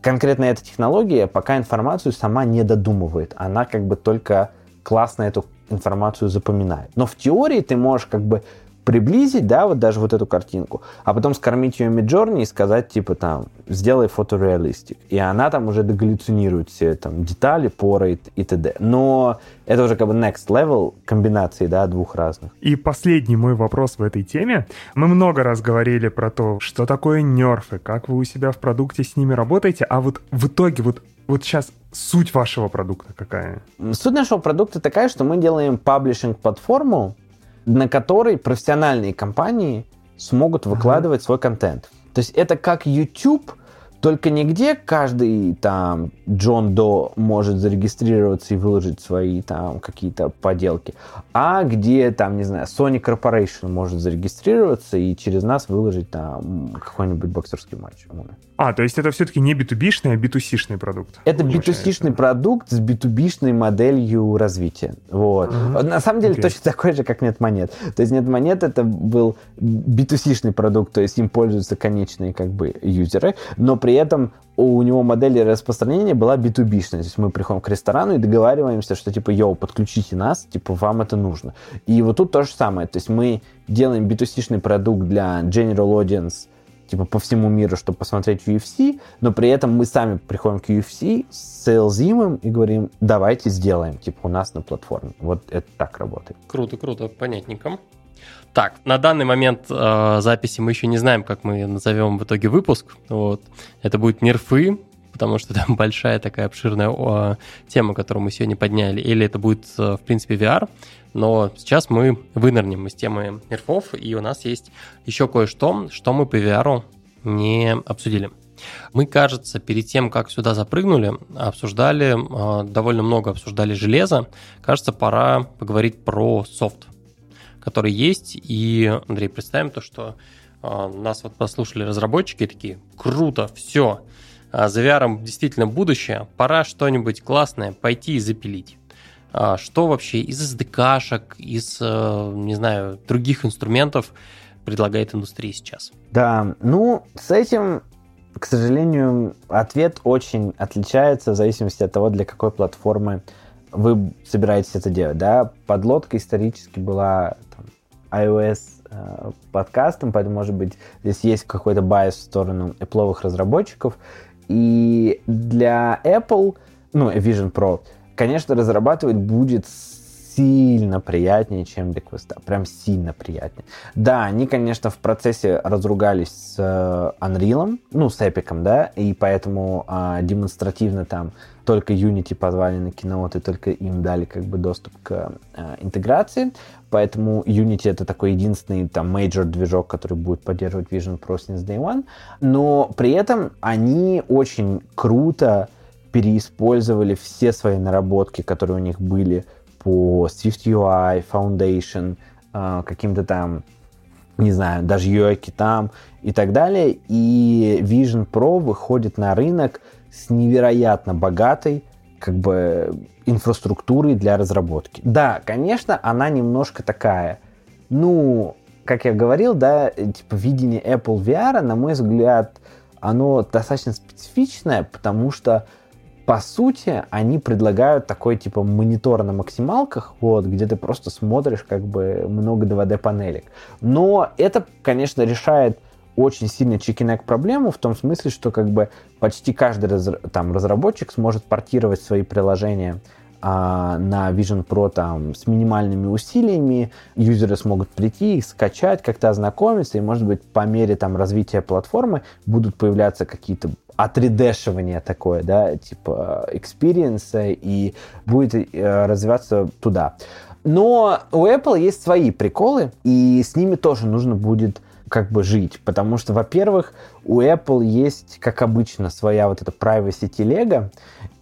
конкретно эта технология пока информацию сама не додумывает, она как бы только классно эту информацию запоминает. Но в теории ты можешь как бы приблизить, да, вот даже вот эту картинку, а потом скормить ее Midjourney и сказать, типа, там, сделай фотореалистик. И она там уже догаллюцинирует все там детали, поры и, и т.д. Но это уже как бы next level комбинации, да, двух разных. И последний мой вопрос в этой теме. Мы много раз говорили про то, что такое нерфы, как вы у себя в продукте с ними работаете, а вот в итоге вот вот сейчас суть вашего продукта какая? Суть нашего продукта такая, что мы делаем паблишинг-платформу, на которой профессиональные компании смогут выкладывать uh-huh. свой контент. То есть это как YouTube, только нигде каждый там Джон До может зарегистрироваться и выложить свои там какие-то поделки, а где там, не знаю, Sony Corporation может зарегистрироваться и через нас выложить там какой-нибудь боксерский матч. А, то есть это все-таки не B2B-шный, а B2C-шный продукт. Это B2C-шный продукт с B2B-шной моделью развития. Вот. Угу. На самом деле okay. точно такой же, как нет монет. То есть нет монет это был B2C-шный продукт, то есть им пользуются конечные как бы юзеры, но при этом у него модель распространения была B2B-шная. То есть мы приходим к ресторану и договариваемся, что типа, йоу, подключите нас, типа, вам это нужно. И вот тут то же самое. То есть мы делаем B2C-шный продукт для general audience, типа по всему миру, чтобы посмотреть UFC, но при этом мы сами приходим к UFC с сейлзимом и говорим, давайте сделаем, типа у нас на платформе. Вот это так работает. Круто, круто, понятненько. Так, на данный момент э, записи мы еще не знаем, как мы назовем в итоге выпуск. Вот. Это будет нерфы, потому что (laughs) там большая такая обширная о, тема, которую мы сегодня подняли. Или это будет, э, в принципе, VR. Но сейчас мы вынырнем из темы нерфов, и у нас есть еще кое-что, что мы по VR не обсудили. Мы, кажется, перед тем, как сюда запрыгнули, обсуждали, э, довольно много обсуждали железо. Кажется, пора поговорить про софт, который есть. И, Андрей, представим то, что э, нас вот послушали разработчики такие, круто, все, а, за VR действительно будущее, пора что-нибудь классное пойти и запилить. А, что вообще из SDK-шек, из, э, не знаю, других инструментов предлагает индустрия сейчас? Да, ну, с этим, к сожалению, ответ очень отличается в зависимости от того, для какой платформы вы собираетесь это делать. Да? Подлодка исторически была iOS э, подкастом, поэтому, может быть, здесь есть какой-то байс в сторону Apple разработчиков. И для Apple, ну, Vision Pro, конечно, разрабатывать будет сильно приятнее, чем для квеста. Прям сильно приятнее. Да, они, конечно, в процессе разругались с э, Unreal, ну, с Epic, да, и поэтому э, демонстративно там только Unity позвали на Keynote, и только им дали как бы доступ к э, интеграции. Поэтому Unity это такой единственный там major движок, который будет поддерживать Vision Pro since day one. Но при этом они очень круто переиспользовали все свои наработки, которые у них были по Swift UI, Foundation, э, каким-то там, не знаю, даже UI там и так далее. И Vision Pro выходит на рынок с невероятно богатой как бы инфраструктурой для разработки. Да, конечно, она немножко такая, ну, как я говорил, да, типа видение Apple VR, на мой взгляд, оно достаточно специфичное, потому что по сути, они предлагают такой типа монитор на максималках, вот, где ты просто смотришь как бы много 2D панелек. Но это, конечно, решает очень сильно чекинек проблему в том смысле, что как бы почти каждый раз, там, разработчик сможет портировать свои приложения а, на Vision Pro там, с минимальными усилиями. Юзеры смогут прийти, их скачать, как-то ознакомиться, и, может быть, по мере там, развития платформы будут появляться какие-то 3D-шные такие, да, типа experience а, и будет э, развиваться туда. Но у Apple есть свои приколы, и с ними тоже нужно будет как бы жить, потому что, во-первых, у Apple есть, как обычно, своя вот эта privacy телега,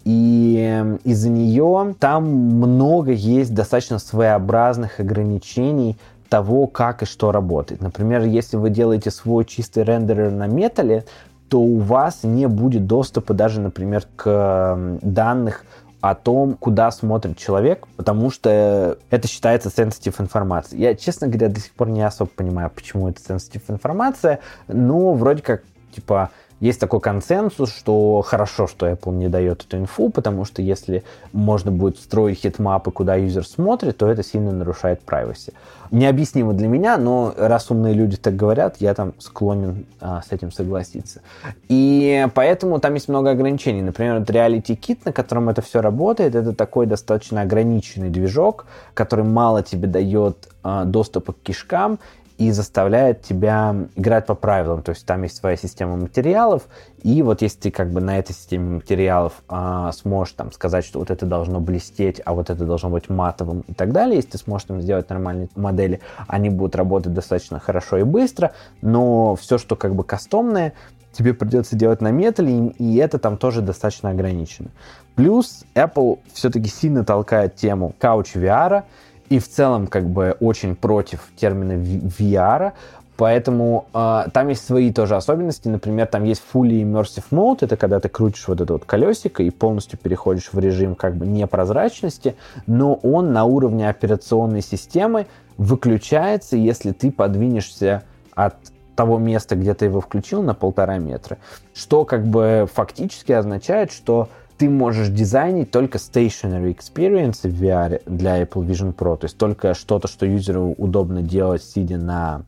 и из-за нее там много есть достаточно своеобразных ограничений того, как и что работает. Например, если вы делаете свой чистый рендерер на металле, то у вас не будет доступа даже, например, к данных о том, куда смотрит человек, потому что это считается sensitive информацией. Я, честно говоря, до сих пор не особо понимаю, почему это sensitive информация, но вроде как, типа, есть такой консенсус, что хорошо, что Apple не дает эту инфу, потому что если можно будет строить heatmap ы, куда юзер смотрит, то это сильно нарушает privacy. Необъяснимо для меня, но раз умные люди так говорят, я там склонен а, с этим согласиться. И поэтому там есть много ограничений. Например, вот RealityKit, на котором это все работает, это такой достаточно ограниченный движок, который мало тебе дает а, доступа к кишкам, и заставляет тебя играть по правилам. То есть там есть своя система материалов, и вот если ты как бы на этой системе материалов а, сможешь там сказать, что вот это должно блестеть, а вот это должно быть матовым и так далее, если ты сможешь там сделать нормальные модели, они будут работать достаточно хорошо и быстро, но все, что как бы кастомное, тебе придется делать на металле, и это там тоже достаточно ограничено. Плюс Apple все-таки сильно толкает тему Couch VR, и в целом как бы очень против термина VR, Поэтому э, там есть свои тоже особенности. Например, там есть fully immersive mode. Это когда ты крутишь вот это вот колесико и полностью переходишь в режим как бы непрозрачности, но он на уровне операционной системы выключается, если ты подвинешься от того места, где ты его включил, на полтора метра. Что как бы фактически означает, что ты можешь дизайнить только stationary experience в VR для Apple Vision Pro, то есть только что-то, что юзеру удобно делать, сидя на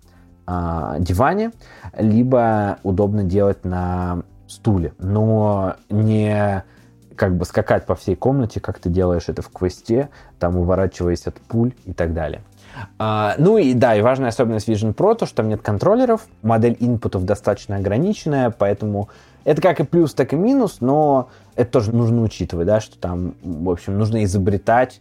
э, диване, либо удобно делать на стуле, но не как бы скакать по всей комнате, как ты делаешь это в квесте, там уворачиваясь от пуль и так далее. А, ну и да, и важная особенность Vision Pro, то, что там нет контроллеров, модель инпутов достаточно ограниченная, поэтому это как и плюс, так и минус, но это тоже нужно учитывать, да, что там, в общем, нужно изобретать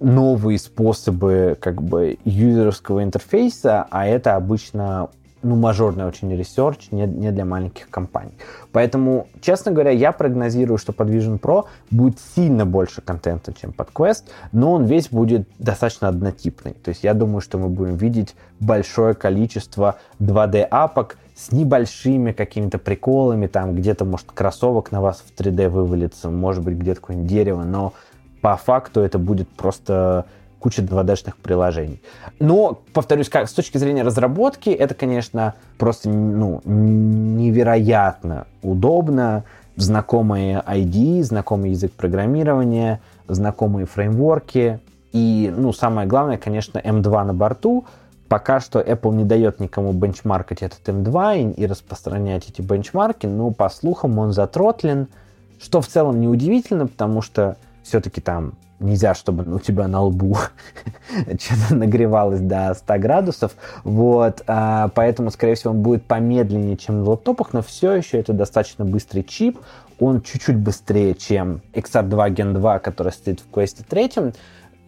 новые способы как бы юзерского интерфейса, а это обычно ну, мажорный очень ресерч, не, не для маленьких компаний. Поэтому, честно говоря, я прогнозирую, что под Vision Pro будет сильно больше контента, чем под Quest, но он весь будет достаточно однотипный. То есть я думаю, что мы будем видеть большое количество 2D-апок с небольшими какими-то приколами, там где-то, может, кроссовок на вас в 3D вывалится, может быть, где-то какое-нибудь дерево, но по факту это будет просто куча 2D-шных приложений. Но, повторюсь, как, с точки зрения разработки, это, конечно, просто ну, невероятно удобно. Знакомые ID, знакомый язык программирования, знакомые фреймворки. И, ну, самое главное, конечно, M2 на борту, Пока что Apple не дает никому бенчмаркать этот M2 и, и распространять эти бенчмарки, но по слухам он затротлен, что в целом неудивительно, потому что все-таки там нельзя, чтобы у тебя на лбу (laughs) что-то нагревалось до 100 градусов, вот, а, поэтому, скорее всего, он будет помедленнее, чем на лаптопах, но все еще это достаточно быстрый чип, он чуть-чуть быстрее, чем XR2 Gen 2, который стоит в Quest 3,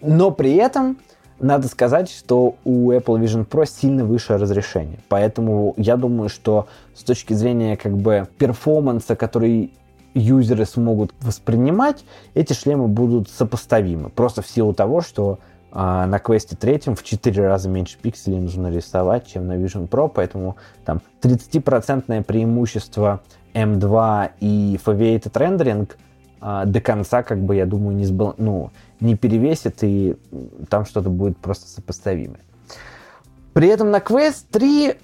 но при этом надо сказать, что у Apple Vision Pro сильно выше разрешение. Поэтому я думаю, что с точки зрения как бы перформанса, который юзеры смогут воспринимать, эти шлемы будут сопоставимы. Просто в силу того, что а, на квесте третьем в 4 раза меньше пикселей нужно рисовать, чем на Vision Pro, поэтому там 30% преимущество M2 и Foveated Rendering а, до конца, как бы, я думаю, не, сбал... ну, не перевесит, и там что-то будет просто сопоставимое. При этом на Quest (laughs) 3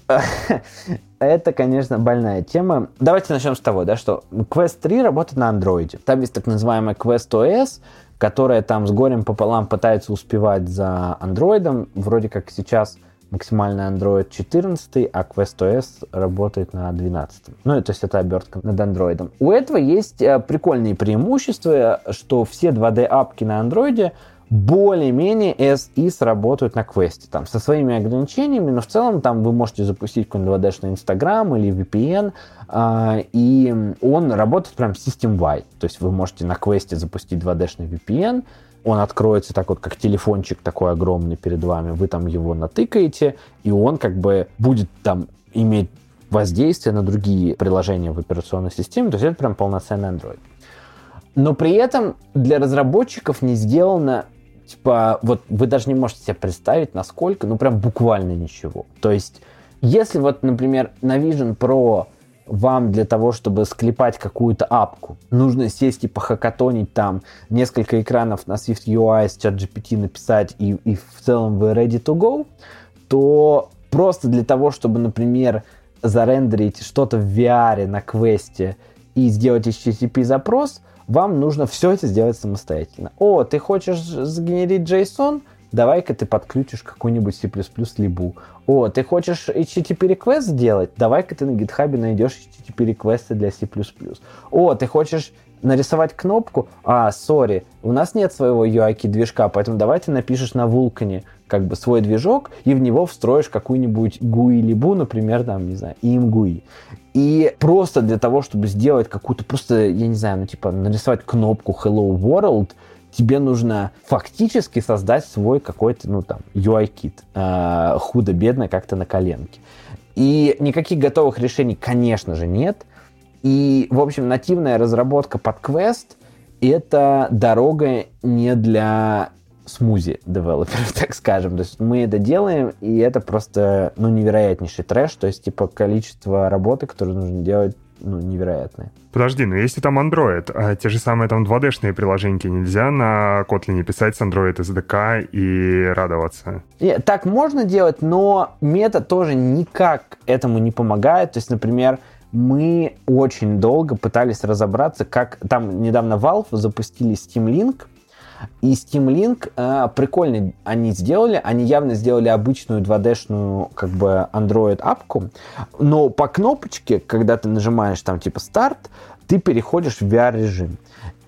это, конечно, больная тема. Давайте начнем с того, да, что Quest 3 работает на Android. Там есть так называемая Quest OS, которая там с горем пополам пытается успевать за Android. Вроде как сейчас максимальный Android 14, а Quest OS работает на 12. Ну, то есть это обертка над Android. У этого есть э, прикольные преимущества, что все 2D-апки на Android более-менее SI сработают на квесте, там, со своими ограничениями, но в целом там вы можете запустить какой-нибудь 2D-шный Instagram или VPN, э, и он работает прям system-wide, то есть вы можете на квесте запустить 2D-шный VPN, он откроется так вот, как телефончик такой огромный перед вами, вы там его натыкаете, и он как бы будет там иметь воздействие на другие приложения в операционной системе, то есть это прям полноценный Android. Но при этом для разработчиков не сделано Типа, вот вы даже не можете себе представить, насколько, ну, прям буквально ничего. То есть, если вот, например, на Vision Pro вам для того, чтобы склепать какую-то апку, нужно сесть и похакатонить там несколько экранов на Swift UI с ChatGPT написать, и, и в целом вы ready to go, то просто для того, чтобы, например, зарендерить что-то в VR на квесте и сделать HTTP запрос, вам нужно все это сделать самостоятельно. О, ты хочешь сгенерить JSON? Давай-ка ты подключишь какой-нибудь C++ либу. О, ты хочешь HTTP request сделать? Давай-ка ты на GitHub найдешь HTTP реквесты для C++. О, ты хочешь нарисовать кнопку? А, сори, у нас нет своего UI-движка, поэтому давай ты напишешь на Vulkan как бы свой движок и в него встроишь какую-нибудь GUI либу, например, там, не знаю, IMGUI. И просто для того, чтобы сделать какую-то просто, я не знаю, ну типа нарисовать кнопку Hello World, тебе нужно фактически создать свой какой-то, ну там, UI-кит. Э, худо-бедно как-то на коленке. И никаких готовых решений, конечно же, нет. И, в общем, нативная разработка под Quest — это дорога не для смузи девелоперов, (laughs) так скажем. То есть мы это делаем, и это просто, ну, невероятнейший трэш. То есть, типа, количество работы, которое нужно делать, ну, невероятное. Подожди, но если там Android, а те же самые там 2D-шные приложения нельзя на Kotlin писать с Android SDK и радоваться? И, так можно делать, но мета тоже никак этому не помогает. То есть, например, мы очень долго пытались разобраться, как там недавно Valve запустили Steam Link, и Steam Link э, прикольно они сделали. Они явно сделали обычную 2D-шную как бы Android-апку, но по кнопочке, когда ты нажимаешь там типа старт, ты переходишь в VR-режим.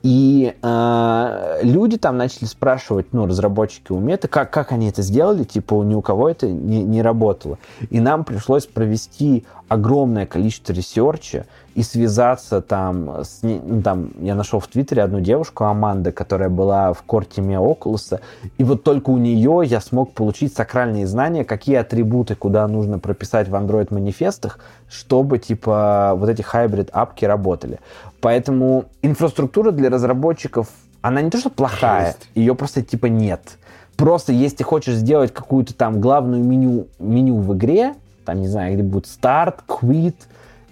И э, люди там начали спрашивать, ну, разработчики у Мета, как, как они это сделали, типа, ни у кого это не, не работало. И нам пришлось провести огромное количество ресерча и связаться там с... Ну, там, я нашел в Твиттере одну девушку, Аманда, которая была в core team Oculus а, и вот только у нее я смог получить сакральные знания, какие атрибуты, куда нужно прописать в Android-манифестах, чтобы, типа, вот эти hybrid-апки работали. Поэтому инфраструктура для разработчиков, она не то что плохая, ее просто, типа, нет. Просто если хочешь сделать какую-то там главную меню, меню в игре, там, не знаю, где будет старт, quit,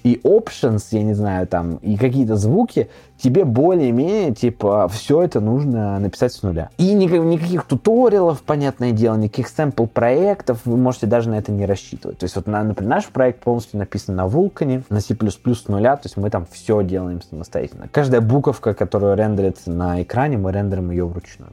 и options, я не знаю, там, и какие-то звуки, тебе более-менее, типа, все это нужно написать с нуля. И никак, никаких туториалов, понятное дело, никаких сэмпл-проектов, вы можете даже на это не рассчитывать. То есть, вот, например, наш проект полностью написан на Vulkan, на C++ с нуля, то есть мы там все делаем самостоятельно. Каждая буковка, которая рендерится на экране, мы рендерим ее вручную.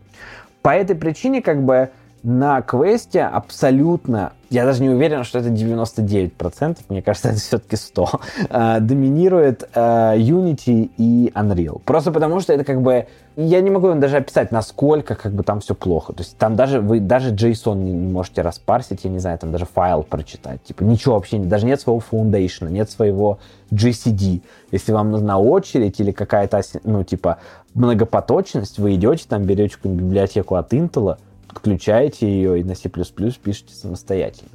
По этой причине, как бы, на квесте абсолютно, я даже не уверен, что это 99%, мне кажется, (laughs) это все-таки 100, э, доминирует э, Unity и Unreal. Просто потому, что это как бы, я не могу даже описать, насколько как бы там все плохо. То есть там даже вы даже JSON не, не можете распарсить, я не знаю, там даже файл прочитать. Типа ничего вообще, даже нет своего Foundation, нет своего GCD. Если вам нужна очередь или какая-то, ну, типа, многопоточность, вы идете там, берете какую-нибудь библиотеку от Intel, подключаете ее и на C++ пишете самостоятельно.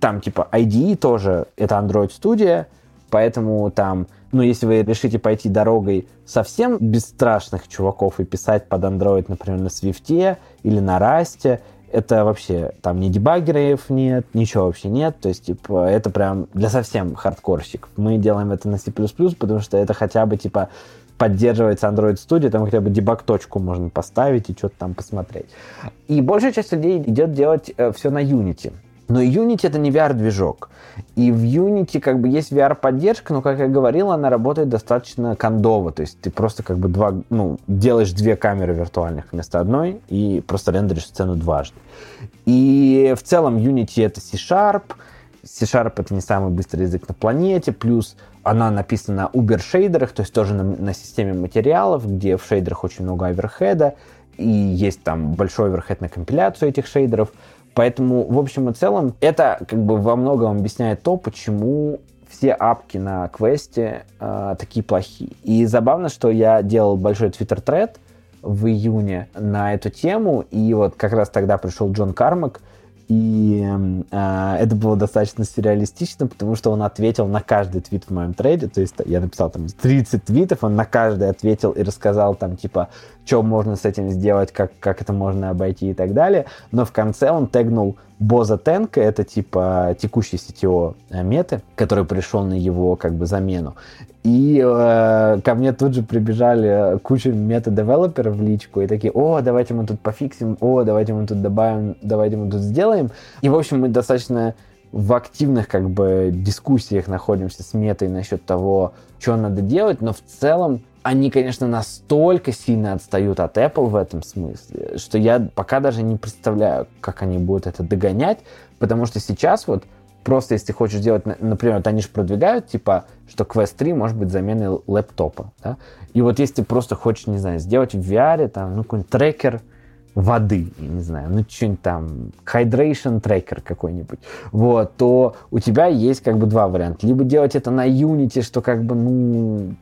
Там типа IDE тоже, это Android Studio, поэтому там, ну, если вы решите пойти дорогой совсем бесстрашных чуваков и писать под Android, например, на Swift или на Rust, это вообще там ни дебаггеров нет, ничего вообще нет. То есть, типа, это прям для совсем хардкорщиков. Мы делаем это на C++, потому что это хотя бы, типа, поддерживается Android Studio, там хотя бы дебаг-точку можно поставить и что-то там посмотреть. И большая часть людей идет делать э, все на Unity. Но Unity это не VR-движок. И в Unity как бы есть VR-поддержка, но, как я говорил, она работает достаточно кондово. То есть ты просто как бы два, ну, делаешь две камеры виртуальных вместо одной и просто рендеришь сцену дважды. И в целом Unity это C-Sharp. C-Sharp это не самый быстрый язык на планете, плюс она написана на Uber шейдерах, то есть тоже на, на системе материалов, где в шейдерах очень много оверхеда, и есть там большой оверхед на компиляцию этих шейдеров. Поэтому, в общем и целом, это как бы во многом объясняет то, почему все апки на квесте э, такие плохие. И забавно, что я делал большой твиттер-тред в июне на эту тему, и вот как раз тогда пришел Джон Кармак, и э, это было достаточно сюрреалистично, потому что он ответил на каждый твит в моем трейде. То есть я написал там 30 твитов, он на каждый ответил и рассказал там типа, что можно с этим сделать, как, как это можно обойти и так далее. Но в конце он тегнул Боза Тенка, это типа текущий CTO э, меты, который пришел на его как бы замену. И э, ко мне тут же прибежали куча мета-девелоперов в личку и такие, о, давайте мы тут пофиксим, о, давайте мы тут добавим, давайте мы тут сделаем. И, в общем, мы достаточно в активных как бы дискуссиях находимся с метой насчет того, что надо делать, но в целом они, конечно, настолько сильно отстают от Apple в этом смысле, что я пока даже не представляю, как они будут это догонять, потому что сейчас вот просто если хочешь сделать, например, вот они же продвигают, типа, что Quest 3 может быть заменой лэптопа, да? И вот если ты просто хочешь, не знаю, сделать в VR, там, ну, какой-нибудь трекер воды, я не знаю, ну, что-нибудь там, hydration трекер какой-нибудь, вот, то у тебя есть как бы два варианта. Либо делать это на Unity, что как бы, ну,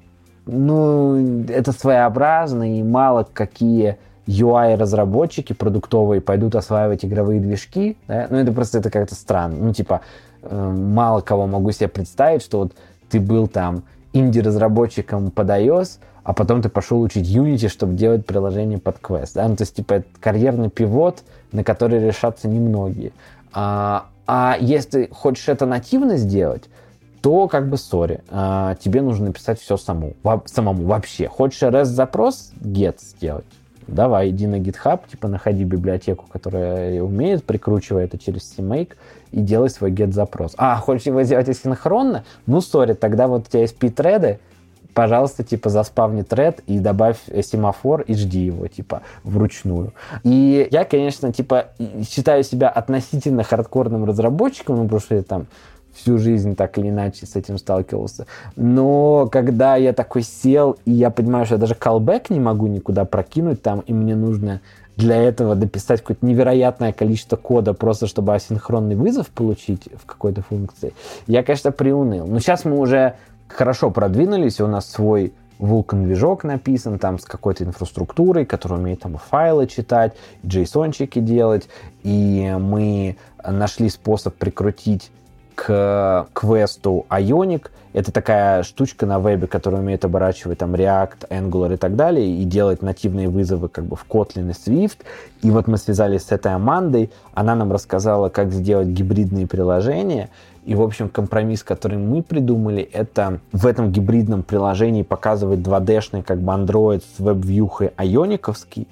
ну, это своеобразно, и мало какие UI-разработчики продуктовые пойдут осваивать игровые движки, да? ну, это просто это как-то странно. Ну, типа, э, мало кого могу себе представить, что вот ты был там инди-разработчиком под iOS, а потом ты пошел учить Unity, чтобы делать приложение под Quest. Да? Ну, то есть, типа, это карьерный пивот, на который решатся немногие. А, а если хочешь это нативно сделать, то как бы сори, а, тебе нужно написать все саму, самому вообще. Хочешь REST-запрос, get сделать, давай, иди на GitHub, типа находи библиотеку, которая умеет, прикручивай это через CMake и делай свой get-запрос. А, хочешь его сделать асинхронно? Ну, сори, тогда вот у тебя есть p-треды, пожалуйста, типа, заспавни тред и добавь семафор и жди его, типа, вручную. И я, конечно, типа, считаю себя относительно хардкорным разработчиком, ну, потому что я там всю жизнь так или иначе с этим сталкивался. Но когда я такой сел, и я понимаю, что я даже callback не могу никуда прокинуть там, и мне нужно для этого дописать какое-то невероятное количество кода, просто чтобы асинхронный вызов получить в какой-то функции, я, конечно, приуныл. Но сейчас мы уже хорошо продвинулись, у нас свой Vulkan движок написан там с какой-то инфраструктурой, которая умеет там файлы читать, JSON-чики делать, и мы нашли способ прикрутить к квесту Ionic. Это такая штучка на вебе, которая умеет оборачивать там React, Angular и так далее, и делать нативные вызовы как бы в Kotlin и Swift. И вот мы связались с этой Амандой, она нам рассказала, как сделать гибридные приложения. И, в общем, компромисс, который мы придумали, это в этом гибридном приложении показывать 2D-шный как бы Android с веб-вьюхой айониковский,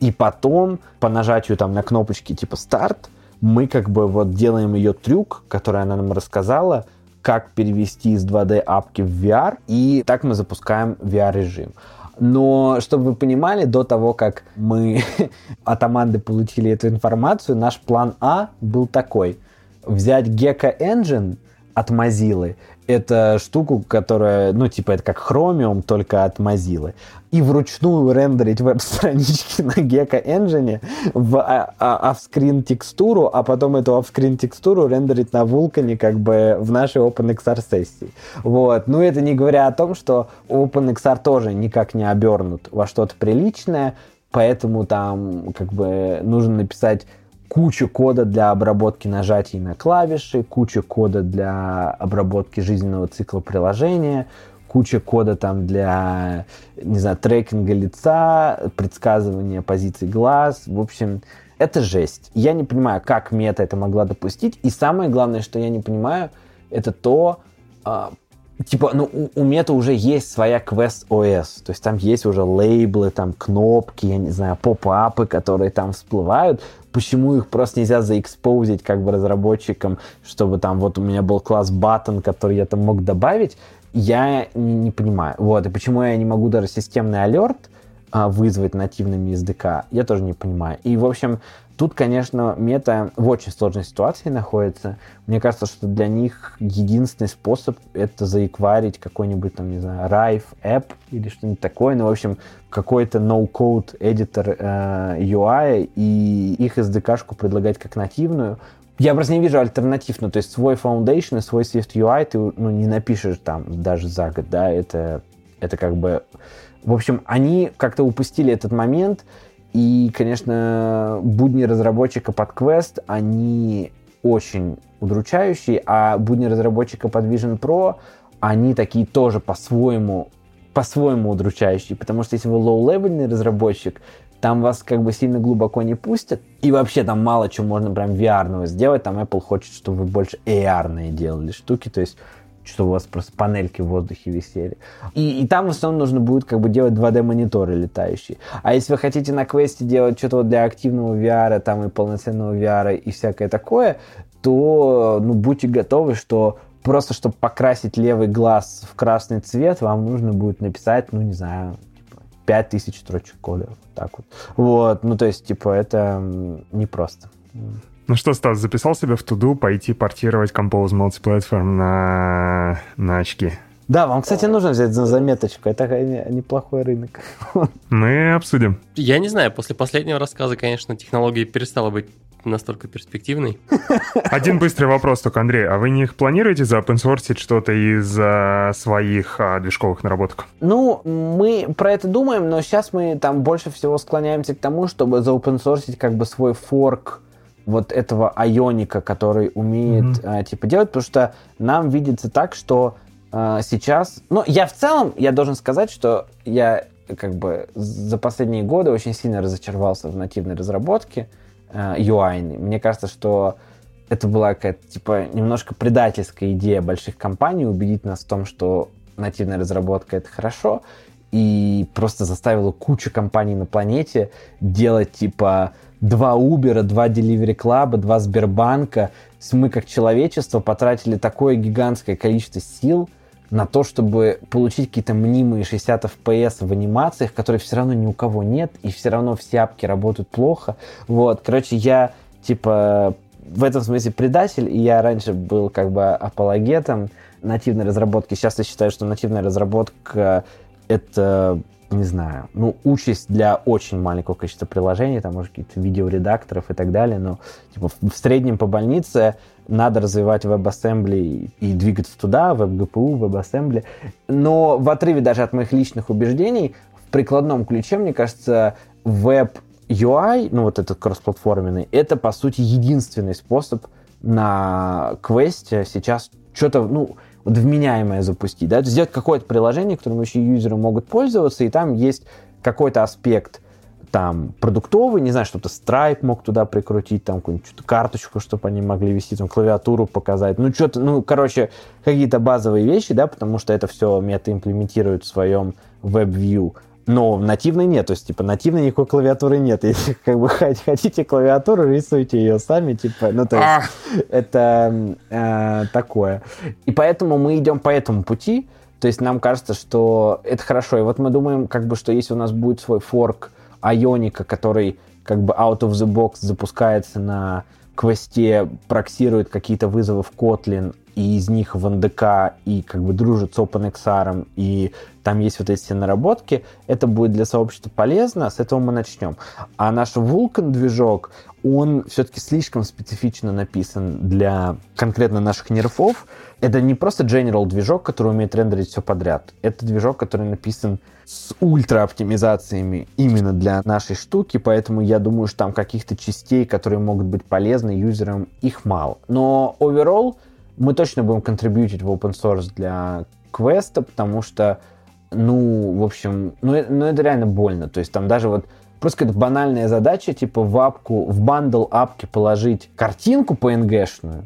и потом по нажатию там на кнопочки типа «Старт» мы как бы вот делаем ее трюк, который она нам рассказала, как перевести из 2D апки в VR, и так мы запускаем VR-режим. Но, чтобы вы понимали, до того, как мы (laughs) от Аманды получили эту информацию, наш план А был такой. Взять Gecko Engine от Mozilla это штуку, которая, ну, типа, это как Chromium, только от Mozilla. И вручную рендерить веб-странички (laughs) на Gecko Engine в офскрин текстуру, а потом эту офскрин текстуру рендерить на Vulkan как бы в нашей OpenXR сессии. Вот. Ну, это не говоря о том, что OpenXR тоже никак не обернут во что-то приличное, поэтому там как бы нужно написать куча кода для обработки нажатий на клавиши, куча кода для обработки жизненного цикла приложения, куча кода там для, не знаю, трекинга лица, предсказывания позиций глаз. В общем, это жесть. Я не понимаю, как мета это могла допустить. И самое главное, что я не понимаю, это то, а, типа, ну, у, у мета уже есть своя Quest OS, то есть там есть уже лейблы, там кнопки, я не знаю, поп-апы, которые там всплывают, почему их просто нельзя заэкспозить как бы разработчикам, чтобы там вот у меня был класс button, который я там мог добавить, я не, не понимаю. Вот, и почему я не могу даже системный алерт а, вызвать нативными SDK, я тоже не понимаю. И, в общем, Тут, конечно, мета в очень сложной ситуации находится. Мне кажется, что для них единственный способ это заикварить какой-нибудь там, не знаю, Rive app или что-нибудь такое. Ну, в общем, какой-то no-code editor э, UI и их SDK-шку предлагать как нативную. Я просто не вижу альтернатив. Ну, то есть свой Foundation и свой Swift UI ты ну, не напишешь там даже за год, да, это, это как бы... В общем, они как-то упустили этот момент, и, конечно, будни разработчика под Quest, они очень удручающие, а будни разработчика под Vision Pro, они такие тоже по-своему по-своему удручающие, потому что если вы low-level ный разработчик, там вас как бы сильно глубоко не пустят, и вообще там мало чего можно прям VR -ного сделать, там Apple хочет, чтобы вы больше AR -ные делали штуки, то есть чтобы у вас просто панельки в воздухе висели. И, и там в основном нужно будет как бы делать 2D-мониторы летающие. А если вы хотите на квесте делать что-то вот для активного VR, там и полноценного VR и всякое такое, то ну, будьте готовы, что просто чтобы покрасить левый глаз в красный цвет, вам нужно будет написать, ну, не знаю, типа, 5000 строчек кода. Так вот. Вот, ну, то есть, типа, это непросто. Ну что, Стас, записал себя в туду пойти портировать Compose Multiplatform на, на очки? Да, вам, кстати, нужно взять за заметочку. Это неплохой рынок. Мы обсудим. Я не знаю, после последнего рассказа, конечно, технология перестала быть настолько перспективной. Один быстрый вопрос только, Андрей. А вы не планируете заопенсорсить что-то из а, своих а, движковых наработок? Ну, мы про это думаем, но сейчас мы там больше всего склоняемся к тому, чтобы заопенсорсить как бы свой форк вот этого айоника, который умеет mm-hmm. э, типа делать, потому что нам видится так, что э, сейчас, ну я в целом, я должен сказать, что я как бы за последние годы очень сильно разочаровался в нативной разработке э, UI. Мне кажется, что это была какая-то типа немножко предательская идея больших компаний убедить нас в том, что нативная разработка это хорошо, и просто заставила кучу компаний на планете делать типа два Uber, два Delivery Club, два Сбербанка. Мы как человечество потратили такое гигантское количество сил на то, чтобы получить какие-то мнимые 60 FPS в анимациях, которые все равно ни у кого нет, и все равно все апки работают плохо. Вот, короче, я типа в этом смысле предатель, и я раньше был как бы апологетом нативной разработки. Сейчас я считаю, что нативная разработка это не знаю, ну, участь для очень маленького количества приложений, там, может, каких-то видеоредакторов и так далее, но, типа, в среднем по больнице надо развивать WebAssembly и двигаться туда, WebGPU, WebAssembly. Но в отрыве даже от моих личных убеждений, в прикладном ключе, мне кажется, Web UI, ну, вот этот кроссплатформенный, это, по сути, единственный способ на квесте сейчас что-то, ну, вот вменяемое запустить, да, сделать какое-то приложение, которым вообще юзеры могут пользоваться, и там есть какой-то аспект там продуктовый, не знаю, что-то Stripe мог туда прикрутить, там какую-нибудь карточку, чтобы они могли вести, там клавиатуру показать, ну что-то, ну, короче, какие-то базовые вещи, да, потому что это все мета имплементирует в своем WebView но нативной нет, то есть, типа, нативной никакой клавиатуры нет. (laughs) Если, как бы, хотите клавиатуру, рисуйте ее сами, типа, ну, то есть, это э, такое. И поэтому мы идем по этому пути, То есть нам кажется, что это хорошо. И вот мы думаем, как бы, что если у нас будет свой форк Ионика, который как бы out of the box запускается на квесте, проксирует какие-то вызовы в Kotlin, и из них в НДК, и как бы дружит с OpenXR, и там есть вот эти наработки, это будет для сообщества полезно, с этого мы начнем. А наш Vulkan движок, он все-таки слишком специфично написан для конкретно наших нерфов. Это не просто general движок, который умеет рендерить все подряд. Это движок, который написан с ультра оптимизациями именно для нашей штуки, поэтому я думаю, что там каких-то частей, которые могут быть полезны юзерам, их мало. Но overall мы точно будем контрибьютить в open source для квеста, потому что, ну, в общем, ну, ну это реально больно. То есть там даже вот просто какая-то банальная задача, типа в апку, в бандл апки положить картинку PNG-шную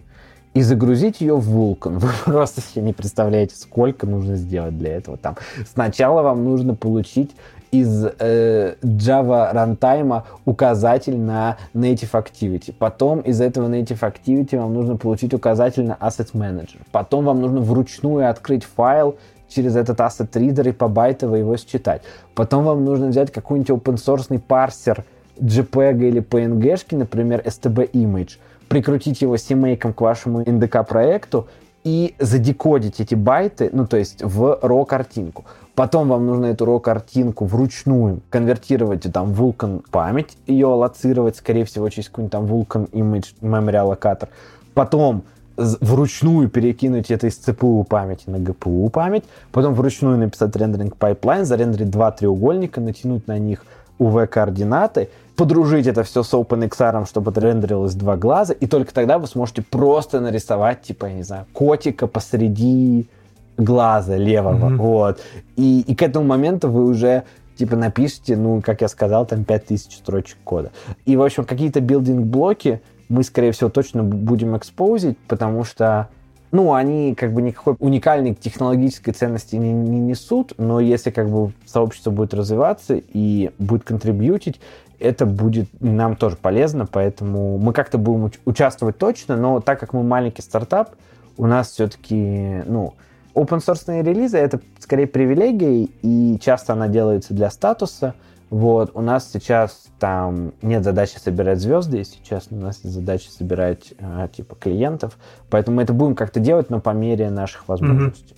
и загрузить ее в Vulkan. (laughs) Вы просто себе не представляете, сколько нужно сделать для этого. Там сначала вам нужно получить из э, Java runtime указатель на Native Activity. Потом из этого Native Activity вам нужно получить указатель на Asset Manager. Потом вам нужно вручную открыть файл через этот Asset Reader и побайтово его считать. Потом вам нужно взять какой-нибудь open source парсер JPEG или PNG, например, STB Image, прикрутить его CMake к вашему NDK проекту и задекодить эти байты, ну то есть в RAW картинку. Потом вам нужно эту RAW-картинку вручную конвертировать там, Vulkan память, ее аллоцировать, скорее всего, через какой-нибудь там Vulkan Image Memory аллокатор. Потом вручную перекинуть это из CPU памяти на GPU память, потом вручную написать rendering pipeline, зарендерить два треугольника, натянуть на них UV-координаты, подружить это все с OpenXR, чтобы это рендерилось два глаза, и только тогда вы сможете просто нарисовать, типа, я не знаю, котика посреди глаза левого, mm-hmm. вот. И, и к этому моменту вы уже типа напишите, ну, как я сказал, там 5000 строчек кода. И, в общем, какие-то building block и мы, скорее всего, точно будем expose ить, потому что, ну, они как бы никакой уникальной технологической ценности не, не несут, но если как бы сообщество будет развиваться и будет contribute ить, это будет нам тоже полезно, поэтому мы как-то будем участвовать точно, но так как мы маленький стартап, у нас все-таки, ну, Open source релизы это скорее привилегия, и часто она делается для статуса. Вот, у нас сейчас там нет задачи собирать звезды, если честно, у нас есть задача собирать а, типа клиентов, поэтому мы это будем как-то делать, но по мере наших возможностей.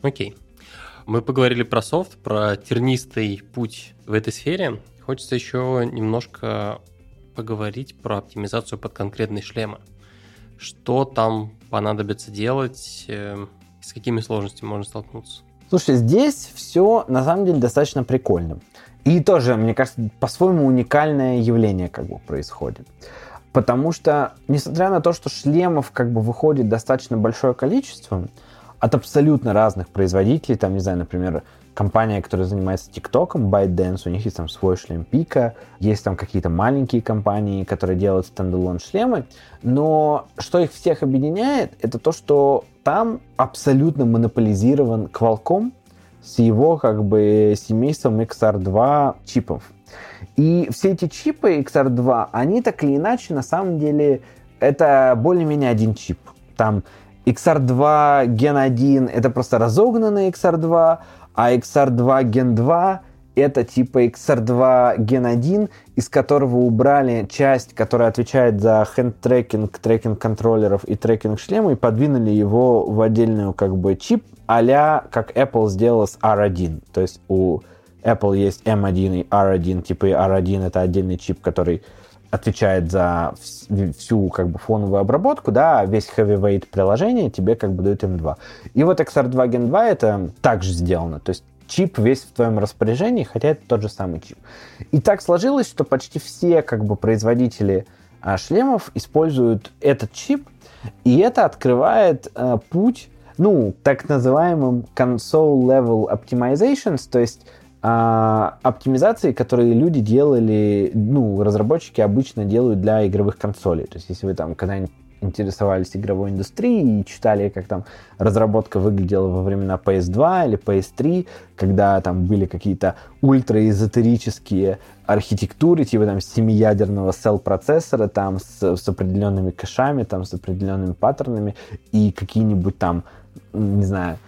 Окей. Okay. Мы поговорили про софт, про тернистый путь в этой сфере. Хочется еще немножко поговорить про оптимизацию под конкретные шлемы. Что там понадобится делать, эм, с какими сложностями можно столкнуться? Слушай, здесь все на самом деле достаточно прикольно. И тоже, мне кажется, по-своему уникальное явление как бы происходит. Потому что, несмотря на то, что шлемов как бы выходит достаточно большое количество от абсолютно разных производителей, там, не знаю, например, компания, которая занимается ТикТоком, ByteDance, у них есть там свой шлем Пика, есть там какие-то маленькие компании, которые делают стендалон шлемы, но что их всех объединяет, это то, что там абсолютно монополизирован Qualcomm с его как бы семейством XR2 чипов. И все эти чипы XR2, они так или иначе, на самом деле, это более-менее один чип. Там XR2 Gen 1 это просто разогнанный XR2, а XR2 Gen 2 это типа XR2 Gen 1, из которого убрали часть, которая отвечает за hand tracking, трекинг контроллеров и трекинг шлема, и подвинули его в отдельную как бы чип, а как Apple сделала с R1. То есть у Apple есть M1 и R1, типа R1 это отдельный чип, который отвечает за всю как бы фоновую обработку, да, весь heavyweight приложение тебе как бы дает M2. И вот XR2 Gen 2 это также сделано, то есть чип весь в твоем распоряжении, хотя это тот же самый чип. И так сложилось, что почти все как бы производители а, шлемов используют этот чип, и это открывает а, путь, ну, так называемым console level optimizations, то есть а, оптимизации, которые люди делали, ну, разработчики обычно делают для игровых консолей. То есть, если вы там когда-нибудь интересовались игровой индустрией и читали, как там разработка выглядела во времена PS2 или PS3, когда там были какие-то ультраэзотерические архитектуры, типа там семиядерного cell-процессора, там с, с определенными кэшами, там с определенными паттернами и какие-нибудь там, не знаю,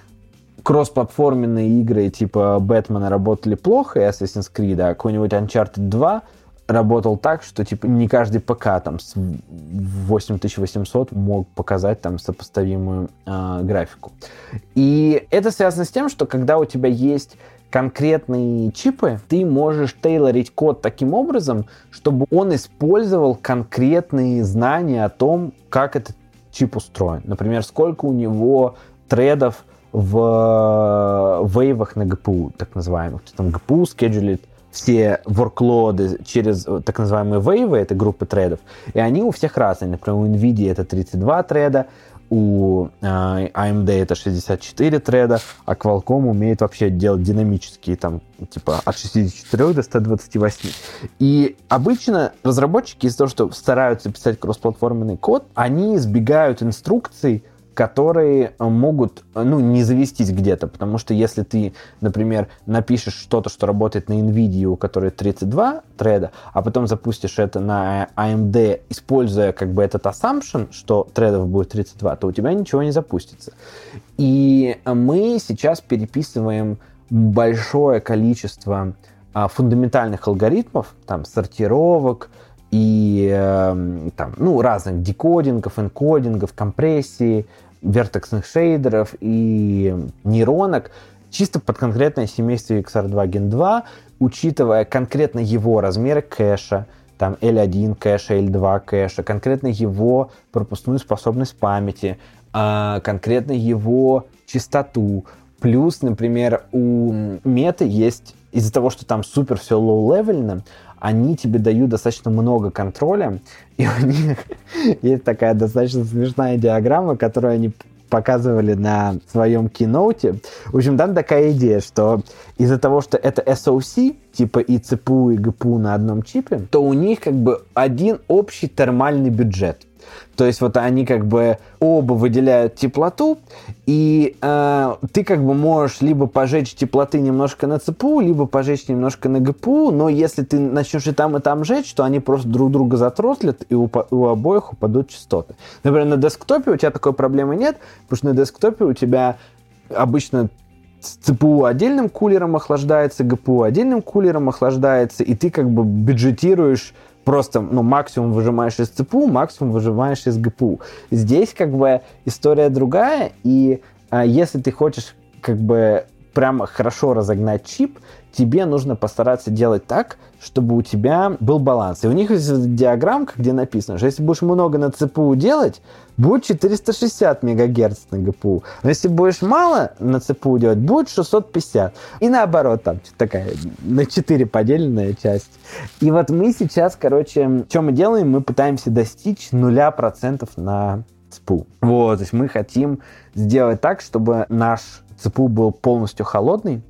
кроссплатформенные игры типа Бэтмена работали плохо и Assassin's Creed, а какой-нибудь Uncharted 2 работал так, что типа не каждый ПК там с 8800 мог показать там сопоставимую э, графику. И это связано с тем, что когда у тебя есть конкретные чипы, ты можешь тейлорить код таким образом, чтобы он использовал конкретные знания о том, как этот чип устроен. Например, сколько у него тредов в вейвах на GPU, так называемых. Там GPU скеджулит все ворклоды через так называемые вейвы, это группы тредов, и они у всех разные. Например, у NVIDIA это 32 треда, у э, AMD это 64 треда, а Qualcomm умеет вообще делать динамические, там, типа, от 64 до 128. И обычно разработчики из-за того, что стараются писать кроссплатформенный код, они избегают инструкций, которые могут, ну, не завестись где-то, потому что если ты, например, напишешь что-то, что работает на NVIDIA, у которой 32 треда, а потом запустишь это на AMD, используя как бы этот assumption, что тредов будет 32, то у тебя ничего не запустится. И мы сейчас переписываем большое количество а, фундаментальных алгоритмов, там, сортировок, и э, там, ну, разных декодингов, энкодингов, компрессии, вертексных шейдеров и нейронок чисто под конкретное семейство XR2 Gen 2, учитывая конкретно его размеры кэша, там L1 кэша, L2 кэша, конкретно его пропускную способность памяти, а, конкретно его частоту. Плюс, например, у Meta есть из-за того, что там супер все low-level но, они тебе дают достаточно много контроля, и у них (laughs) есть такая достаточно смешная диаграмма, которую они показывали на своем киноуте. В общем, там такая идея, что из-за того, что это SOC, типа и ЦПУ, и ГПУ на одном чипе, то у них как бы один общий термальный бюджет. То есть вот они как бы оба выделяют теплоту, и э, ты как бы можешь либо пожечь теплоты немножко на ЦПУ, либо пожечь немножко на ГПУ, но если ты начнешь и там, и там жечь, то они просто друг друга затротлят, и у, у обоих упадут частоты. Например, на десктопе у тебя такой проблемы нет, потому что на десктопе у тебя обычно ЦПУ отдельным кулером охлаждается, ГПУ отдельным кулером охлаждается, и ты как бы бюджетируешь просто ну, максимум выжимаешь из ЦПУ, максимум выжимаешь из ГПУ. Здесь как бы история другая, и а, если ты хочешь как бы прямо хорошо разогнать чип, тебе нужно постараться делать так, чтобы у тебя был баланс. И у них есть диаграммка, где написано, что если будешь много на ЦПУ делать, будет 460 МГц на ГПУ. Но если будешь мало на ЦПУ делать, будет 650. И наоборот, там такая на 4 поделенная часть. И вот мы сейчас, короче, что мы делаем? Мы пытаемся достичь нуля процентов на ЦПУ. Вот, то есть мы хотим сделать так, чтобы наш ЦПУ был полностью холодный,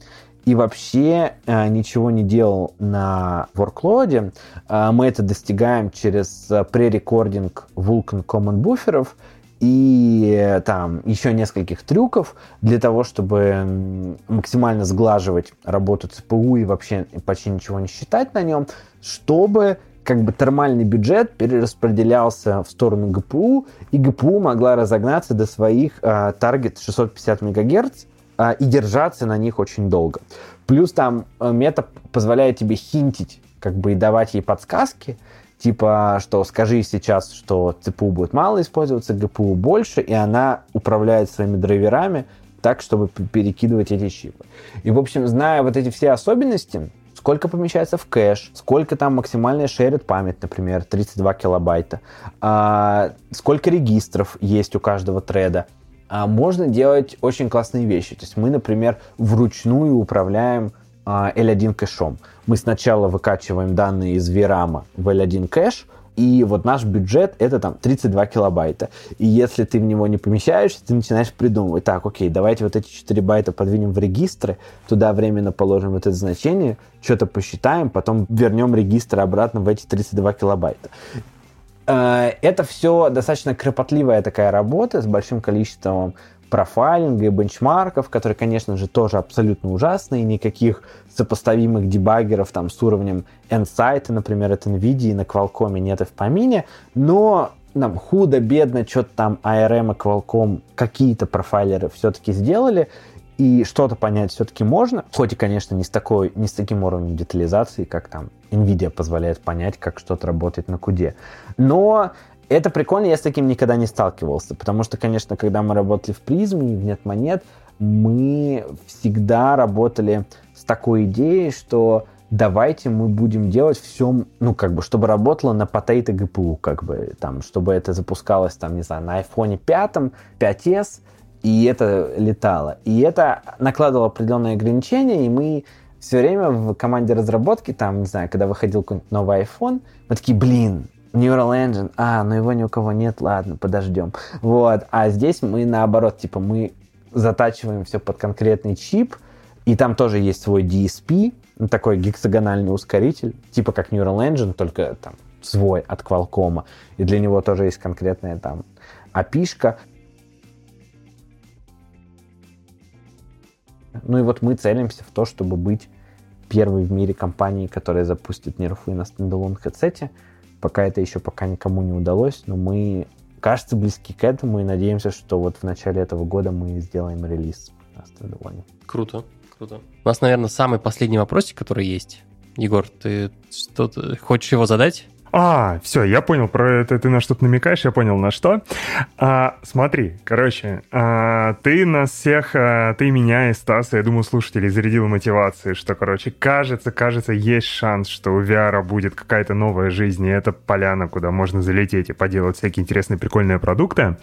и вообще э, ничего не делал на ворклоде. Э, мы это достигаем через э, пререкординг Vulkan Common буферов и там еще нескольких трюков для того, чтобы максимально сглаживать работу ЦПУ и вообще почти ничего не считать на нем, чтобы как бы термальный бюджет перераспределялся в сторону ГПУ, и ГПУ могла разогнаться до своих э, таргет 650 МГц, и держаться на них очень долго. Плюс там э, мета позволяет тебе хинтить, как бы и давать ей подсказки, типа, что скажи сейчас, что ЦПУ будет мало использоваться, ГПУ больше, и она управляет своими драйверами так, чтобы перекидывать эти чипы. И, в общем, зная вот эти все особенности, сколько помещается в кэш, сколько там максимальная шерит память, например, 32 килобайта, а, сколько регистров есть у каждого треда, а, можно делать очень классные вещи. То есть мы, например, вручную управляем а, L1 кэшом. Мы сначала выкачиваем данные из VRAM в L1 кэш, и вот наш бюджет это там 32 килобайта. И если ты в него не помещаешься, ты начинаешь придумывать, так, окей, давайте вот эти 4 байта подвинем в регистры, туда временно положим вот это значение, что-то посчитаем, потом вернем регистры обратно в эти 32 килобайта. Э, это все достаточно кропотливая такая работа с большим количеством профайлинга и бенчмарков, которые, конечно же, тоже абсолютно ужасные, никаких сопоставимых дебаггеров там с уровнем Nsight, например, от NVIDIA на Qualcomm нет и в помине, но нам худо-бедно что-то там ARM и Qualcomm какие-то профайлеры все-таки сделали, и что-то понять все-таки можно, хоть и, конечно, не с, такой, не с таким уровнем детализации, как там NVIDIA позволяет понять, как что-то работает на куде. Но это прикольно, я с таким никогда не сталкивался, потому что, конечно, когда мы работали в призме и в нет монет, мы всегда работали с такой идеей, что давайте мы будем делать все, ну, как бы, чтобы работало на потейто GPU, как бы, там, чтобы это запускалось, там, не знаю, на iPhone 5, 5s, и это летало. И это накладывало определенные ограничения, и мы все время в команде разработки, там, не знаю, когда выходил какой-нибудь новый iPhone, мы такие, блин, Neural Engine, а, ну его ни у кого нет, ладно, подождем. Вот, а здесь мы наоборот, типа, мы затачиваем все под конкретный чип, и там тоже есть свой DSP, ну, такой гексагональный ускоритель, типа как Neural Engine, только там свой от Qualcomm, и для него тоже есть конкретная там API-шка. Ну и вот мы целимся в то, чтобы быть первой в мире компанией, которая запустит NeRF'ы на standalone headset'е. Пока это еще пока никому не удалось, но мы, кажется, близки к этому и надеемся, что вот в начале этого года мы сделаем релиз на standalone'е. Круто. Круто. У нас, наверное, самый последний вопросик, который есть. Егор, ты что-то хочешь его задать? А, все, я понял, про это ты на что-то намекаешь, я понял на что. А, смотри, короче, а, ты нас всех, а, ты меня и Стаса, я думаю, слушателей зарядил мотивацией, что, короче, кажется, кажется, есть шанс, что у VR будет какая-то новая жизнь, и это поляна, куда можно залететь и поделать всякие интересные, прикольные продукты.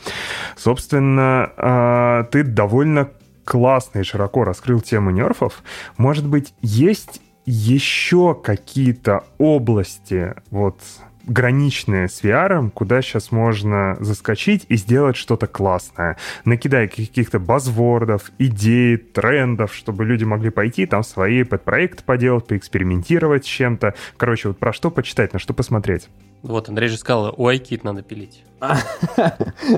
Собственно, а, ты довольно классно и широко раскрыл тему нерфов. Может быть, есть еще какие-то области, вот, граничные с VR, куда сейчас можно заскочить и сделать что-то классное. Накидай каких-то базвордов, идей, трендов, чтобы люди могли пойти там свои подпроекты поделать, поэкспериментировать с чем-то. Короче, вот про что почитать, на что посмотреть. Вот, Андрей же сказал, ARKit надо пилить. (laughs)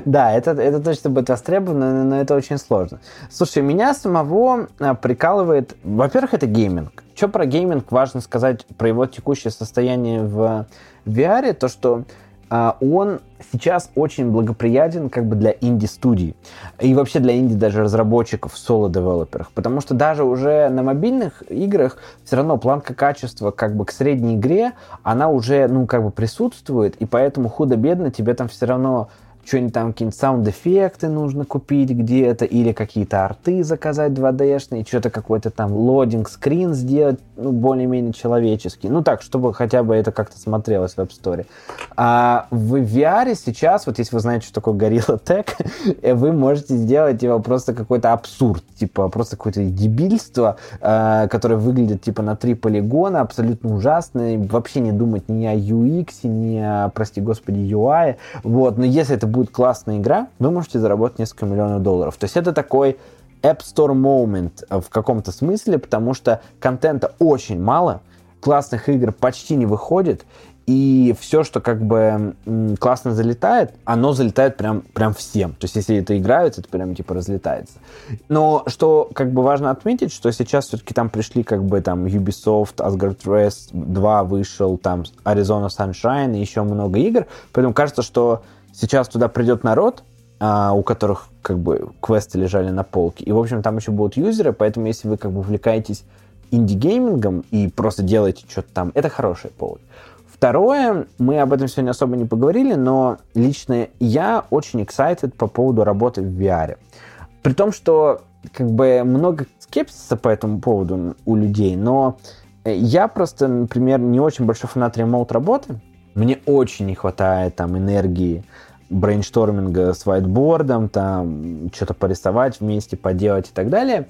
Да, это, это точно будет востребовано, но это очень сложно. Слушай, меня самого а, прикалывает... Во-первых, это гейминг. Что про гейминг важно сказать про его текущее состояние в VR? То, что а, он сейчас очень благоприятен как бы для инди-студий. И вообще для инди даже разработчиков в solo-developer'ах, потому что даже уже на мобильных играх все равно планка качества как бы к средней игре, она уже, ну, как бы присутствует, и поэтому худо-бедно тебе там все равно что-нибудь там, какие-нибудь саунд-эффекты нужно купить где-то, или какие-то арты заказать 2D-шные, что-то какой-то там лодинг-скрин сделать, ну, более-менее человеческий. Ну, так, чтобы хотя бы это как-то смотрелось в App Store. А в VR сейчас, вот если вы знаете, что такое Gorilla Tech, (laughs) вы можете сделать его просто какой-то абсурд, типа просто какое-то дебильство, э, которое выглядит типа на три полигона, абсолютно ужасно, вообще не думать ни о UX, ни о, прости господи, UI. Вот, но если это будет классная игра, вы можете заработать несколько миллионов долларов. То есть это такой App Store moment в каком-то смысле, потому что контента очень мало, классных игр почти не выходит, и все, что как бы классно залетает, оно залетает прям, прям всем. То есть, если это играется, это прям типа разлетается. Но что как бы важно отметить, что сейчас все-таки там пришли как бы там Ubisoft, Asgard West 2 вышел, там Arizona Sunshine и еще много игр. Поэтому кажется, что Сейчас туда придет народ, а, у которых как бы квесты лежали на полке. И, в общем, там еще будут юзеры, поэтому если вы как бы увлекаетесь инди-геймингом и просто делаете что-то там, это хороший повод. Второе, мы об этом сегодня особо не поговорили, но лично я очень excited по поводу работы в VR. При том, что как бы много скепсиса по этому поводу у людей, но я просто, например, не очень большой фанат remote работы, мне очень не хватает там энергии brainstorming'а с whiteboard, там что-то порисовать вместе, поделать и так далее.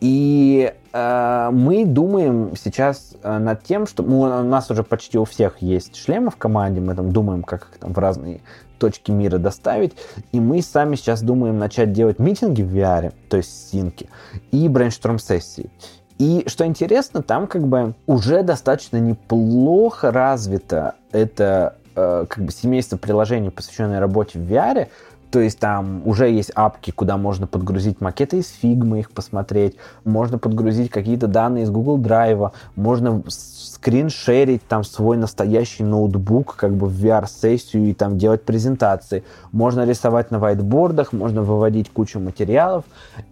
И э, мы думаем сейчас э, над тем, что ну, у нас уже почти у всех есть шлемы в команде, мы там думаем, как их там в разные точки мира доставить. И мы сами сейчас думаем начать делать meeting'и в VR, то есть sync'и, и брейншторм-сессии. И что интересно, там как бы уже достаточно неплохо развито это э, как бы семейство приложений, посвященное работе в VR, То есть там уже есть апки, куда можно подгрузить макеты из Figma, их посмотреть, можно подгрузить какие-то данные из Google Drive, можно скриншерить там свой настоящий ноутбук как бы в VR-сессию и там делать презентации. Можно рисовать на whiteboardах, можно выводить кучу материалов.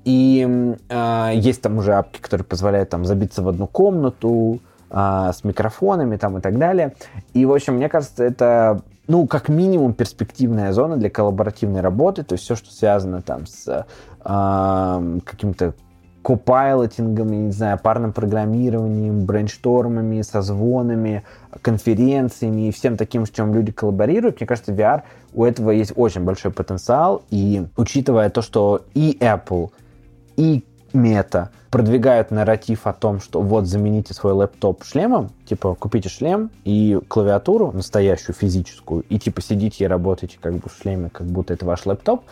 И э, есть там уже апки, которые позволяют там забиться в одну комнату, э, с микрофонами там и так далее. И, в общем, мне кажется, это ну, как минимум, перспективная зона для коллаборативной работы, то есть все, что связано там с э, каким-то копайлотингом, я не знаю, парным программированием, брейнштормами, созвонами, конференциями и всем таким, с чем люди коллаборируют, мне кажется, VR у этого есть очень большой потенциал. И учитывая то, что и Apple, и Meta продвигают нарратив о том, что вот замените свой лэптоп шлемом, типа купите шлем и клавиатуру настоящую физическую, и типа сидите и работаете как бы в шлеме, как будто это ваш лэптоп.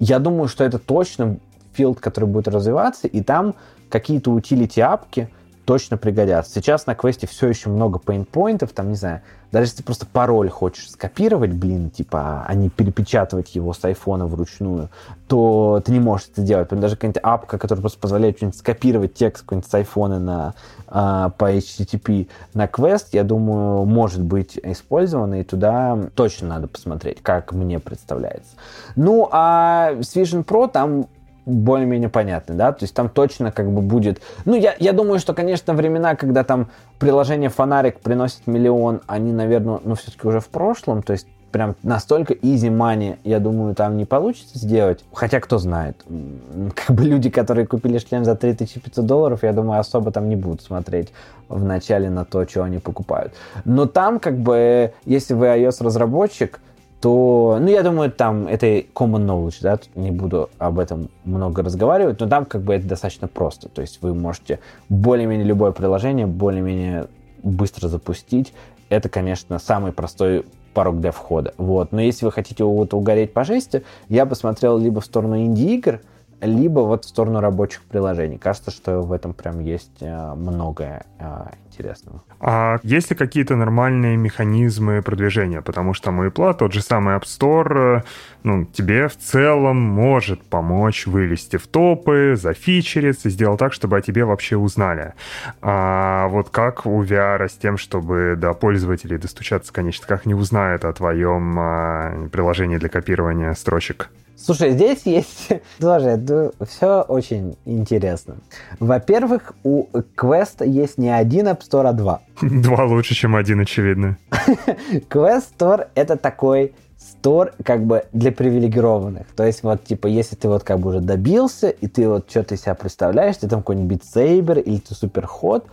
Я думаю, что это точно филд, который будет развиваться, и там какие-то утилити-апки точно пригодятся. Сейчас на квесте все еще много пейнпоинтов, там, не знаю, даже если ты просто пароль хочешь скопировать, блин, типа, а не перепечатывать его с айфона вручную, то ты не можешь это делать. Даже какая-нибудь апка, которая просто позволяет что-нибудь скопировать текст какой-нибудь с айфона на, а, по HTTP на квест, я думаю, может быть использована, и туда точно надо посмотреть, как мне представляется. Ну, а с Vision Pro там более-менее понятны, да, то есть там точно как бы будет... Ну, я, я думаю, что, конечно, времена, когда там приложение Фонарик приносит миллион, они, наверное, ну, все-таки уже в прошлом, то есть прям настолько easy money, я думаю, там не получится сделать. Хотя, кто знает, (laughs) как бы люди, которые купили шлем за 3500 долларов, я думаю, особо там не будут смотреть в начале на то, что они покупают. Но там, как бы, если вы iOS-разработчик, то, ну, я думаю, там это common knowledge, да, не буду об этом много разговаривать, но там как бы это достаточно просто, то есть вы можете более-менее любое приложение более-менее быстро запустить, это, конечно, самый простой порог для входа, вот, но если вы хотите вот угореть по жести, я посмотрел либо в сторону инди-игр, либо вот в сторону рабочих приложений. Кажется, что в этом прям есть э, многое э, интересного. А есть ли какие-то нормальные механизмы продвижения? Потому что мой Мойпла, тот же самый App Store, ну, тебе в целом может помочь вылезти в топы, зафичериться, сделать так, чтобы о тебе вообще узнали. А вот как у VR с тем, чтобы до пользователей достучаться, конечно, как не узнают о твоем а, приложении для копирования строчек? Слушай, здесь есть (laughs) тоже все очень интересно. Во-первых, у Quest есть не один App Store, а два. (laughs) Два лучше, чем один, очевидно. (laughs) Quest Store — это такой стор как бы для привилегированных. То есть вот, типа, если ты вот как бы уже добился, и ты вот что-то из себя представляешь, ты там какой-нибудь Saber или ты суперход,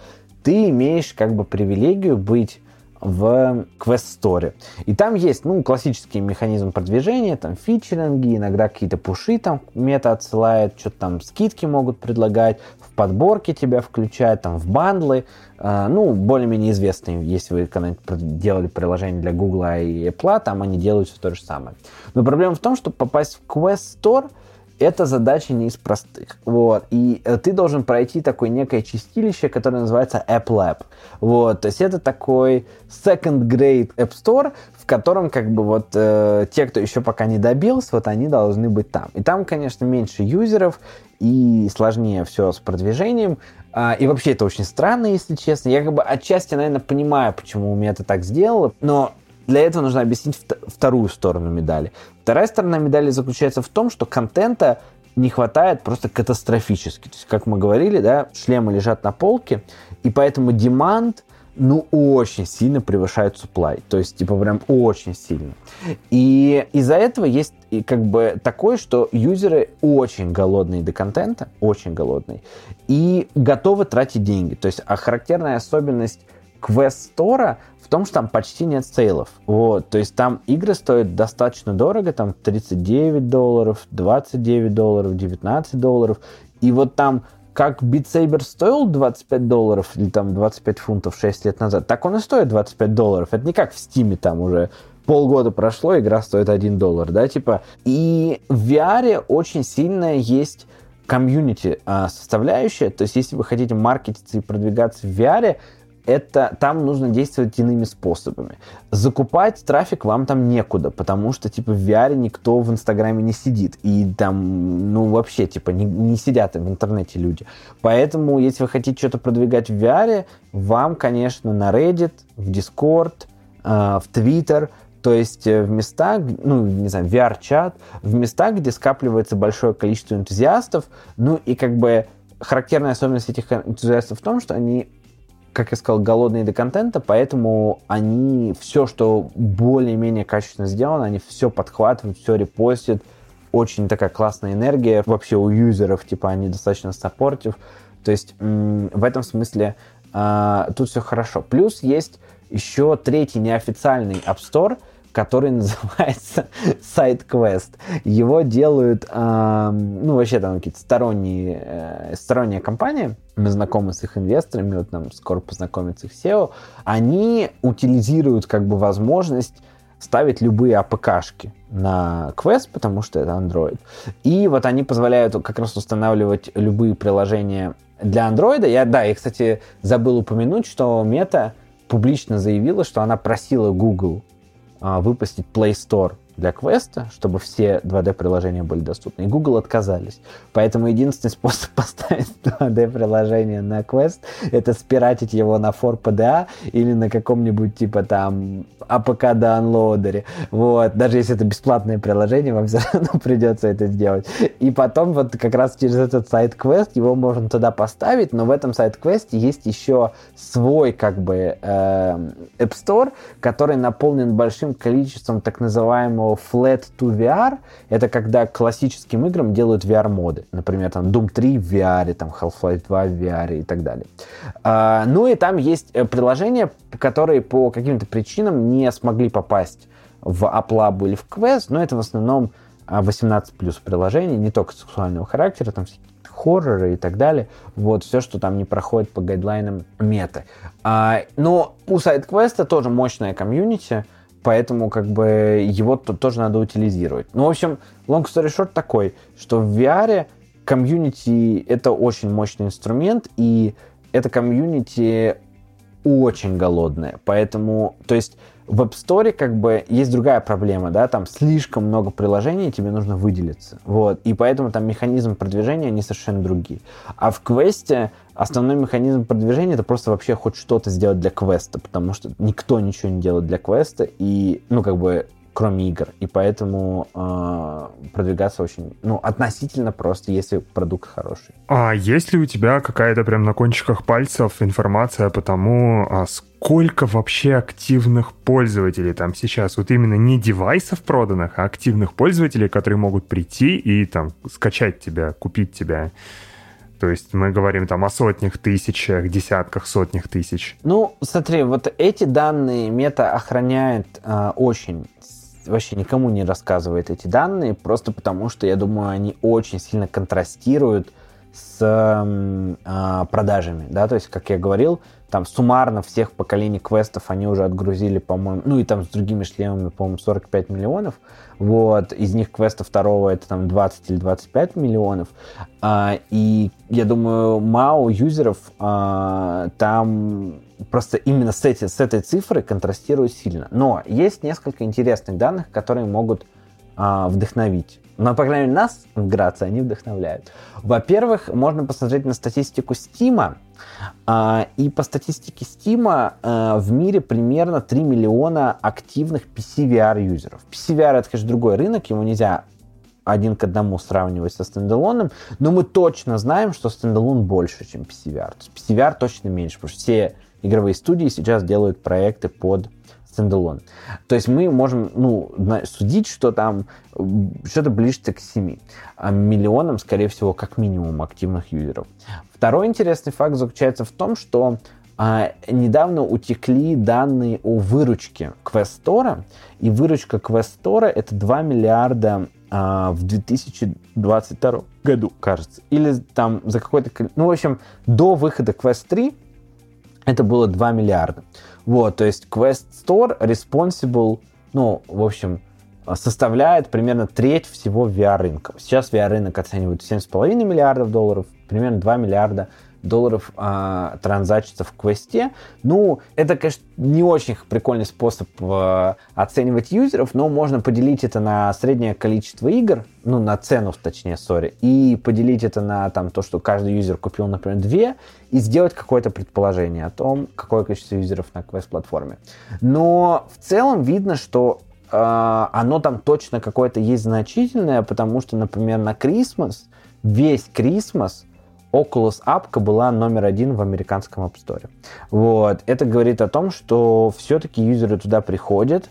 ты имеешь как бы привилегию быть в Quest Store. И там есть, ну, классический механизм продвижения, там фичеринги, иногда какие-то пуши там мета отсылает, что-то там скидки могут предлагать, в подборке тебя включают, там в бандлы, э, ну, более-менее известные, если вы когда-нибудь делали приложение для Google и Apple, там они делают все то же самое. Но проблема в том, что попасть в Quest Store – это задача не из простых. Вот. И э, ты должен пройти такое некое чистилище, которое называется App Lab. Вот. То есть это такой second grade App Store, в котором как бы вот э, те, кто еще пока не добился, вот они должны быть там. И там, конечно, меньше юзеров и сложнее все с продвижением. А, и вообще это очень странно, если честно. Я как бы отчасти, наверное, понимаю, почему у меня это так сделало, но для этого нужно объяснить вторую сторону медали. Вторая сторона медали заключается в том, что контента не хватает просто катастрофически. То есть, как мы говорили, да, шлемы лежат на полке, и поэтому демант, ну, очень сильно превышает supply. То есть, типа, прям очень сильно. И из-за этого есть и как бы такое, что юзеры очень голодные до контента, очень голодные, и готовы тратить деньги. То есть, а характерная особенность Store в том, что там почти нет сейлов. Вот, то есть там игры стоят достаточно дорого, там 39 долларов, 29 долларов, 19 долларов. И вот там как Beat Saber стоил 25 долларов или там 25 фунтов 6 лет назад, так он и стоит 25 долларов. Это не как в Steam там уже полгода прошло, игра стоит 1 доллар, да, типа. И в VR очень сильно есть комьюнити а, составляющая, то есть если вы хотите маркетиться и продвигаться в VR, это там нужно действовать иными способами. Закупать трафик вам там некуда, потому что, типа, в VR никто в Инстаграме не сидит. И там, ну, вообще, типа, не, не сидят в интернете люди. Поэтому, если вы хотите что-то продвигать в VR, вам, конечно, на Reddit, в Discord, э, в Twitter, то есть э, в местах, ну, не знаю, VR-чат, в местах, где скапливается большое количество энтузиастов, ну, и как бы характерная особенность этих энтузиастов в том, что они как я сказал, голодные до контента, поэтому они все, что более-менее качественно сделано, они все подхватывают, все репостят. Очень такая классная энергия вообще у юзеров, типа они достаточно саппортив. То есть в этом смысле э, тут все хорошо. Плюс есть еще третий неофициальный App Store — который (laughs) называется SideQuest. Его делают, э, ну, вообще там какие-то сторонние, э, сторонняя компания, мы знакомы с их инвесторами, вот нам скоро познакомиться их SEO, они утилизируют как бы возможность ставить любые АПКшки на Quest, потому что это Android. И вот они позволяют как раз устанавливать любые приложения для Android. Я, да, я, кстати, забыл упомянуть, что Meta публично заявила, что она просила Google выпустить Play Store для квеста, чтобы все 2D-приложения были доступны. И Google отказались. Поэтому единственный способ (laughs) поставить 2D-приложение на квест — это спиратить его на PDA или на каком-нибудь типа там APK downloader. Вот. Даже если это бесплатное приложение, вам (laughs) все равно придется это сделать. И потом вот как раз через этот сайт квест его можно туда поставить, но в этом сайт квесте есть еще свой как бы э, App Store, который наполнен большим количеством так называемого flat to VR это когда классическим играм делают VR-моды. Например, там Doom 3 в VR, там Half-Life 2 в VR и так далее. А, ну и там есть э, приложения, которые по каким-то причинам не смогли попасть в App или в Quest, но это в основном 18 а, плюс приложений, не только сексуального характера, там хорроры и так далее. Вот, все, что там не проходит по гайдлайнам меты. А, но у SideQuest тоже мощная комьюнити, поэтому как бы его тут тоже надо утилизировать. Ну, в общем, long story short такой, что в VR комьюнити это очень мощный инструмент, и это комьюнити очень голодное. Поэтому, то есть в App Store как бы есть другая проблема, да, там слишком много приложений, тебе нужно выделиться. Вот, и поэтому там механизм продвижения, они совершенно другие. А в квесте основной механизм продвижения это просто вообще хоть что-то сделать для квеста, потому что никто ничего не делает для квеста, и, ну, как бы кроме игр. И поэтому э, продвигаться очень, ну, относительно просто, если продукт хороший. А есть ли у тебя какая-то прям на кончиках пальцев информация по тому, а сколько вообще активных пользователей там сейчас? Вот именно не девайсов проданных, а активных пользователей, которые могут прийти и там скачать тебя, купить тебя. То есть мы говорим там о сотнях тысячах, десятках, сотнях тысяч. Ну, смотри, вот эти данные мета охраняет э, очень вообще никому не рассказывает эти данные, просто потому что, я думаю, они очень сильно контрастируют с э, продажами, да, то есть, как я говорил, там суммарно всех поколений квестов они уже отгрузили, по-моему, ну и там с другими шлемами, по-моему, 45 миллионов, вот, из них квеста второго это там 20 или 25 миллионов, а, и я думаю, мало юзеров а, там просто именно с, эти, с этой цифрой контрастирует сильно. Но есть несколько интересных данных, которые могут а, вдохновить. Но, по крайней мере, нас в Граце они вдохновляют. Во-первых, можно посмотреть на статистику Стима. А, и по статистике Стима а, в мире примерно 3 миллиона активных PC-VR-юзеров. PC-VR — это, конечно, другой рынок, его нельзя один к одному сравнивать со standalone'ом, но мы точно знаем, что standalone больше, чем PC-VR. То есть PC-VR точно меньше, потому что все игровые студии сейчас делают проекты под standalone. То есть мы можем ну, судить, что там что-то ближе к 7 а миллионам, скорее всего, как минимум активных юзеров. Второй интересный факт заключается в том, что а, недавно утекли данные о выручке Quest и выручка Quest это 2 миллиарда а, в 2022 году, кажется. Или там за какой-то... Ну, в общем, до выхода Quest 3 это было 2 миллиарда. Вот, то есть Quest Store responsible, ну, в общем, составляет примерно треть всего VR-рынка. Сейчас VR-рынок оценивают 7,5 миллиардов долларов, примерно 2 миллиарда долларов а, транзачится в квесте. Ну, это, конечно, не очень прикольный способ а, оценивать юзеров, но можно поделить это на среднее количество игр, ну, на цену, точнее, сори, и поделить это на там, то, что каждый юзер купил, например, две, и сделать какое-то предположение о том, какое количество юзеров на квест-платформе. Но в целом видно, что э, оно там точно какое-то есть значительное, потому что, например, на Christmas, весь Christmas Oculus Apka была номер один в американском App Store. Вот. Это говорит о том, что все-таки юзеры туда приходят,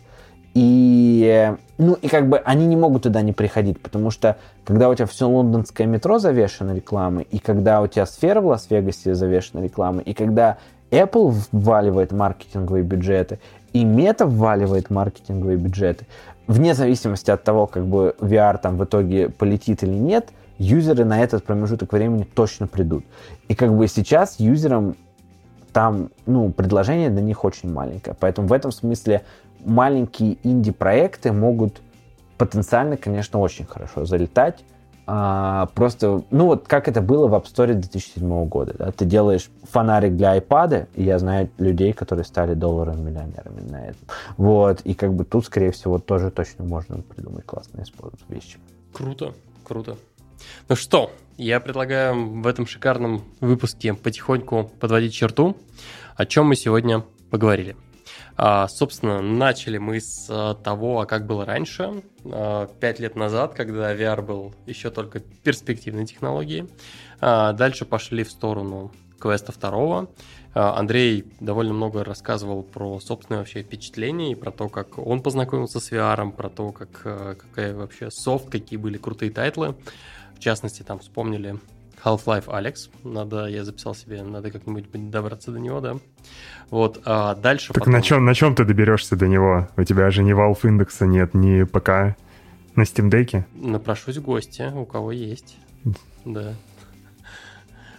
и, ну, и как бы они не могут туда не приходить, потому что когда у тебя все лондонское метро завешено рекламой, и когда у тебя сфера в Лас-Вегасе завешена рекламой, и когда Apple вваливает маркетинговые бюджеты, и Meta вваливает маркетинговые бюджеты, вне зависимости от того, как бы VR там в итоге полетит или нет, юзеры на этот промежуток времени точно придут. И как бы сейчас юзерам там, ну, предложение для них очень маленькое. Поэтому в этом смысле маленькие инди-проекты могут потенциально, конечно, очень хорошо залетать. А, просто, ну вот как это было в App Store 2007 года. Да? Ты делаешь фонарик для iPad, и я знаю людей, которые стали долларовыми миллионерами на этом. Вот, и как бы тут, скорее всего, тоже точно можно придумать классные вещи. Круто, круто. Ну что, я предлагаю в этом шикарном выпуске потихоньку подводить черту, о чем мы сегодня поговорили. А, собственно, начали мы с а, того, а как было раньше, а, пять лет назад, когда VR был еще только перспективной технологией. Дальше пошли в сторону квеста второго. Андрей довольно много рассказывал про собственные вообще впечатления и про то, как он познакомился с VR, про то, как, какая вообще софт, какие были крутые title'ы. В частности, там вспомнили Half-Life: Alyx. Надо, я записал себе, надо как-нибудь добраться до него, да. Вот, а дальше... Так потом... на, чем, на чем ты доберешься до него? У тебя же ни Valve Index'а нет, ни ПК на Steam Deck? Напрошусь в гости, у кого есть. Да.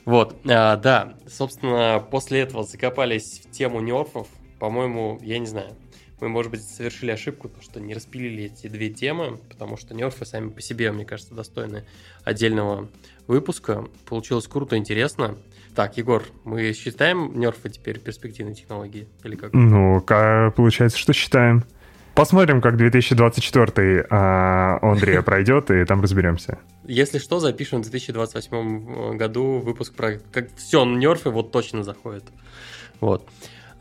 Вот, а, да, собственно, после этого закопались в тему NeRF'ов. По-моему, я не знаю, мы, может быть, совершили ошибку, то, что не распилили эти две темы, потому что нерфы сами по себе, мне кажется, достойны отдельного выпуска. Получилось круто, интересно. Так, Егор, мы считаем нерфы теперь перспективной технологии или как? Ну, получается, что считаем. Посмотрим, как 2024 а, Андрея (laughs) пройдет, и там разберемся. Если что, запишем в 2028 году выпуск про как все нерфы вот точно заходят. Вот.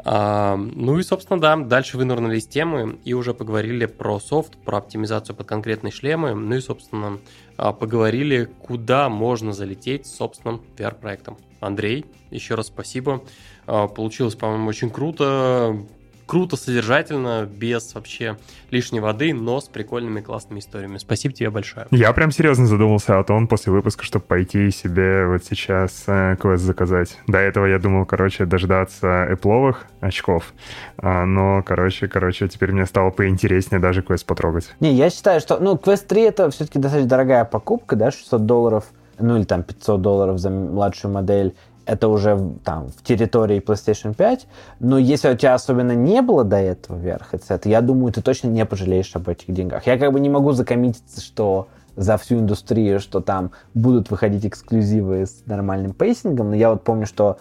Ну и, собственно, да, дальше вынырнули из темы и уже поговорили про софт, про оптимизацию под конкретные шлемы, ну и, собственно, а, поговорили, куда можно залететь с собственным VR-проектом. Андрей, еще раз спасибо. А, получилось, по-моему, очень круто круто, содержательно, без вообще лишней воды, но с прикольными классными историями. Спасибо тебе большое. Я прям серьезно задумался о том после выпуска, чтобы пойти себе вот сейчас э, квест заказать. До этого я думал, короче, дождаться эпловых очков, а, но, короче, короче, теперь мне стало поинтереснее даже квест потрогать. Не, я считаю, что, ну, квест 3 это все-таки достаточно дорогая покупка, да, 600 долларов, ну или там 500 долларов за младшую модель это уже там в территории PlayStation 5, но если у тебя особенно не было до этого VR headset, я думаю, ты точно не пожалеешь об этих деньгах. Я как бы не могу за commit'иться, что за всю индустрию, что там будут выходить эксклюзивы с нормальным pacing'ом, но я вот помню, что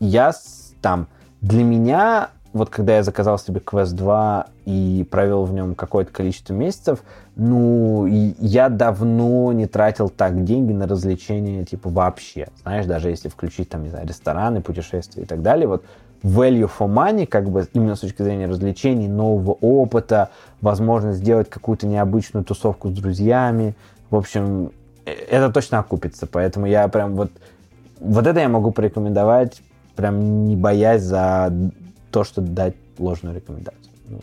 я там для меня вот когда я заказал себе Quest 2 и провел в нем какое-то количество месяцев, ну, я давно не тратил так деньги на развлечения, типа, вообще. Знаешь, даже если включить, там, не знаю, рестораны, путешествия и так далее, вот value for money, как бы именно с точки зрения развлечений, нового опыта, возможность сделать какую-то необычную тусовку с друзьями. В общем, э, это точно окупится. Поэтому я прям вот... Вот это я могу порекомендовать, прям не боясь за то, что дать ложную рекомендацию. Ну,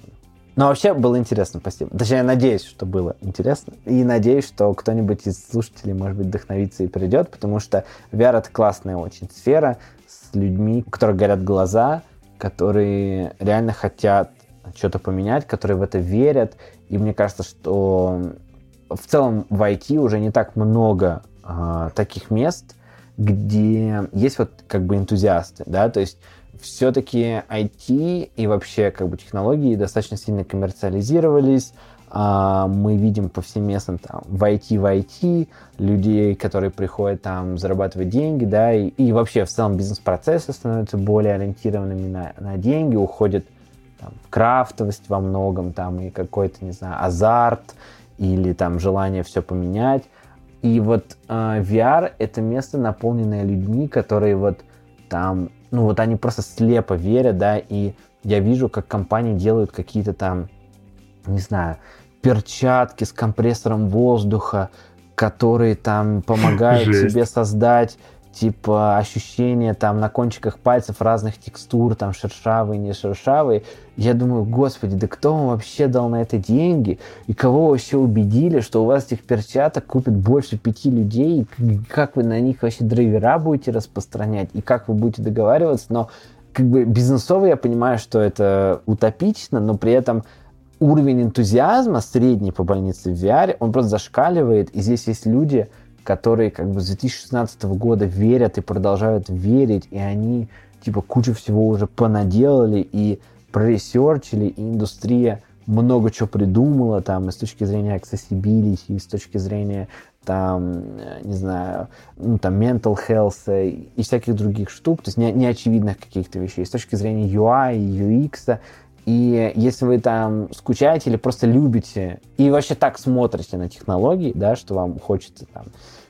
Но вообще было интересно, спасибо. Точнее, надеюсь, что было интересно. И надеюсь, что кто-нибудь из слушателей, может быть, вдохновится и придет, потому что VR — это классная очень сфера с людьми, у которых горят глаза, которые реально хотят что-то поменять, которые в это верят. И мне кажется, что в целом в IT уже не так много э, таких мест, где есть вот как бы энтузиасты, да, то есть все-таки IT и вообще как бы технологии достаточно сильно коммерциализировались, а, мы видим повсеместно там в IT, в IT, людей, которые приходят там зарабатывать деньги, да, и, и вообще в целом бизнес-процессы становятся более ориентированными на, на деньги, уходят там, крафтовость во многом, там, и какой-то, не знаю, азарт или там желание все поменять. И вот э, VR — это место, наполненное людьми, которые вот там, ну вот они просто слепо верят, да, и я вижу, как компании делают какие-то там, не знаю, перчатки с компрессором воздуха, которые там помогают Жесть. тебе создать типа ощущения там на кончиках пальцев разных текстур, там шершавые, не шершавые. Я думаю, господи, да кто вам вообще дал на это деньги? И кого вообще убедили, что у вас этих перчаток купит больше пяти людей? И как вы на них вообще драйвера будете распространять? И как вы будете договариваться? Но как бы бизнесово я понимаю, что это утопично, но при этом уровень энтузиазма средний по больнице в VR, он просто зашкаливает, и здесь есть люди, которые как бы с 2016 года верят и продолжают верить, и они типа кучу всего уже понаделали и проресерчили, и индустрия много чего придумала там и с точки зрения accessibility, и с точки зрения там, не знаю, ну, там, mental health и всяких других штук, то есть не, неочевидных каких-то вещей. С точки зрения UI UX, и если вы там скучаете или просто любите и вообще так смотрите на технологии, да, что вам хочется там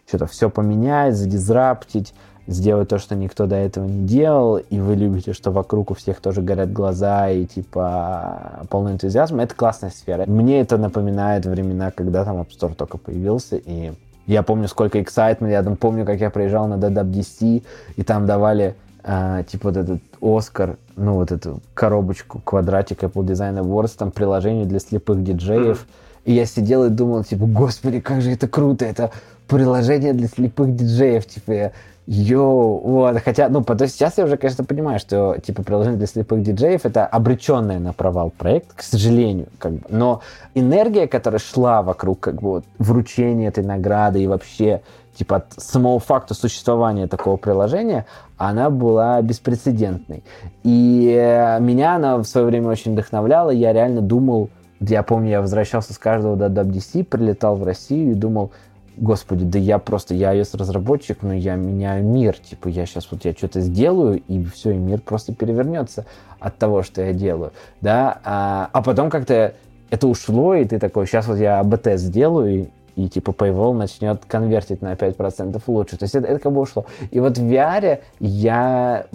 что-то все поменять, задизраптить, сделать то, что никто до этого не делал, и вы любите, что вокруг у всех тоже горят глаза и типа полный энтузиазм, это классная сфера. Мне это напоминает времена, когда там App Store только появился, и я помню, сколько excitement, я там помню, как я приезжал на DWDC, и там давали а, типа вот этот Оскар, ну вот эту коробочку, квадратик Apple Design Awards, там приложение для слепых диджеев. Mm-hmm. И я сидел и думал, типа, господи, как же это круто, это приложение для слепых диджеев, типа, йоу, вот, хотя, ну, то есть сейчас я уже, конечно, понимаю, что, типа, приложение для слепых диджеев это обреченное на провал проект, к сожалению, как бы, но энергия, которая шла вокруг, как бы, вот, вручения этой награды и вообще типа от самого факта существования такого приложения, она была беспрецедентной. И э, меня она в свое время очень вдохновляла. Я реально думал, я помню, я возвращался с каждого до WC, прилетал в Россию и думал, господи, да я просто, я iOS-разработчик, но я меняю мир, типа, я сейчас вот я что-то сделаю, и все, и мир просто перевернется от того, что я делаю, да, а, а потом как-то это ушло, и ты такой, сейчас вот я АБТ сделаю, и типа Paywall начнет конвертить на 5% лучше. То есть это, это как бы ушло. И вот в VR я,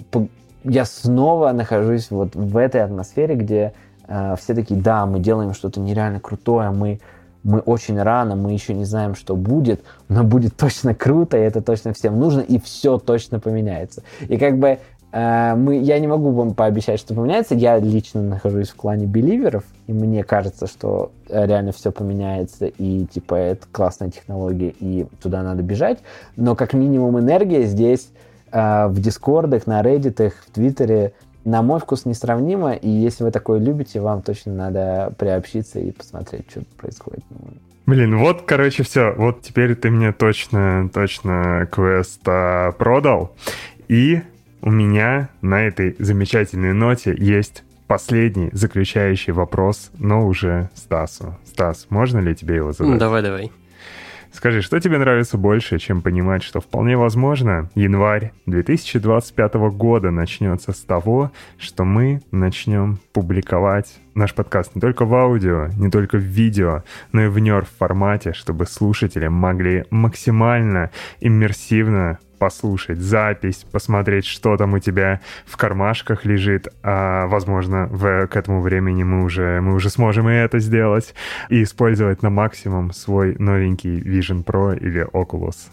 я снова нахожусь вот в этой атмосфере, где э, все такие, да, мы делаем что-то нереально крутое, мы, мы очень рано, мы еще не знаем, что будет, но будет точно круто, и это точно всем нужно, и все точно поменяется. И как бы Э, мы, я не могу вам пообещать, что поменяется. Я лично нахожусь в клане беливеров, и мне кажется, что э, реально все поменяется, и типа это классная технология, и туда надо бежать. Но как минимум энергия здесь э, в дискордах, на реддитах, в твиттере на мой вкус несравнима, и если вы такое любите, вам точно надо приобщиться и посмотреть, что происходит. Блин, вот, короче, все. Вот теперь ты мне точно, точно квест а, продал. И у меня на этой замечательной ноте есть последний заключающий вопрос, но уже Стасу. Стас, можно ли тебе его задать? Давай, давай. Скажи, что тебе нравится больше, чем понимать, что вполне возможно, январь 2025 года начнется с того, что мы начнем публиковать наш подкаст не только в аудио, не только в видео, но и в нер формате, чтобы слушатели могли максимально иммерсивно послушать запись, посмотреть, что там у тебя в кармашках лежит. А, возможно, в, к этому времени мы уже, мы уже сможем и это сделать. И использовать на максимум свой новенький Vision Pro или Oculus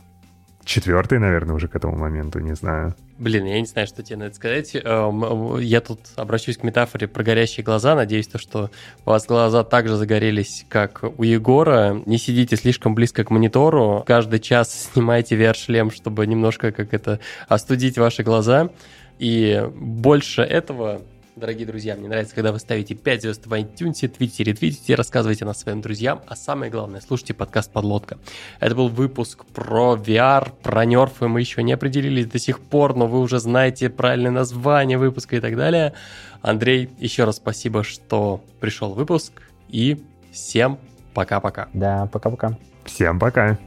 четвертый, наверное, уже к этому моменту, не знаю. Блин, я не знаю, что тебе на это сказать. Эм, я тут обращусь к метафоре про горящие глаза. Надеюсь, то, что у вас глаза так же загорелись, как у Егора. Не сидите слишком близко к монитору. Каждый час (laughs) снимайте VR-шлем, чтобы немножко как это остудить ваши глаза. И больше этого Дорогие друзья, мне нравится, когда вы ставите 5 звезд в iTunes, твитите, ретвитите, рассказывайте на своим друзьям, а самое главное, слушайте подкаст «Подлодка». Это был выпуск про VR, про нерфы, мы еще не определились до сих пор, но вы уже знаете правильное название выпуска и так далее. Андрей, еще раз спасибо, что пришел выпуск, и всем Пока-пока. Да, пока-пока. Всем пока.